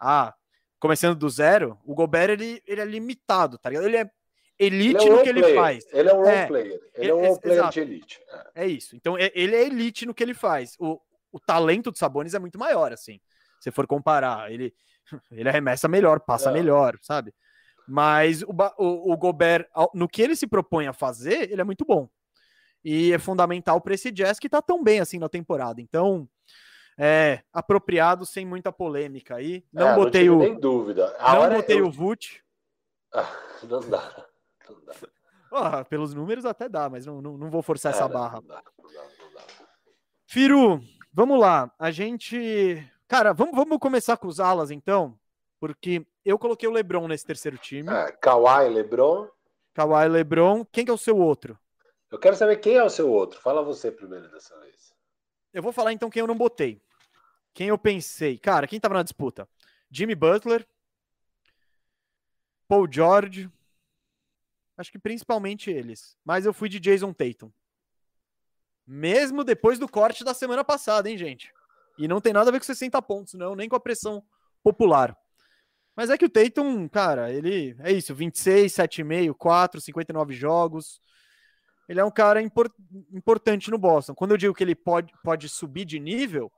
Ah, começando do zero, o Gobert ele, ele é limitado, tá ligado? Ele é elite ele é no que player. ele faz. Ele é um role é, player. Ele é um role player de elite. É. é. isso. Então, ele é elite no que ele faz. O, o talento do Sabonis é muito maior, assim. Se for comparar, ele, ele arremessa melhor, passa é. melhor, sabe? Mas o, o, o, Gobert, no que ele se propõe a fazer, ele é muito bom. E é fundamental para esse Jazz que tá tão bem assim na temporada. Então, é apropriado sem muita polêmica aí. Não é, botei não o. Nem dúvida. A não botei eu... o Vult. Ah, não dá. Não dá. Oh, pelos números até dá, mas não, não, não vou forçar é, essa barra. Não dá, não dá, não dá. Firu, vamos lá. A gente. Cara, vamos, vamos começar com os alas então, porque eu coloquei o Lebron nesse terceiro time. É, Kawhi, Lebron. Kawhi, Lebron. Quem que é o seu outro? Eu quero saber quem é o seu outro. Fala você primeiro dessa vez. Eu vou falar então quem eu não botei. Quem eu pensei. Cara, quem tava na disputa? Jimmy Butler. Paul George. Acho que principalmente eles. Mas eu fui de Jason Tatum. Mesmo depois do corte da semana passada, hein, gente? E não tem nada a ver com 60 pontos, não, nem com a pressão popular. Mas é que o Tatum, cara, ele é isso, 26, 7,5, 4, 59 jogos. Ele é um cara import, importante no Boston. Quando eu digo que ele pode, pode subir de nível,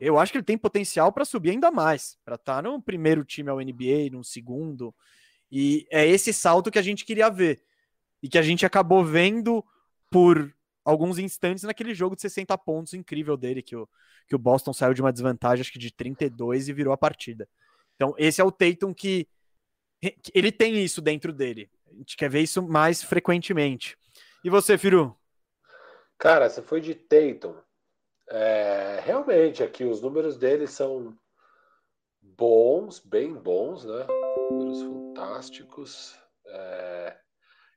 eu acho que ele tem potencial para subir ainda mais, para estar tá no primeiro time ao NBA, no segundo. E é esse salto que a gente queria ver. E que a gente acabou vendo por alguns instantes naquele jogo de 60 pontos incrível dele, que o, que o Boston saiu de uma desvantagem, acho que de 32 e virou a partida. Então, esse é o Tatum que ele tem isso dentro dele. A gente quer ver isso mais frequentemente. E você, Firu? Cara, você foi de Tatum. É, realmente, aqui os números dele são bons, bem bons, né? Números fantásticos. É...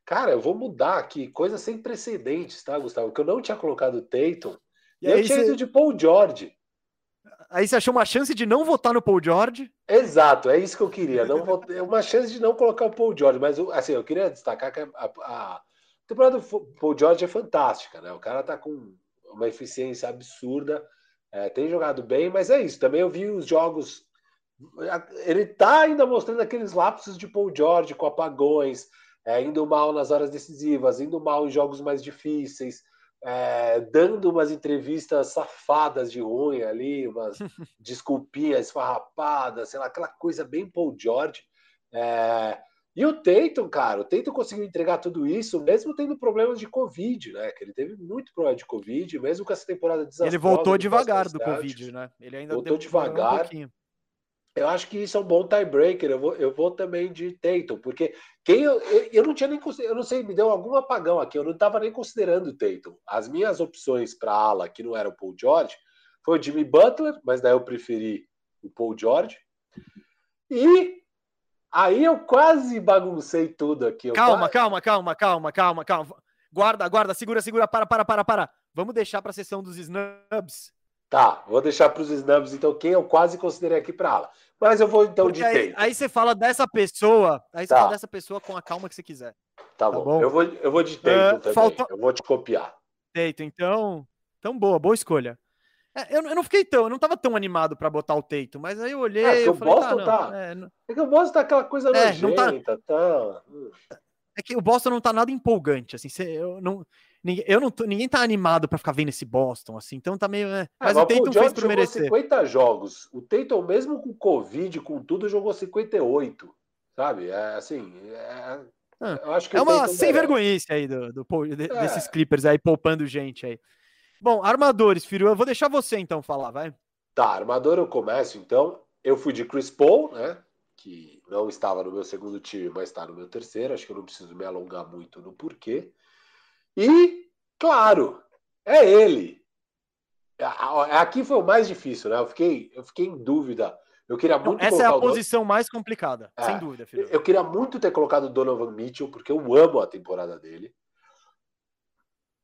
Cara, eu vou mudar aqui, coisa sem precedentes, tá, Gustavo? Que eu não tinha colocado o Tatum. E, e eu tinha ido de Paul George. Aí você achou uma chance de não votar no Paul George? Exato, é isso que eu queria. Não é uma chance de não colocar o Paul George, mas assim, eu queria destacar que a, a, a temporada do Paul George é fantástica, né? O cara tá com uma eficiência absurda, é, tem jogado bem, mas é isso. Também eu vi os jogos. Ele tá ainda mostrando aqueles lapsos de Paul George com apagões, é, indo mal nas horas decisivas, indo mal em jogos mais difíceis é, dando umas entrevistas safadas de ruim ali, umas desculpinhas esfarrapadas, sei lá, aquela coisa bem Paul George. É, e o Tatum, cara, o Tatum conseguiu entregar tudo isso, mesmo tendo problemas de Covid, né? Que ele teve muito problema de Covid, mesmo com essa temporada desastrosa. Ele voltou devagar do Covid, né? Ele ainda voltou devagar. Um eu acho que isso é um bom tiebreaker. Eu vou, eu vou também de Tatum, porque quem eu, eu não tinha nem eu não sei, me deu algum apagão aqui. Eu não estava nem considerando o Tatum. As minhas opções para ala, que não era o Paul George, foi o Jimmy Butler, mas daí eu preferi o Paul George. E aí eu quase baguncei tudo aqui. Calma, quase... calma, calma, calma, calma, calma. Guarda, guarda, segura, segura, para, para, para, para. Vamos deixar para a sessão dos snubs. Tá, vou deixar para os snubs, então, quem eu quase considerei aqui para ala. Mas eu vou então Porque de aí, aí, você fala dessa pessoa, aí você tá. fala dessa pessoa com a calma que você quiser. Tá, tá bom. bom. Eu vou, eu vou de Tatum uh, também. Falta... Eu vou te copiar. Tatum, então. Então, boa, boa escolha. É, eu, eu, não fiquei tão, eu não tava tão animado para botar o Teito, mas aí eu olhei. É, eu falei, Boston tá. tá é, não... é, que o Boston tá aquela coisa é, nojenta, não tá... tá. É que o Boston não tá nada empolgante, assim. Cê, eu não, Ninguém, eu não tô, ninguém tá animado para ficar vendo esse Boston, assim, então tá meio. É, é mas, o Tatum fez por merecer. 50 jogos. O Tatum, mesmo com Covid, com tudo, jogou 58. Sabe? É assim. É, ah, eu acho que é uma sem vergonhice aí do, do, do é. desses Clippers aí, poupando gente aí. Bom, armadores, filho, eu vou deixar você então falar, vai. Tá, armador eu começo então. Eu fui de Chris Paul, né? Que não estava no meu segundo time, mas está no meu terceiro. Acho que eu não preciso me alongar muito no porquê. E, claro, é ele. Aqui foi o mais difícil, né? Eu fiquei, eu fiquei em dúvida. Eu queria muito. Não, essa é a posição mais complicada, é, sem dúvida, filho. Eu queria muito ter colocado o Donovan Mitchell, porque eu amo a temporada dele.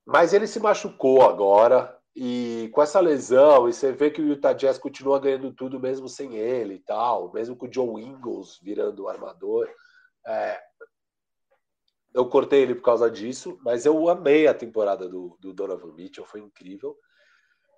Mas ele se machucou agora. E com essa lesão, e você vê que o Utah Jazz continua ganhando tudo mesmo sem ele e tal, mesmo com o Joe Ingles virando o armador. É, eu cortei ele por causa disso, mas eu amei a temporada do, do Donovan Mitchell, foi incrível.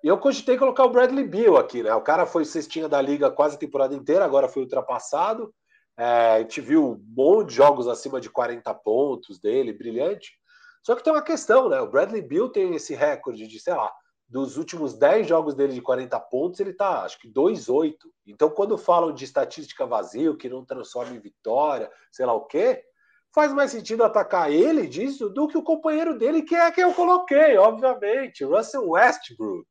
E eu cogitei colocar o Bradley Beal aqui, né? O cara foi cestinha da liga quase a temporada inteira, agora foi ultrapassado. É, a gente viu um monte de jogos acima de 40 pontos dele, brilhante. Só que tem uma questão, né? O Bradley Beal tem esse recorde de, sei lá, dos últimos 10 jogos dele de 40 pontos, ele tá, acho que 2-8. Então, quando falam de estatística vazio, que não transforma em vitória, sei lá o quê, faz mais sentido atacar ele disso do que o companheiro dele, que é quem eu coloquei, obviamente, Russell Westbrook.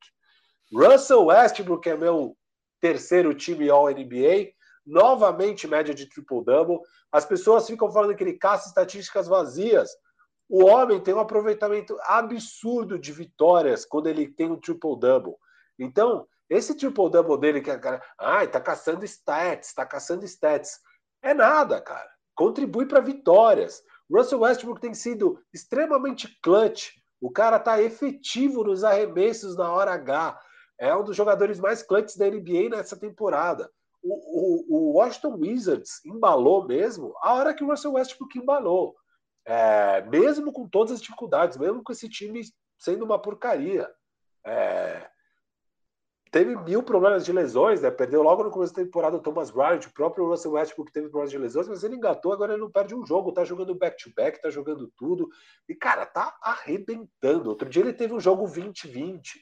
Russell Westbrook é meu terceiro time All-NBA, novamente média de triple-double. As pessoas ficam falando que ele caça estatísticas vazias. O homem tem um aproveitamento absurdo de vitórias quando ele tem um triple-double. Então, esse triple-double dele, que é cara, ai, tá caçando stats, tá caçando stats. É nada, cara contribui para vitórias. Russell Westbrook tem sido extremamente clutch. O cara tá efetivo nos arremessos na hora H. É um dos jogadores mais clutches da NBA nessa temporada. O, o, o Washington Wizards embalou mesmo a hora que o Russell Westbrook embalou. É, mesmo com todas as dificuldades, mesmo com esse time sendo uma porcaria. É, teve mil problemas de lesões, né? Perdeu logo no começo da temporada o Thomas Bryant, o próprio Russell Westbrook teve problemas de lesões, mas ele engatou, agora ele não perde um jogo, tá jogando back-to-back, -back, tá jogando tudo. E, cara, tá arrebentando. Outro dia ele teve um jogo 20-20.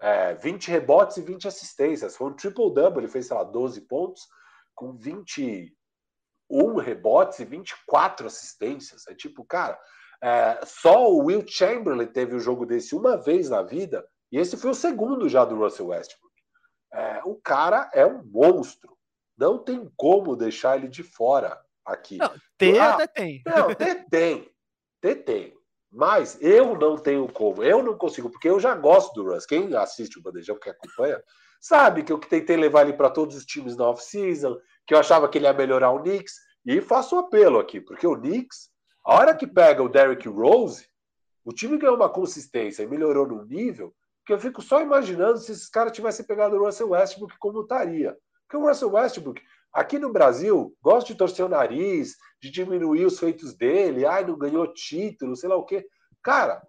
É, 20 rebotes e 20 assistências. Foi um triple-double, ele fez, sei lá, 12 pontos, com 21 rebotes e 24 assistências. É tipo, cara, é, só o Will Chamberlain teve um jogo desse uma vez na vida, e esse foi o segundo já do Russell Westbrook. É, o cara é um monstro. Não tem como deixar ele de fora aqui. Não, ter ah, até tem. Não, ter tem. Ter tem. Mas eu não tenho como. Eu não consigo, porque eu já gosto do Russ. Quem assiste o Bandejão, que acompanha, sabe que eu tentei levar ele para todos os times na off-season, que eu achava que ele ia melhorar o Knicks. E faço um apelo aqui, porque o Knicks, a hora que pega o Derrick Rose, o time ganhou uma consistência e melhorou no nível porque eu fico só imaginando se esses caras tivessem pegado o Russell Westbrook, como estaria. Porque o Russell Westbrook, aqui no Brasil, gosta de torcer o nariz, de diminuir os feitos dele, ai, não ganhou título, sei lá o quê. Cara,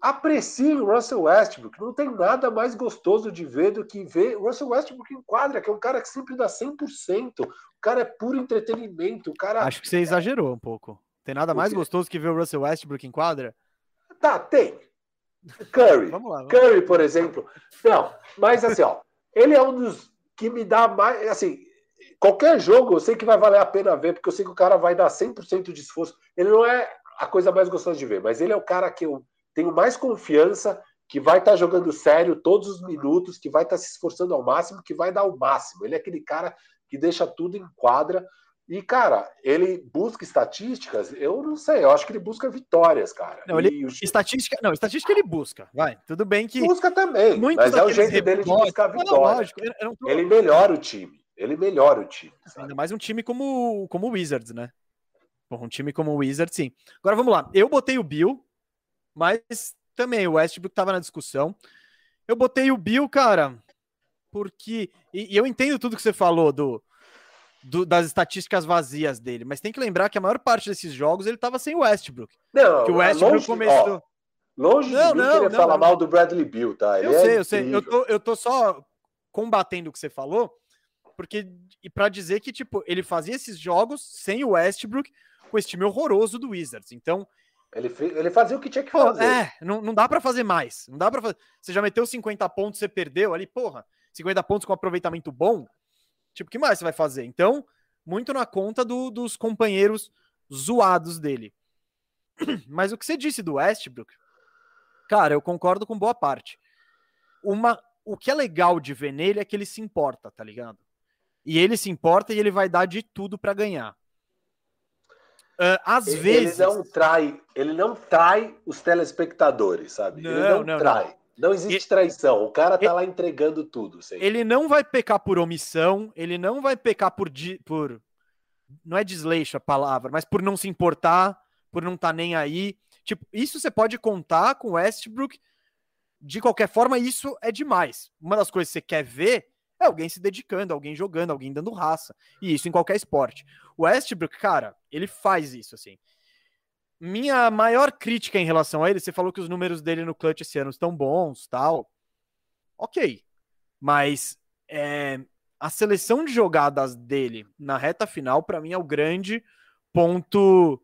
aprecie o Russell Westbrook. Não tem nada mais gostoso de ver do que ver o Russell Westbrook em quadra, que é um cara que sempre dá 100%. O cara é puro entretenimento. O cara... Acho que você exagerou um pouco. Tem nada mais gostoso que ver o Russell Westbrook em quadra? Tá, tem. Curry. Vamos lá, vamos. Curry, por exemplo. Não, mas assim, ó, ele é um dos que me dá mais. Assim, qualquer jogo eu sei que vai valer a pena ver, porque eu sei que o cara vai dar 100% de esforço. Ele não é a coisa mais gostosa de ver, mas ele é o cara que eu tenho mais confiança, que vai estar tá jogando sério todos os minutos, que vai estar tá se esforçando ao máximo, que vai dar o máximo. Ele é aquele cara que deixa tudo em quadra. E, cara, ele busca estatísticas, eu não sei, eu acho que ele busca vitórias, cara. Não, ele, o... estatística, não, estatística ele busca, vai, tudo bem que... Busca também, mas é o jeito dele de buscar vitória. Não, lógico, eu, eu tô... Ele melhora o time, ele melhora o time. Sabe? Ainda mais um time como, como o Wizards, né? Bom, um time como o Wizards, sim. Agora, vamos lá, eu botei o Bill, mas também o Westbrook tava na discussão. Eu botei o Bill, cara, porque... E, e eu entendo tudo que você falou do do, das estatísticas vazias dele, mas tem que lembrar que a maior parte desses jogos ele estava sem o Westbrook. Não, que o Westbrook longe, começou. Ó, longe não, de mim não, não, falar mal do Bradley Bill, tá? Ele eu é sei, eu sei. Eu tô, eu tô só combatendo o que você falou, porque e para dizer que tipo ele fazia esses jogos sem o Westbrook com esse time horroroso do Wizards. Então ele, ele fazia o que tinha que fazer. É, não, não dá para fazer mais. Não dá para fazer. Você já meteu 50 pontos, você perdeu ali, porra. 50 pontos com aproveitamento bom, Tipo, o que mais você vai fazer? Então, muito na conta do, dos companheiros zoados dele. Mas o que você disse do Westbrook, cara, eu concordo com boa parte. Uma, o que é legal de ver nele é que ele se importa, tá ligado? E ele se importa e ele vai dar de tudo para ganhar. Uh, às ele, vezes. Ele não trai, ele não trai os telespectadores, sabe? Não, ele não, não trai. Não. Não existe traição. O cara tá ele, lá entregando tudo. Sei. Ele não vai pecar por omissão, ele não vai pecar por. por não é desleixo a palavra, mas por não se importar, por não estar tá nem aí. Tipo, isso você pode contar com Westbrook de qualquer forma, isso é demais. Uma das coisas que você quer ver é alguém se dedicando, alguém jogando, alguém dando raça. E isso em qualquer esporte. O Westbrook, cara, ele faz isso, assim. Minha maior crítica em relação a ele, você falou que os números dele no clutch esse ano estão bons, tal. Ok. Mas é, a seleção de jogadas dele na reta final, para mim, é o grande ponto.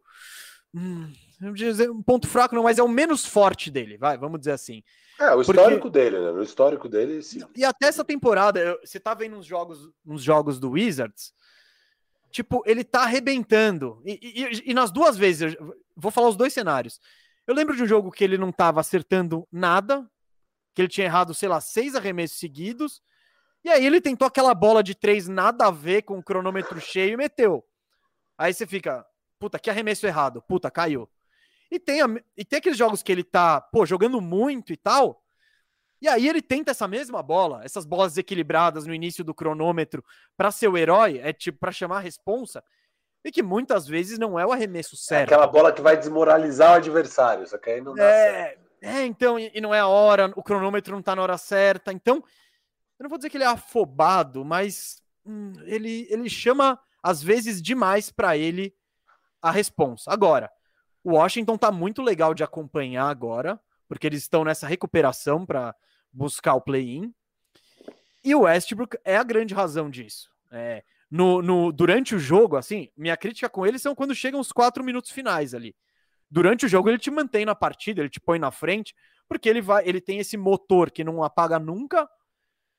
Hum, dizer, um ponto fraco, não, mas é o menos forte dele, vai, vamos dizer assim. É, o histórico Porque... dele, né? O histórico dele, sim. E até essa temporada, você tá vendo uns jogos, uns jogos do Wizards, tipo, ele tá arrebentando. E, e, e, nas duas vezes, vou falar os dois cenários. Eu lembro de um jogo que ele não tava acertando nada, que ele tinha errado, sei lá, seis arremessos seguidos, e aí ele tentou aquela bola de três nada a ver com o cronômetro cheio e meteu. Aí você fica, puta, que arremesso errado, puta, caiu. E tem, a, e tem aqueles jogos que ele tá, pô, jogando muito e tal. E aí ele tenta essa mesma bola, essas bolas desequilibradas no início do cronômetro para ser o herói, é tipo para chamar a responsa, e que muitas vezes não é o arremesso é certo. É aquela bola que vai desmoralizar o adversário, só que aí não dá é, certo. É, então, e, e não é a hora, o cronômetro não tá na hora certa. Então, eu não vou dizer que ele é afobado, mas hum, ele, ele chama às vezes demais para ele a responsa. Agora, o Washington tá muito legal de acompanhar agora, porque eles estão nessa recuperação para buscar o play-in. E o Westbrook é a grande razão disso. É, no, no, durante o jogo, assim, minha crítica com ele são quando chegam os quatro minutos finais ali. Durante o jogo, ele te mantém na partida, ele te põe na frente, porque ele vai, ele tem esse motor que não apaga nunca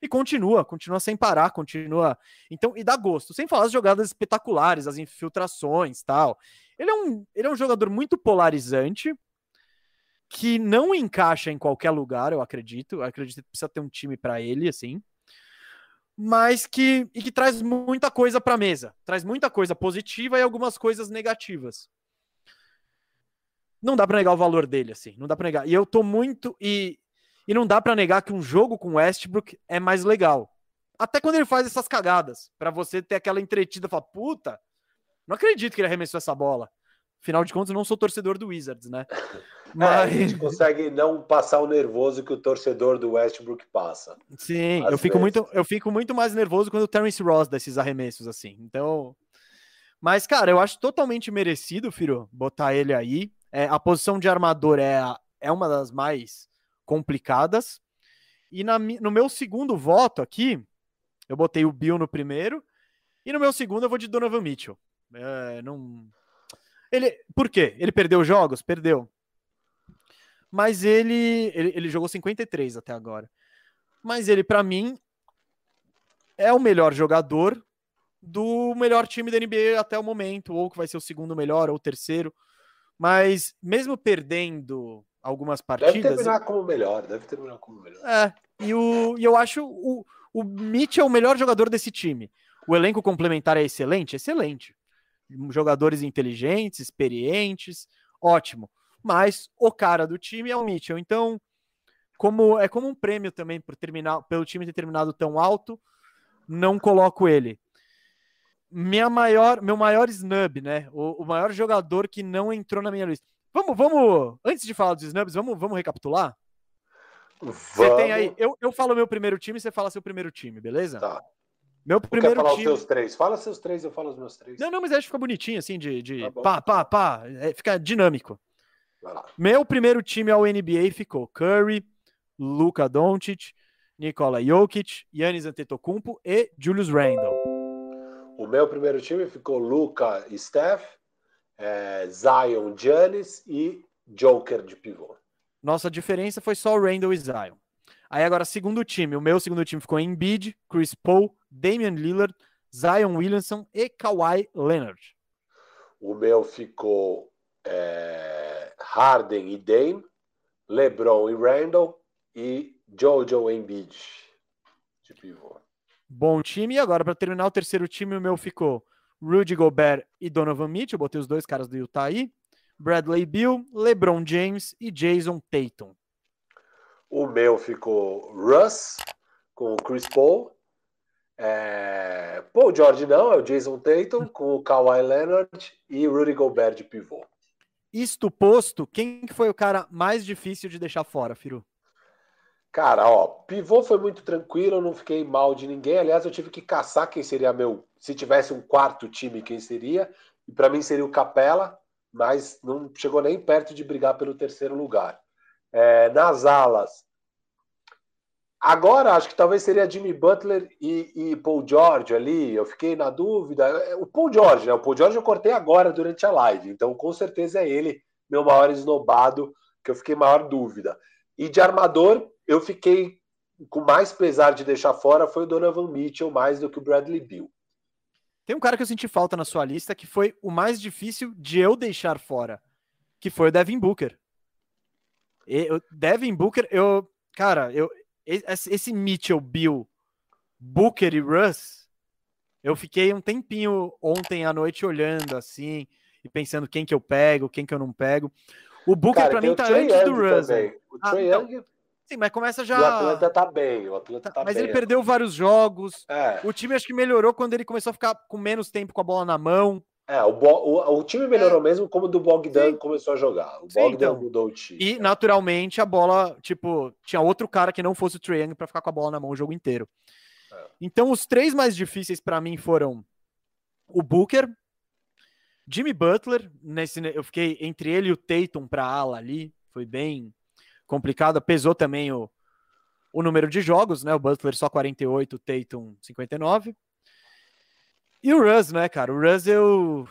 e continua, continua sem parar, continua. Então, e dá gosto. Sem falar as jogadas espetaculares, as infiltrações, tal. Ele é um, ele é um jogador muito polarizante, que não encaixa em qualquer lugar, eu acredito. Eu acredito que precisa ter um time para ele, assim. Mas que e que traz muita coisa para mesa, traz muita coisa positiva e algumas coisas negativas. Não dá para negar o valor dele, assim, não dá para negar. E eu tô muito e e não dá para negar que um jogo com Westbrook é mais legal. Até quando ele faz essas cagadas, para você ter aquela entretida, falar, puta, não acredito que ele arremessou essa bola. Afinal de contas, eu não sou torcedor do Wizards, né? Mas... É, a gente consegue não passar o nervoso que o torcedor do Westbrook passa. Sim, eu fico, muito, eu fico muito mais nervoso quando o Terence Ross dá esses arremessos assim. Então. Mas, cara, eu acho totalmente merecido, Firo, botar ele aí. É, a posição de armador é, é uma das mais complicadas. E na, no meu segundo voto aqui, eu botei o Bill no primeiro. E no meu segundo eu vou de Donovan Mitchell. É, não... ele, por quê? Ele perdeu jogos? Perdeu. Mas ele, ele, ele jogou 53 até agora. Mas ele, para mim, é o melhor jogador do melhor time da NBA até o momento, ou que vai ser o segundo melhor, ou o terceiro. Mas mesmo perdendo algumas partidas. Deve terminar como melhor, deve terminar como melhor. É, e, o, e eu acho o, o Mitch é o melhor jogador desse time. O elenco complementar é excelente? Excelente jogadores inteligentes, experientes, ótimo. Mas o cara do time é o Mitchell. Então, como é como um prêmio também por terminar, pelo time ter terminado tão alto, não coloco ele. Minha maior, meu maior snub, né? O, o maior jogador que não entrou na minha lista. Vamos, vamos, antes de falar dos snubs, vamos, vamos recapitular? Vamos. Você tem aí, eu, eu falo meu primeiro time, você fala seu primeiro time, beleza? Tá. Meu primeiro quer falar time... os seus três. Fala seus três, eu falo os meus três. Não, não, mas acho que fica bonitinho, assim, de, de tá pá, pá, pá. É, fica dinâmico. Meu primeiro time ao NBA ficou Curry, Luka Doncic, Nikola Jokic, Yannis Antetokounmpo e Julius Randle. O meu primeiro time ficou Luka e Steph, é, Zion, Giannis e Joker de pivô. Nossa diferença foi só o Randle e Zion. Aí agora, segundo time. O meu segundo time ficou Embiid, Chris Paul, Damian Lillard, Zion Williamson e Kawhi Leonard. O meu ficou é, Harden e Dame, LeBron e Randall e Jojo Embiid de pivô. Bom time. E agora, para terminar o terceiro time, o meu ficou Rudy Gobert e Donovan Mitchell. Eu botei os dois caras do Utah aí. Bradley Bill, LeBron James e Jason Tatum. O meu ficou Russ com o Chris Paul. É... Paul George não, é o Jason Tatum com o Kawhi Leonard e Rudy Gobert de pivô. Isto posto, quem foi o cara mais difícil de deixar fora, Firu? Cara, ó, pivô foi muito tranquilo, eu não fiquei mal de ninguém. Aliás, eu tive que caçar quem seria meu. Se tivesse um quarto time, quem seria? E para mim seria o Capela, mas não chegou nem perto de brigar pelo terceiro lugar. É, nas alas, agora acho que talvez seria Jimmy Butler e, e, Paul George ali. Eu fiquei na dúvida. O Paul George, né? O Paul George eu cortei agora durante a live, então com certeza é ele, meu maior esnobado, que eu fiquei maior dúvida. E de armador, eu fiquei com mais pesar de deixar fora foi o Donovan Mitchell mais do que o Bradley Bill. Tem um cara que eu senti falta na sua lista que foi o mais difícil de eu deixar fora, que foi o Devin Booker. o Devin Booker, eu, cara, eu esse Mitchell, Bill, Booker e Russ, eu fiquei um tempinho ontem à noite olhando assim e pensando quem que eu pego, quem que eu não pego. O Booker para mim tá antes do Russ. O ah, Trae Young Sim, mas começa já. O Atlanta tá bem, o Atlanta tá Mas bem. ele perdeu vários jogos. É. O time acho que melhorou quando ele começou a ficar com menos tempo com a bola na mão. É, o, o, o time melhorou é. mesmo como o do Bogdan Sim. começou a jogar. O Sim, Bogdan então. mudou o time. E, naturalmente, a bola, tipo, tinha outro cara que não fosse o Trae para ficar com a bola na mão o jogo inteiro. É. Então, os três mais difíceis para mim foram o Booker, Jimmy Butler, nesse, eu fiquei entre ele e o Tatum para ala ali, foi bem complicado. Pesou também o, o número de jogos, né? O Butler só 48, o Tatum 59. E o Russ, né, cara? O Russ, eu,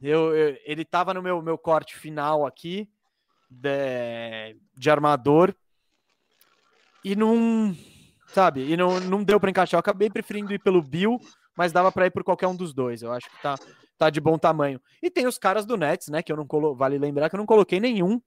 eu, eu ele tava no meu, meu corte final aqui de, de armador e não, sabe, e não, não deu para encaixar. Eu acabei preferindo ir pelo Bill, mas dava para ir por qualquer um dos dois. Eu acho que tá, tá de bom tamanho. E tem os caras do Nets, né, que eu não colo... vale lembrar que eu não coloquei nenhum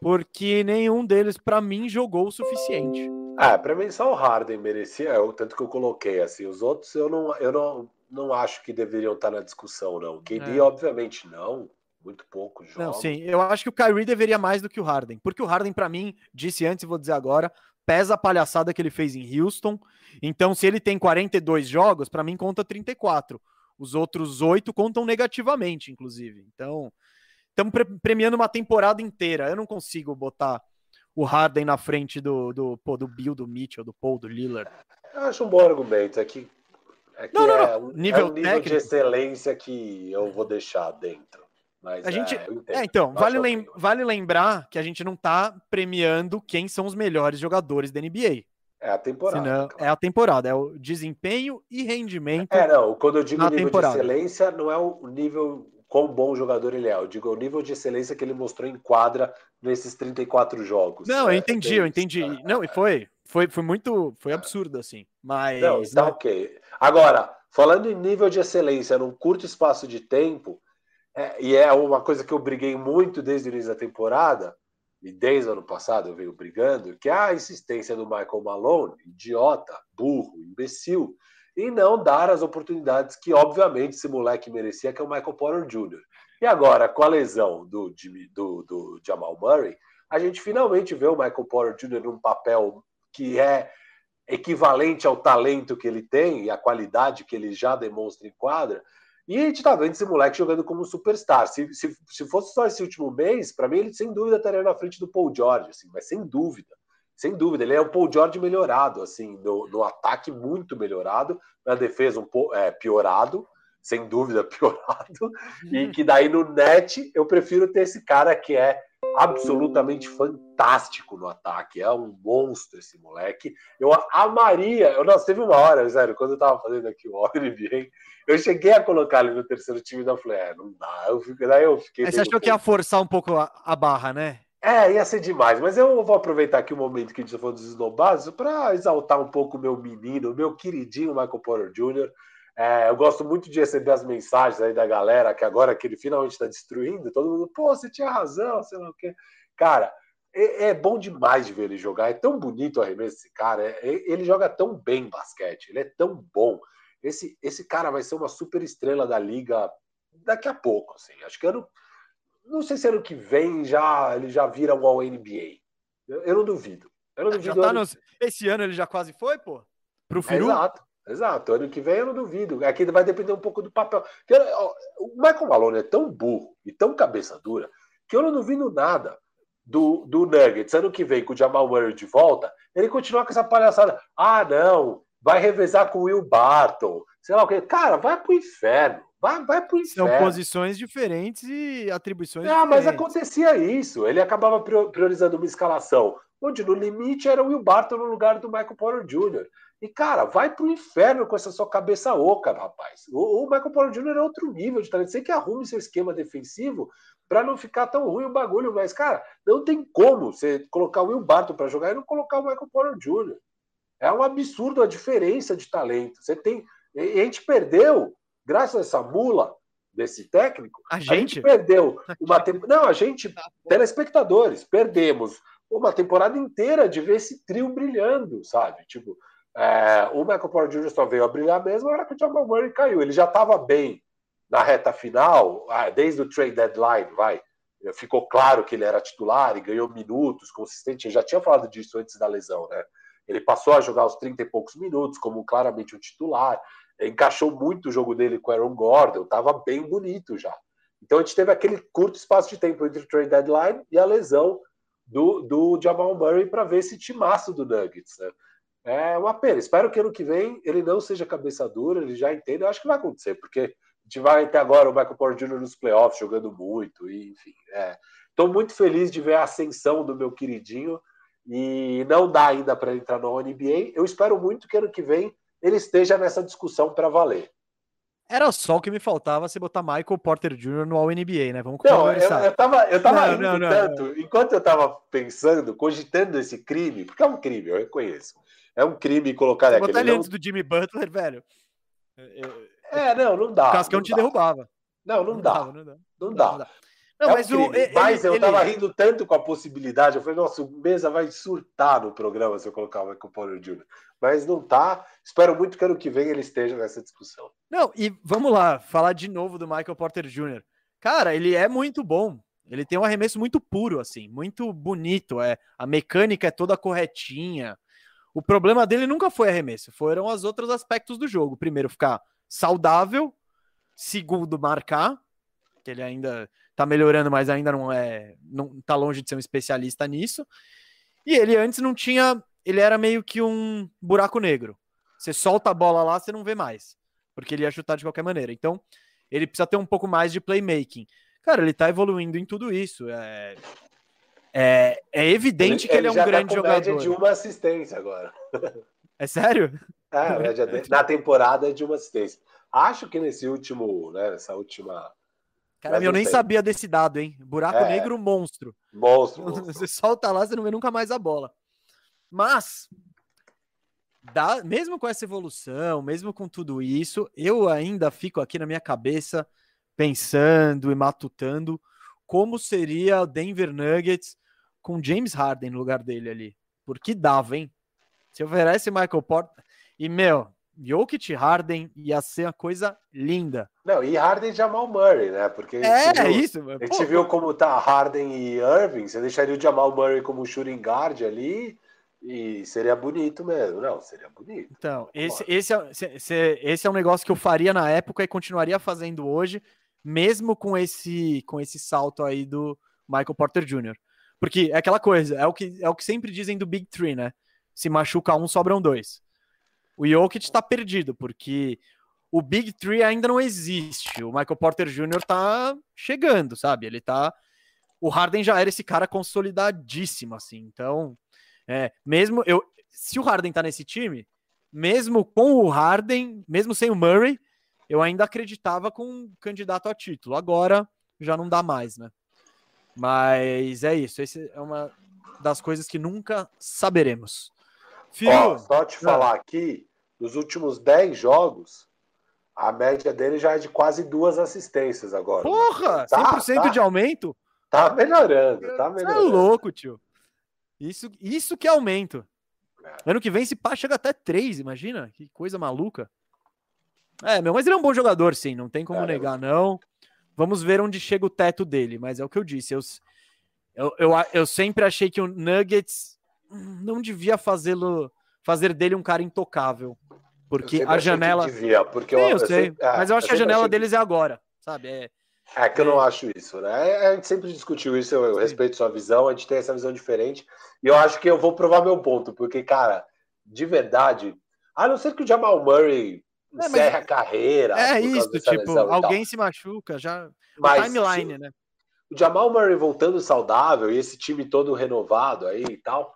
porque nenhum deles, para mim, jogou o suficiente. Ah, para mim só o Harden merecia, é o tanto que eu coloquei assim. Os outros eu não, eu não, não acho que deveriam estar na discussão, não. KD, é. obviamente, não. Muito pouco joga. Não, sim, eu acho que o Kyrie deveria mais do que o Harden, porque o Harden, para mim, disse antes e vou dizer agora, pesa a palhaçada que ele fez em Houston. Então, se ele tem 42 jogos, para mim conta 34. Os outros oito contam negativamente, inclusive. Então, estamos pre premiando uma temporada inteira. Eu não consigo botar o Harden na frente do, do, pô, do Bill, do Mitchell, do Paul, do Lillard. Eu acho um bom argumento. É que, é, que não, não, é não. nível, é um nível de excelência que eu vou deixar dentro. Mas, a gente, é, é então, vale, lem vale lembrar que a gente não está premiando quem são os melhores jogadores da NBA. É a temporada. Senão, claro. É a temporada, é o desempenho e rendimento. É, não, quando eu digo nível temporada. de excelência, não é o nível quão bom jogador ele é. Eu digo, o nível de excelência que ele mostrou em quadra nesses 34 jogos. Não, eu é, entendi, eu entendi. Não, e foi, foi, foi muito, foi absurdo, assim. Mas. Não, não... ok. Agora, falando em nível de excelência num curto espaço de tempo, é, e é uma coisa que eu briguei muito desde o início da temporada, e desde o ano passado eu venho brigando, que é a insistência do Michael Malone, idiota, burro, imbecil, e não dar as oportunidades que, obviamente, esse moleque merecia, que é o Michael Porter Jr. E agora, com a lesão do, do, do Jamal Murray, a gente finalmente vê o Michael Porter Jr. num papel que é equivalente ao talento que ele tem e a qualidade que ele já demonstra em quadra. E a gente está vendo esse moleque jogando como superstar. Se, se, se fosse só esse último mês, para mim ele sem dúvida estaria na frente do Paul George, assim, mas sem dúvida. Sem dúvida, ele é o Paul George melhorado, assim, no, no ataque muito melhorado, na defesa um pouco é, piorado, sem dúvida piorado, e que daí no net eu prefiro ter esse cara que é absolutamente fantástico no ataque, é um monstro esse moleque. Eu amaria, eu não teve uma hora, sério, quando eu tava fazendo aqui o NBA, eu cheguei a colocar ele no terceiro time da falei, é, não dá, eu daí eu fiquei. você achou que ia forçar um pouco a, a barra, né? É, ia ser demais, mas eu vou aproveitar aqui o momento que a gente está falando dos esnobados para exaltar um pouco o meu menino, o meu queridinho Michael Porter Jr. É, eu gosto muito de receber as mensagens aí da galera, que agora que ele finalmente está destruindo, todo mundo, pô, você tinha razão, sei lá o quê. Cara, é, é, bom demais de ver ele jogar, é tão bonito o arremesso desse cara, é, é, ele joga tão bem basquete, ele é tão bom. Esse, esse cara vai ser uma super estrela da liga daqui a pouco, assim. Acho que ano. Não sei se ano que vem já ele já vira um All NBA. Eu, eu não duvido. Eu não duvido. Tá nos... Esse ano ele já quase foi, pô? Pro Firu? exato, exato. Ano que vem eu não duvido. Aqui vai depender um pouco do papel. O Michael Malone é tão burro e tão cabeça dura que eu não duvido nada do, do Nuggets ano que vem com o Jamal Murray de volta, ele continua com essa palhaçada. Ah, não, vai revezar com o Will Barton, sei lá o que. Cara, vai pro inferno. Vai, vai pro inferno. São posições diferentes e atribuições ah, diferentes. mas acontecia isso. Ele acabava priorizando uma escalação onde no limite era o Will Barton no lugar do Michael Porter Jr. E, cara, vai pro inferno com essa sua cabeça oca, rapaz. O, o Michael Porter Jr. é outro nível de talento. Você que arrume seu esquema defensivo para não ficar tão ruim o bagulho, mas, cara, não tem como você colocar o Will Barton para jogar e não colocar o Michael Porter Jr. É um absurdo a diferença de talento. Você tem. A gente perdeu graças a essa mula desse técnico, a gente, a gente perdeu uma temporada. Não, a gente, tá telespectadores, perdemos uma temporada inteira de ver esse trio brilhando, sabe? Tipo, é, o Michael Porter Jr. só veio a brilhar mesmo na hora que o Jamal Murray caiu. Ele já estava bem na reta final, desde o trade deadline, vai. Ficou claro que ele era titular e ganhou minutos, consistente. Eu já tinha falado disso antes da lesão, né? Ele passou a jogar os 30 e poucos minutos, como claramente um titular encaixou muito o jogo dele com o Aaron Gordon, estava bem bonito já. Então a gente teve aquele curto espaço de tempo entre o trade deadline e a lesão do, do Jamal Murray para ver esse timaço do Nuggets. Né? É uma pena. Espero que ano que vem ele não seja cabeça dura, ele já entenda. Eu acho que vai acontecer, porque a gente vai até agora o Michael Porter Jr. nos playoffs jogando muito, e, enfim. Estou é. muito feliz de ver a ascensão do meu queridinho e não dá ainda para entrar no NBA. Eu espero muito que ano que vem ele esteja nessa discussão para valer. Era só o que me faltava se botar Michael Porter Jr. no All-NBA, né? Vamos conversar. Não, eu, eu tava, eu tava não, não, não, tanto, enquanto eu tava pensando, cogitando esse crime, porque é um crime, eu reconheço. É um crime colocar aquele... Botar ele antes do Jimmy Butler, velho. É, não, não dá. O Cascão te derrubava. Não, não, dá. não dá. Não dá. Não, é mas, um o, ele, mas eu ele, tava rindo tanto com a possibilidade. Eu falei, nossa, o Mesa vai surtar no programa se eu colocar o Michael Porter Jr. Mas não tá. Espero muito que ano que vem ele esteja nessa discussão. Não, e vamos lá, falar de novo do Michael Porter Jr. Cara, ele é muito bom. Ele tem um arremesso muito puro, assim, muito bonito. É, a mecânica é toda corretinha. O problema dele nunca foi arremesso, foram os outros aspectos do jogo. Primeiro, ficar saudável. Segundo, marcar, que ele ainda tá melhorando, mas ainda não é, não tá longe de ser um especialista nisso. E ele antes não tinha, ele era meio que um buraco negro. Você solta a bola lá, você não vê mais, porque ele ia chutar de qualquer maneira. Então, ele precisa ter um pouco mais de playmaking. Cara, ele tá evoluindo em tudo isso. É, é, é evidente ele, que ele, é um tá grande tá jogador. de uma assistência agora. É sério? É, na temporada é de uma assistência. Acho que nesse último, né, nessa última Cara, eu nem sei. sabia desse dado, hein? Buraco é. negro monstro. Monstro. monstro. Você solta lá, você não vê nunca mais a bola. Mas, dá, mesmo com essa evolução, mesmo com tudo isso, eu ainda fico aqui na minha cabeça pensando e matutando como seria o Denver Nuggets com James Harden no lugar dele ali. Porque dava, hein? Se oferece Michael Porter. E, meu, Jokic Harden ia ser uma coisa linda. Não, e Harden Jamal Murray, né? Porque é, viu, isso. A gente viu como tá Harden e Irving. Você deixaria o Jamal Murray como shooting guard ali e seria bonito mesmo. Não, seria bonito. Então, esse, esse, é, esse é um negócio que eu faria na época e continuaria fazendo hoje, mesmo com esse, com esse salto aí do Michael Porter Jr. Porque é aquela coisa, é o que, é o que sempre dizem do Big Three, né? Se machuca um, sobram dois o Jokic está perdido, porque o Big Three ainda não existe. O Michael Porter Jr. tá chegando, sabe? Ele tá. O Harden já era esse cara consolidadíssimo, assim. Então, é, mesmo eu. Se o Harden tá nesse time, mesmo com o Harden, mesmo sem o Murray, eu ainda acreditava com um candidato a título. Agora já não dá mais, né? Mas é isso. Essa é uma das coisas que nunca saberemos. Filho, Ó, só te falar aqui nos últimos 10 jogos, a média dele já é de quase duas assistências agora. Porra! Tá, 100% tá, de aumento? Tá melhorando, tá melhorando. Você é louco, tio. Isso, isso que é aumento. Ano que vem, esse pá chega até 3, imagina? Que coisa maluca. É, meu, mas ele é um bom jogador, sim, não tem como negar, não. Vamos ver onde chega o teto dele, mas é o que eu disse. Eu, eu, eu, eu sempre achei que o Nuggets não devia fazê-lo fazer dele um cara intocável. Porque a janela. Devia, porque Sim, eu, eu, sei. ah, mas eu acho que a janela deles é agora, sabe? É, É que eu não acho isso, né? É, a gente sempre discutiu isso, eu, eu respeito sua visão, a gente tem essa visão diferente. E eu acho que eu vou provar meu ponto, porque, cara, de verdade, a não ser que o Jamal Murray é, encerre a carreira. É isso, tipo, alguém se machuca, já. Mas, timeline, se, né? O Jamal Murray voltando saudável e esse time todo renovado aí e tal.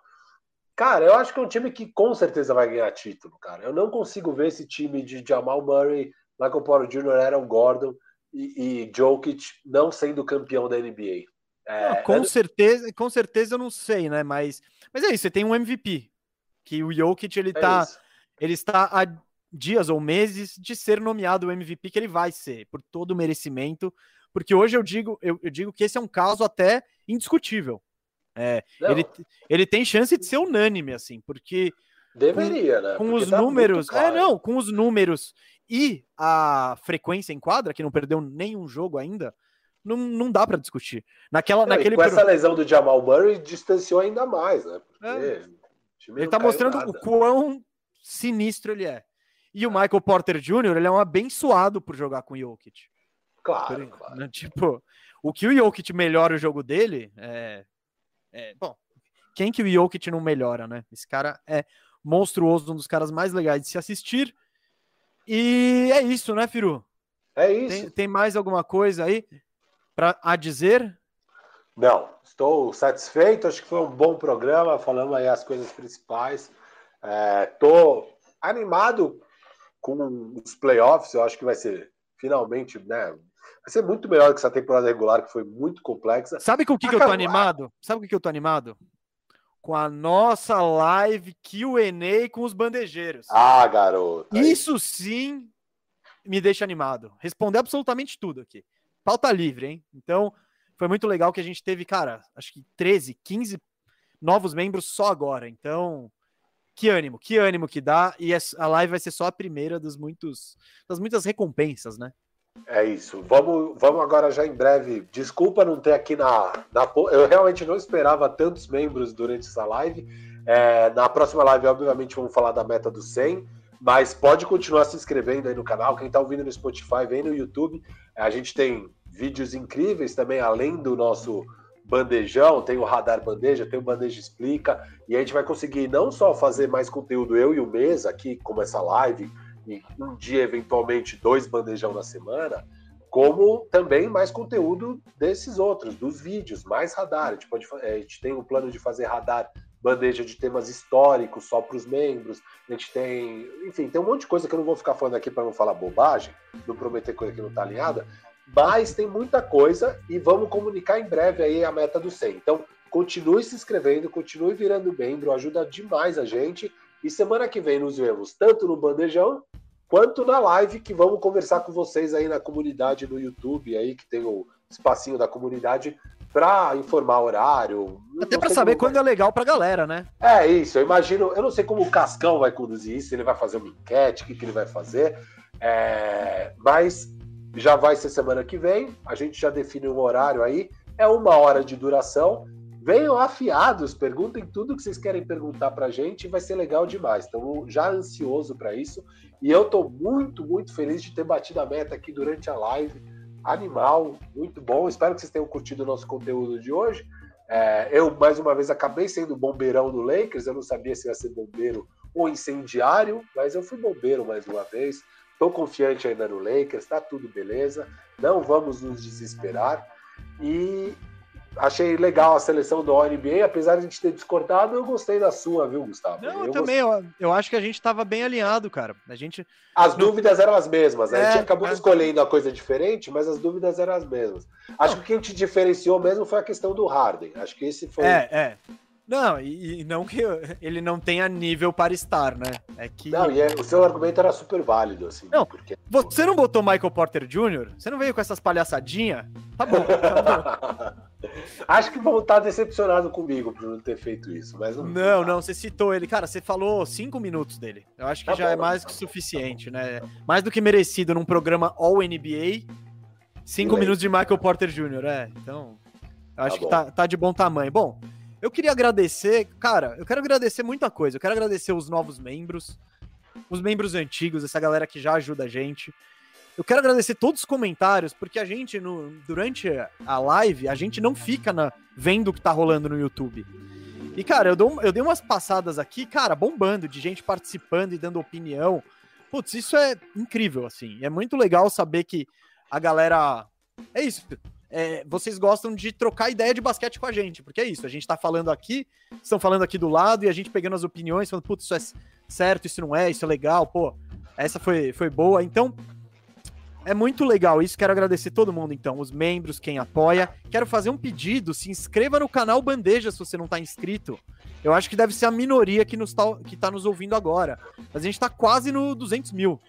Cara, eu acho que é um time que com certeza vai ganhar título, cara. Eu não consigo ver esse time de Jamal Murray, Michael Porter Jr., Aaron Gordon e, e Jokic não sendo campeão da NBA. É, não, com é... certeza, com certeza eu não sei, né? Mas, mas é isso, você tem um MVP. Que o Jokic ele é tá. Isso. Ele está há dias ou meses de ser nomeado o MVP que ele vai ser, por todo o merecimento. Porque hoje eu digo, eu, eu digo que esse é um caso até indiscutível. É, ele, ele tem chance de ser unânime, assim, porque. Deveria, com, né? Com porque os tá números. É, não, com os números e a frequência em quadra, que não perdeu nenhum jogo ainda, não, não dá para discutir. Naquela, não, naquele com essa lesão do Jamal Murray, distanciou ainda mais, né? É. Ele tá mostrando nada. o quão sinistro ele é. E o Michael Porter Jr., ele é um abençoado por jogar com o Jokic. Claro, por, claro. Né? Tipo, o que o Jokic melhora o jogo dele é, é, Bom, quem que o Jokic não melhora, né? Esse cara é monstruoso, um dos caras mais legais de se assistir. E é isso, né, Firu? É isso. Tem, tem mais alguma coisa aí para a dizer? Não, estou satisfeito. Acho que foi um bom programa. Falamos aí as coisas principais. Estou é, animado com os playoffs. Eu acho que vai ser finalmente, né? Vai ser muito melhor que essa temporada regular, que foi muito complexa. Sabe com o que, que eu tô animado? Sabe com o que eu tô animado? Com a nossa live QA com os bandejeiros. Ah, garoto. Isso sim me deixa animado. Responder absolutamente tudo aqui. Pauta livre, hein? Então, foi muito legal que a gente teve, cara, acho que 13, 15 novos membros só agora. Então, que ânimo, que ânimo que dá. E a live vai ser só a primeira dos muitos, das muitas recompensas, né? É isso. Vamos, vamos agora já em breve. Desculpa não ter aqui na, na. Eu realmente não esperava tantos membros durante essa live. É, na próxima live, obviamente, vamos falar da meta do 100. Mas pode continuar se inscrevendo aí no canal. Quem está ouvindo no Spotify, vem no YouTube. A gente tem vídeos incríveis também, além do nosso bandejão. Tem o Radar Bandeja, tem o Bandeja Explica. E a gente vai conseguir não só fazer mais conteúdo, eu e o Mês aqui, como essa live um dia, eventualmente, dois bandejão na semana, como também mais conteúdo desses outros, dos vídeos, mais radar. A gente, pode, a gente tem um plano de fazer radar bandeja de temas históricos só para os membros. A gente tem, enfim, tem um monte de coisa que eu não vou ficar falando aqui para não falar bobagem, não prometer coisa que não está alinhada, mas tem muita coisa e vamos comunicar em breve aí a meta do 100. Então, continue se inscrevendo, continue virando membro, ajuda demais a gente. E semana que vem nos vemos tanto no Bandejão quanto na live que vamos conversar com vocês aí na comunidade do YouTube aí que tem o espacinho da comunidade para informar horário. Até para saber quando vai... é legal para galera, né? É isso. Eu imagino. Eu não sei como o Cascão vai conduzir isso. Ele vai fazer uma enquete, o que, que ele vai fazer. É... Mas já vai ser semana que vem. A gente já define um horário aí. É uma hora de duração. Venham afiados, perguntem tudo que vocês querem perguntar para a gente, vai ser legal demais. Então, já ansioso para isso. E eu estou muito, muito feliz de ter batido a meta aqui durante a live. Animal, muito bom. Espero que vocês tenham curtido o nosso conteúdo de hoje. É, eu, mais uma vez, acabei sendo bombeirão do Lakers. Eu não sabia se ia ser bombeiro ou incendiário, mas eu fui bombeiro mais uma vez. Estou confiante ainda no Lakers, está tudo beleza. Não vamos nos desesperar. E achei legal a seleção do NBA, apesar de a gente ter discordado, eu gostei da sua, viu, Gustavo? Não, eu também, eu, eu, acho que a gente estava bem alinhado, cara. A gente As dúvidas eram as mesmas? É, a gente acabou é... escolhendo a coisa diferente, mas as dúvidas eram as mesmas. Acho que o que a gente diferenciou mesmo foi a questão do Harden. Acho que esse foi É, é. Não, e, e, não que ele não tenha nível para estar, né? É que. Não, e é, o seu argumento era super válido, assim. Não, porque... você não botou Michael Porter Jr.? Você não veio com essas palhaçadinhas? Tá bom. Tá bom. Acho que vão estar decepcionados comigo por não ter feito isso, mas não. Não, não, você citou ele. Cara, você falou cinco minutos dele. Eu acho que tá já é bom, é mais tá que suficiente, né? Mais do que merecido num programa All NBA. Cinco minutos de Michael Porter Jr., é. Então, eu acho tá que tá, tá de bom tamanho. Bom, eu queria agradecer, cara, eu quero agradecer muita coisa. Eu quero agradecer os novos membros, os membros antigos, essa galera que já ajuda a gente. eu quero agradecer todos os comentários, porque a gente, no, durante a live, a gente não fica na, vendo o que tá rolando no YouTube. E, cara, eu, dou, eu dei umas passadas aqui, cara, bombando, de gente participando e dando opinião. Putz, isso é incrível, assim. É muito legal saber que a galera. É isso. É, vocês gostam de trocar ideia de basquete com a gente, porque é isso. A gente tá falando aqui, estão falando aqui do lado e a gente pegando as opiniões, falando, putz, isso é certo, isso não é, isso é legal, pô, essa foi, foi boa. Então, é muito legal isso. Quero agradecer todo mundo, então, os membros, quem apoia. Quero fazer um pedido: se inscreva no canal Bandeja se você não está inscrito. Eu acho que deve ser a minoria que, nos tá, que tá nos ouvindo agora. Mas a gente está quase no 200 mil.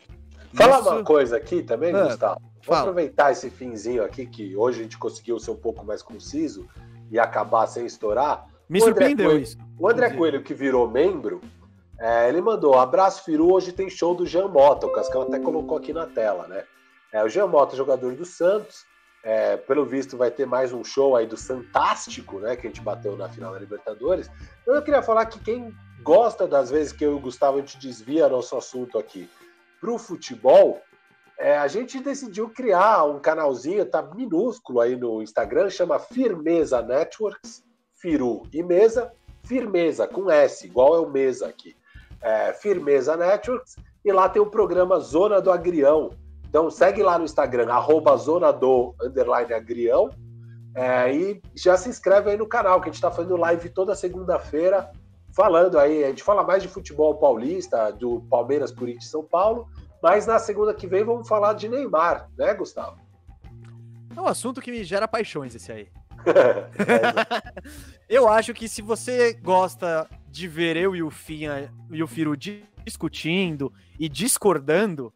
Fala uma coisa aqui também, ah, Gustavo. Vou aproveitar esse finzinho aqui, que hoje a gente conseguiu ser um pouco mais conciso e acabar sem estourar. Me surpreendeu Coelho, isso. O André Coelho, que virou membro, é, ele mandou: abraço, Firu. Hoje tem show do Jean Mota. O Cascão até colocou aqui na tela, né? É, o Jean Mota, jogador do Santos, é, pelo visto vai ter mais um show aí do Fantástico, né? Que a gente bateu na final da Libertadores. Então, eu queria falar que quem gosta das vezes que eu e o Gustavo a gente desvia nosso assunto aqui para o futebol, é, a gente decidiu criar um canalzinho, tá minúsculo aí no Instagram, chama Firmeza Networks, Firu e Mesa, Firmeza com S, igual é o Mesa aqui. É, Firmeza Networks, e lá tem o programa Zona do Agrião, então segue lá no Instagram, arroba zona do agrião, é, e já se inscreve aí no canal, que a gente está fazendo live toda segunda-feira, falando aí, a gente fala mais de futebol paulista, do Palmeiras, Corinthians São Paulo, mas na segunda que vem vamos falar de Neymar, né, Gustavo? É um assunto que me gera paixões esse aí. eu acho que se você gosta de ver eu e o Finha e o Firu discutindo e discordando,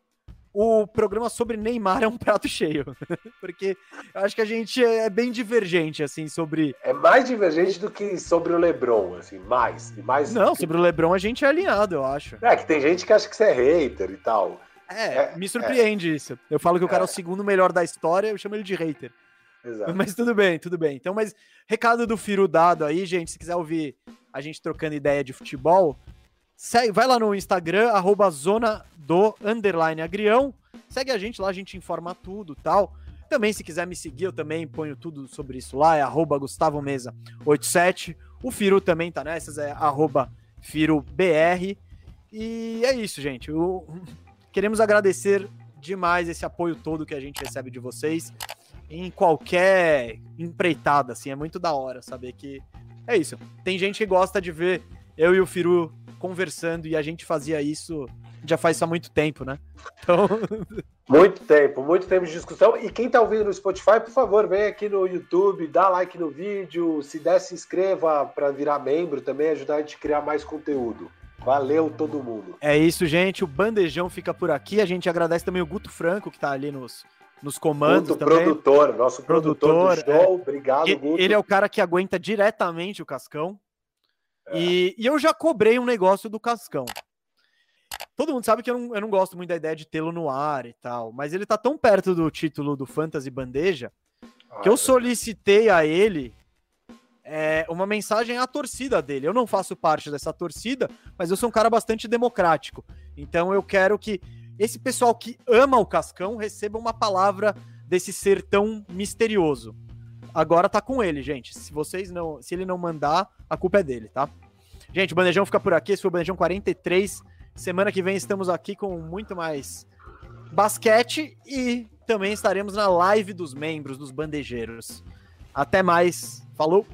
o programa sobre Neymar é um prato cheio. Porque eu acho que a gente é bem divergente, assim, sobre. É mais divergente do que sobre o Lebron, assim, mais. mais Não, sobre o Lebron a gente é alinhado, eu acho. É, que tem gente que acha que você é hater e tal. É, é me surpreende é. isso. Eu falo que o cara é. é o segundo melhor da história, eu chamo ele de hater. Exato. Mas tudo bem, tudo bem. Então, mas recado do Firu dado aí, gente, se quiser ouvir a gente trocando ideia de futebol, Segue, vai lá no Instagram, arroba zona do underline agrião. Segue a gente lá, a gente informa tudo tal. Também, se quiser me seguir, eu também ponho tudo sobre isso lá, é arroba Gustavo Mesa 87. O Firu também tá nessas, é arroba FiroBR. E é isso, gente. Eu... Queremos agradecer demais esse apoio todo que a gente recebe de vocês em qualquer empreitada, assim, é muito da hora saber que é isso. Tem gente que gosta de ver eu e o Firu conversando e a gente fazia isso já faz isso há muito tempo, né? Então... Muito tempo, muito tempo de discussão. E quem tá ouvindo no Spotify, por favor, vem aqui no YouTube, dá like no vídeo, se der, se inscreva para virar membro também, ajudar a gente a criar mais conteúdo. Valeu todo mundo. É isso, gente. O Bandejão fica por aqui. A gente agradece também o Guto Franco, que tá ali nos, nos comandos Guto, também. produtor, nosso produtor, produtor do show. É. Obrigado, Guto. Ele é o cara que aguenta diretamente o Cascão. É. E, e, eu já cobrei um negócio do Cascão. Todo mundo sabe que eu não, eu não gosto muito da ideia de tê-lo no ar e tal, mas ele tá tão perto do título do Fantasy Bandeja ah, que eu é solicitei a ele é, uma mensagem à torcida dele. Eu não faço parte dessa torcida, mas eu sou um cara bastante democrático. Então eu quero que esse pessoal que ama o Cascão receba uma palavra desse ser tão misterioso agora tá com ele, gente. Se vocês não, se ele não mandar, a culpa é dele, tá? Gente, o Bandejão fica por aqui, esse foi o Bandejão 43. Semana que vem estamos aqui com muito mais basquete e também estaremos na live dos membros dos bandejeiros. Até mais. Falou!